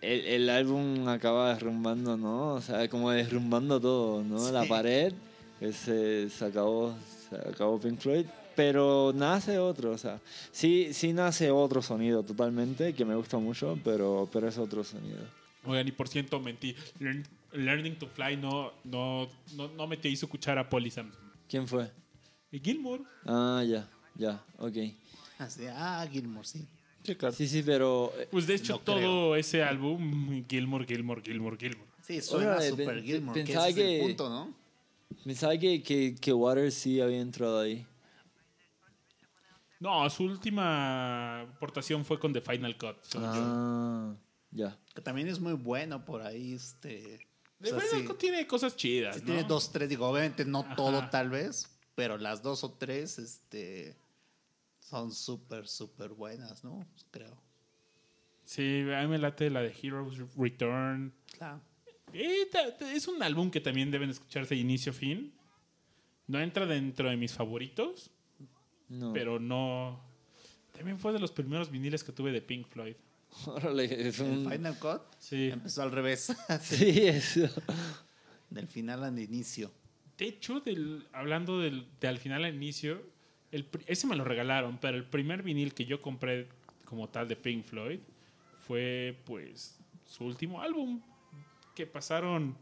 el, el álbum acaba derrumbando, ¿no? O sea, como derrumbando todo, ¿no? La Sí. pared, pues, se, acabó, se acabó Pink Floyd. Pero nace otro, o sea, sí, sí nace otro sonido totalmente, que me gusta mucho, pero, pero es otro sonido. Oigan, y por cierto, mentí. Learn- Learning to Fly no, no, no, no metió su cuchara a Polly Samson. ¿Quién fue? Y Gilmour. Ah, ya, ya, ok. Así, ah, Gilmore, sí. Sí, claro. Sí, sí, pero eh, Pues de hecho, No todo creo. ese álbum, Gilmour, Gilmour, Gilmour, Gilmour. Sí, suena Órale, super pen- Gilmore, que pensaba ese es el que- punto, ¿no? pensaba que, que, que Waters sí había entrado ahí. No, su última aportación fue con The Final Cut. según yo. Ah, ya. Que también es muy bueno por ahí, este... o The sea, Final sí, Cut tiene cosas chidas, sí ¿no? tiene dos, tres, digo, obviamente no Ajá. todo tal vez, pero las dos o tres, este... Son súper, súper buenas, ¿no? Creo. Sí, a mí me late la de Heroes Return. Claro. Es un álbum que también deben escucharse de inicio a fin. No entra dentro de mis favoritos, No. pero no. También fue de los primeros viniles que tuve de Pink Floyd. Órale, es El un... Final Cut Sí. empezó al revés, Sí, eso. del final al inicio. De hecho, del, hablando del, de al final al inicio, el, ese me lo regalaron, pero el primer vinil que yo compré como tal de Pink Floyd fue pues su último álbum, que pasaron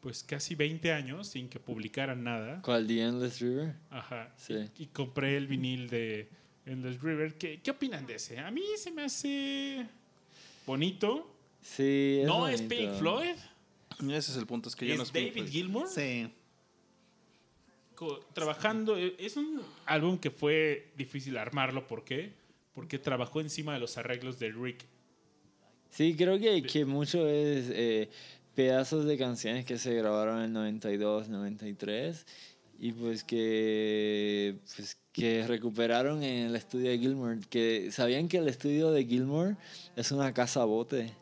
pues casi 20 años sin que publicaran nada. ¿Cuál? The Endless River. Ajá. Sí. Y, y compré el vinil de Endless River. ¿Qué, ¿Qué opinan de ese? A mí se me hace bonito. Sí, no es. Pink Floyd, Ese es el punto, es que es no es David. Gilmour. Sí. Trabajando. eh, Es un álbum que fue difícil armarlo. ¿Por qué? Porque trabajó encima de los arreglos de Rick. Sí, creo que, que mucho es eh, pedazos de canciones que se grabaron en el 92, 93 y pues que, pues que recuperaron en el estudio de Gilmore. Que sabían que el estudio de Gilmore es una casa bote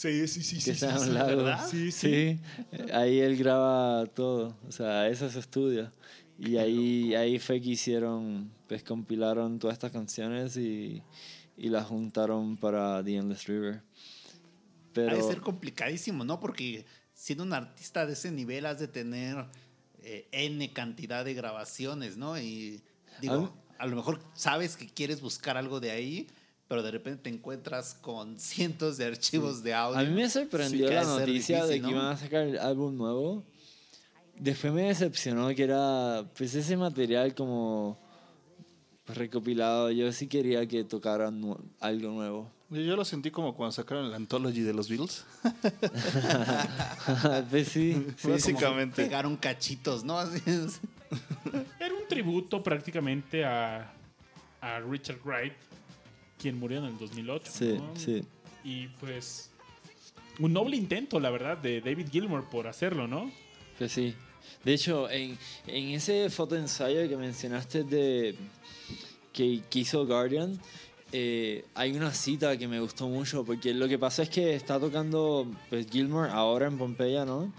Sí, sí, sí. que está a un lado. Sí, sí. Sí, ahí él graba todo, o sea, ese es su estudio. Y ahí, ahí fue que hicieron, pues compilaron todas estas canciones y, y las juntaron para The Endless River. Pero, Ha de ser complicadísimo, ¿no? Porque siendo un artista de ese nivel has de tener eh, N cantidad de grabaciones, ¿no? Y digo, a lo mejor sabes que quieres buscar algo de ahí, pero de repente te encuentras con cientos de archivos de audio. a mí me sorprendió Sí la de noticia de difícil, que ¿no? iban a sacar el álbum nuevo. Después me decepcionó que era, pues ese material como recopilado. Yo sí quería que tocaran nu- algo nuevo. Yo, yo lo sentí como cuando sacaron el Anthology de los Beatles. pues sí, sí. Básicamente. Pegaron cachitos, ¿no? Así es. Era un tributo prácticamente a, a Richard Wright, quien murió en el 2008. Sí, ¿no? sí. Y pues un noble intento, la verdad, de David Gilmour por hacerlo, ¿no? Pues sí. De hecho, en, en ese fotoensayo que mencionaste de que, que hizo Guardian, eh, hay una cita que me gustó mucho, porque lo que pasa es que está tocando pues, Gilmore ahora en Pompeya, ¿no?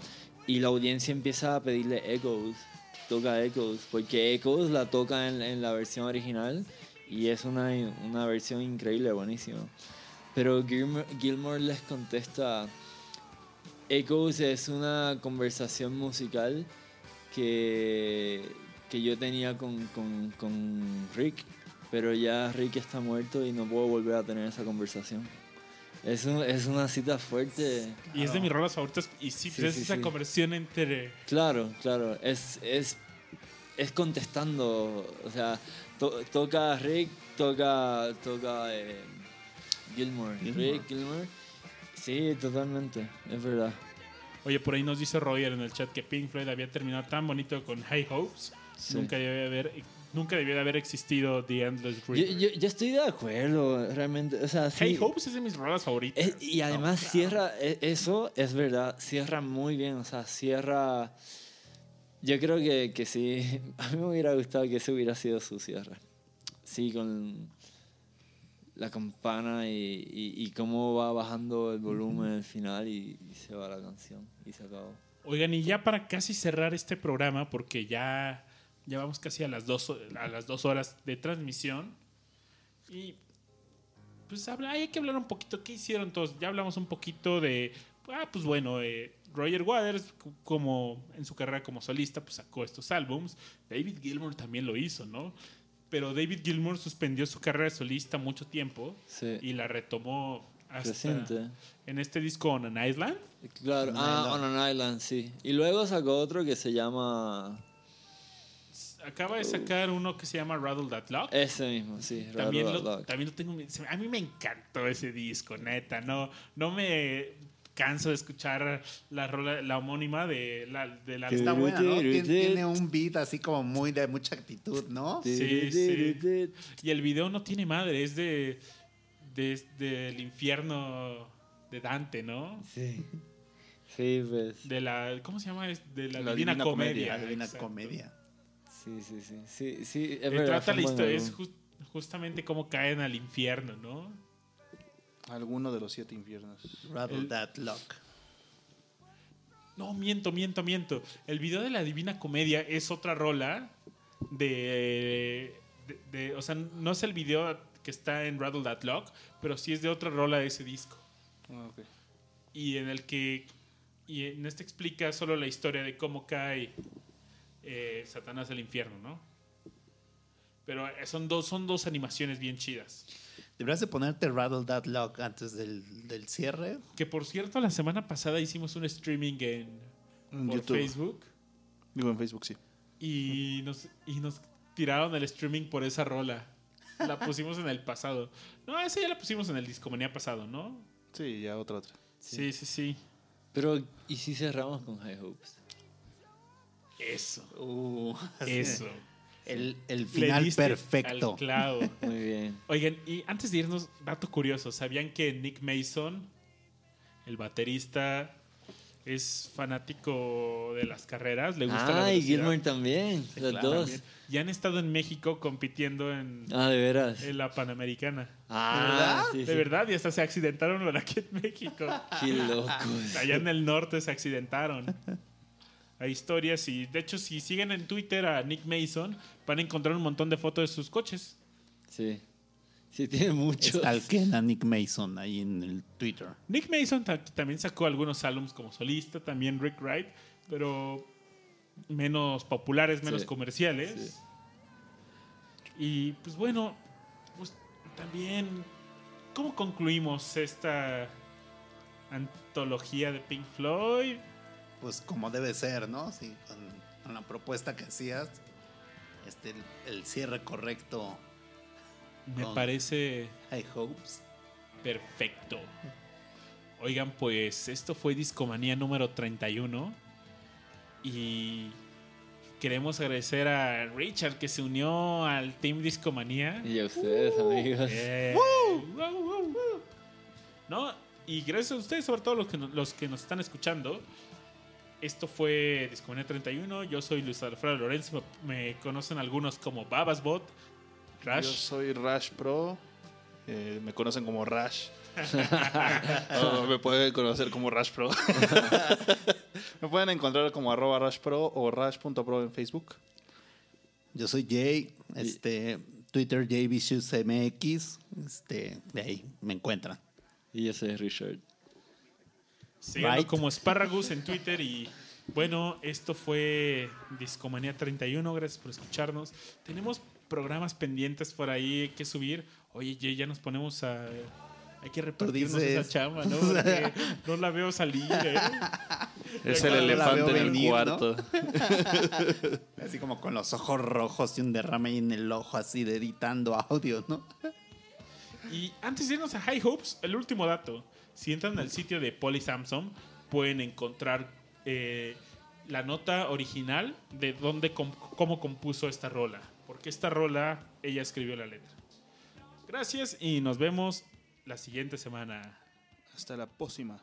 Y la audiencia empieza a pedirle Echoes, toca Echoes, porque Echoes la toca en, en la versión original y es una, una versión increíble, buenísima. Pero Gilmore, Gilmore les contesta, Echoes es una conversación musical que, que yo tenía con, con, con Rick, pero ya Rick está muerto y no puedo volver a tener esa conversación. Es, un- es una cita fuerte. Y es de mis rolas favoritas. Y sí, Sí, pues, es sí, esa sí. conversión entre. Claro, claro. Es, es, es contestando. O sea, to- toca Rick, toca, toca eh, Gilmore. Gilmore. Rick, Gilmore. Sí, totalmente. Es verdad. Oye, por ahí nos dice Roger en el chat que Pink Floyd había terminado tan bonito con High Hopes. Sí. Nunca, debió de haber, nunca debió de haber existido The Endless Yo, River. yo, yo estoy de acuerdo, realmente. O sea, sí. Hey Hopes es de mis rolas favoritas. Es- y además No, claro. cierra, e- eso es verdad, cierra muy bien, o sea, cierra... Yo creo que, que sí, a mí me hubiera gustado que ese hubiera sido su cierre. Sí, con la campana y, y, y cómo va bajando el volumen al final y, y se va la canción y se acabó. Oigan, y ya para casi cerrar este programa, porque ya, ya vamos casi a las, dos, a las dos horas de transmisión. Y pues habla, hay que hablar un poquito. ¿Qué hicieron todos? Ya hablamos un poquito de. Ah, pues bueno, eh, Roger Waters, como en su carrera como solista, pues sacó estos álbums. David Gilmour también lo hizo, ¿no? Pero David Gilmour suspendió su carrera solista mucho tiempo Sí, y la retomó hasta reciente. en este disco On an Island. Claro, On ah, Island. On an Island, sí. Y luego sacó otro que se llama... Acaba de sacar uno que se llama Rattle That Lock. Ese mismo, sí. también, Rattle lo, That Lock. también lo tengo. A mí me encantó ese disco, neta. No, no me canso de escuchar la rola, la homónima de la, de la Está buena, ¿no? Tien- Tiene un beat así como muy de mucha actitud, ¿no? Sí, sí. Y el video no tiene madre, es de, de- del infierno de Dante, ¿no? Sí. Sí, pues. De la, ¿cómo se llama? Es De la, La Divina, Divina Comedia. Comedia. La Divina exacto. Comedia. Sí, sí, sí. Sí, sí, es verdad. trata la historia, es justamente cómo caen al infierno, ¿no? Alguno de los siete infiernos. Rattle El- That Lock. No, miento, miento, miento. El video de la Divina Comedia es otra rola de, de- de- O sea, no es el video que está en Rattle That Lock, pero sí es de otra rola de ese disco. Ah, ok. Y en el que. Y en este explica solo la historia de cómo cae eh, Satanás al infierno, ¿no? Pero eh, son dos, son dos animaciones bien chidas. Deberías de ponerte Rattle That Lock antes del, del cierre. Que por cierto, la semana pasada hicimos un streaming en, En por YouTube. Facebook. Digo, en Facebook sí. y nos, y nos tiraron el streaming por esa rola. La pusimos en el pasado. No, esa ya la pusimos en el Discomanía pasado, ¿no? Sí, ya otra, otra. Sí, sí, sí. Pero, ¿y si cerramos con High Hopes? Eso. Uh, Eso. El, el final perfecto. al clavo. Muy bien. Oigan, y antes de irnos, dato curioso. ¿Sabían que Nick Mason, el baterista, es fanático de las carreras? Le gusta la Ah, y velocidad? Gilmore también. los claro, dos. También. Y han estado en México compitiendo en, Ah, de veras. en la Panamericana. Ah, sí, De sí. verdad, y hasta se accidentaron por aquí en México. Qué locos. Allá en el norte se accidentaron. Historias y de hecho si siguen en Twitter a Nick Mason van a encontrar un montón de fotos de sus coches. Sí. Sí, tiene muchos. Stalken a Nick Mason ahí en el Twitter. Nick Mason ta- también sacó algunos álbumes como solista, también Rick Wright, pero menos populares, menos Sí. comerciales. Sí. Y pues bueno, pues, también, ¿cómo concluimos esta antología de Pink Floyd? Pues como debe ser, ¿no? Sí, con, con la propuesta que hacías, este, el, el cierre correcto Me parece High Hopes. perfecto. Oigan, pues esto fue Discomanía número 31. Y queremos agradecer a Richard que se unió al Team Discomanía. Y a ustedes, amigos. Eh, ¿No? Y gracias a ustedes, sobre todo los que, los que nos están escuchando. Esto fue Discomanía 31. Yo soy Luis Alfredo Lorenzo. Me conocen algunos como Babasbot, Yo Rash. soy Rash Pro. eh, me conocen como Rash. O me pueden conocer como Rash Pro. me pueden encontrar como arroba Rash Pro o Rash.pro en Facebook. Yo soy Jay, este, Twitter JVicious.mx, este, de ahí me encuentran. Y yo soy Richard. Síganlo Right. como Sparragus en Twitter. Y bueno, esto fue Discomanía 31. Gracias por escucharnos. Tenemos programas pendientes por ahí que subir. Oye, ya nos ponemos a. Hay que repartirnos esa chamba, ¿no? Porque no la veo salir, ¿eh? Es el elefante en el venir, ¿no? cuarto. Así como con los ojos rojos y un derrame ahí en el ojo, así de editando audio, ¿no? Y antes de irnos a High Hopes, el último dato. Si entran al sitio de Polly Samson, pueden encontrar eh, la nota original de dónde cómo compuso esta rola. Porque esta rola ella escribió la letra. Gracias y nos vemos la siguiente semana. Hasta la próxima.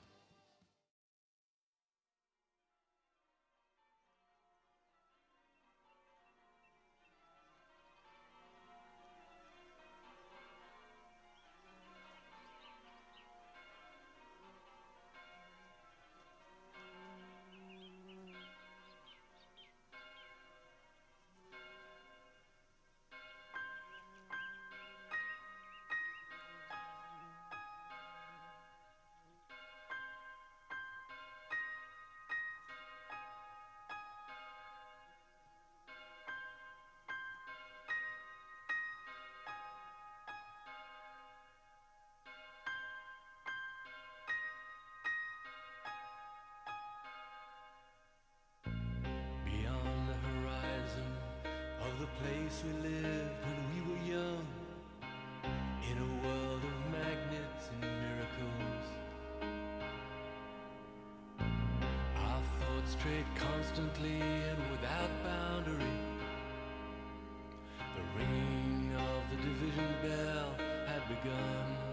Place we lived when we were young, in a world of magnets and miracles. Our thoughts strayed constantly and without boundary. The ringing of the division bell had begun.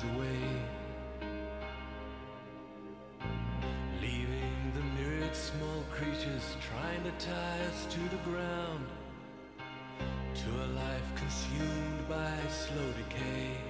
Dreams away. Leaving the myriad small creatures trying to tie us to the ground, to a life consumed by slow decay.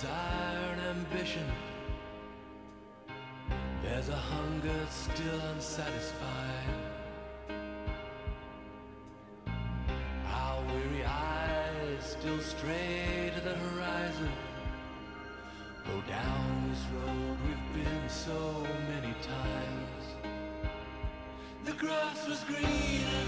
Desire and ambition. There's a hunger still unsatisfied. Our weary eyes still stray to the horizon. Go down this road we've been so many times. The grass was greener.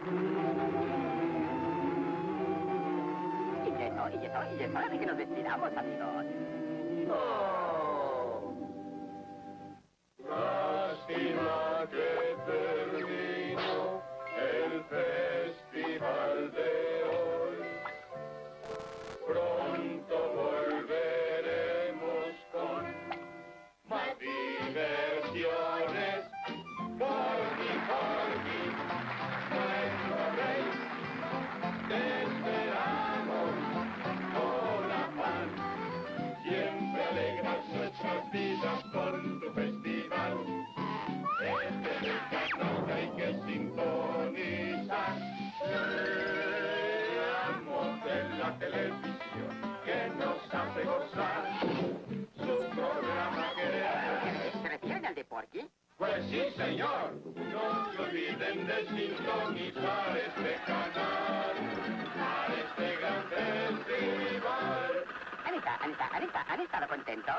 Y ya es hora, y ya es hora, y es de que nos despidamos, amigos. Lástima de canal. Anita, Anita, Anita, ¿han estado contentos?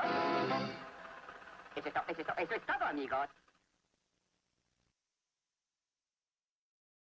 Es eso es todo, eso es todo, amigos.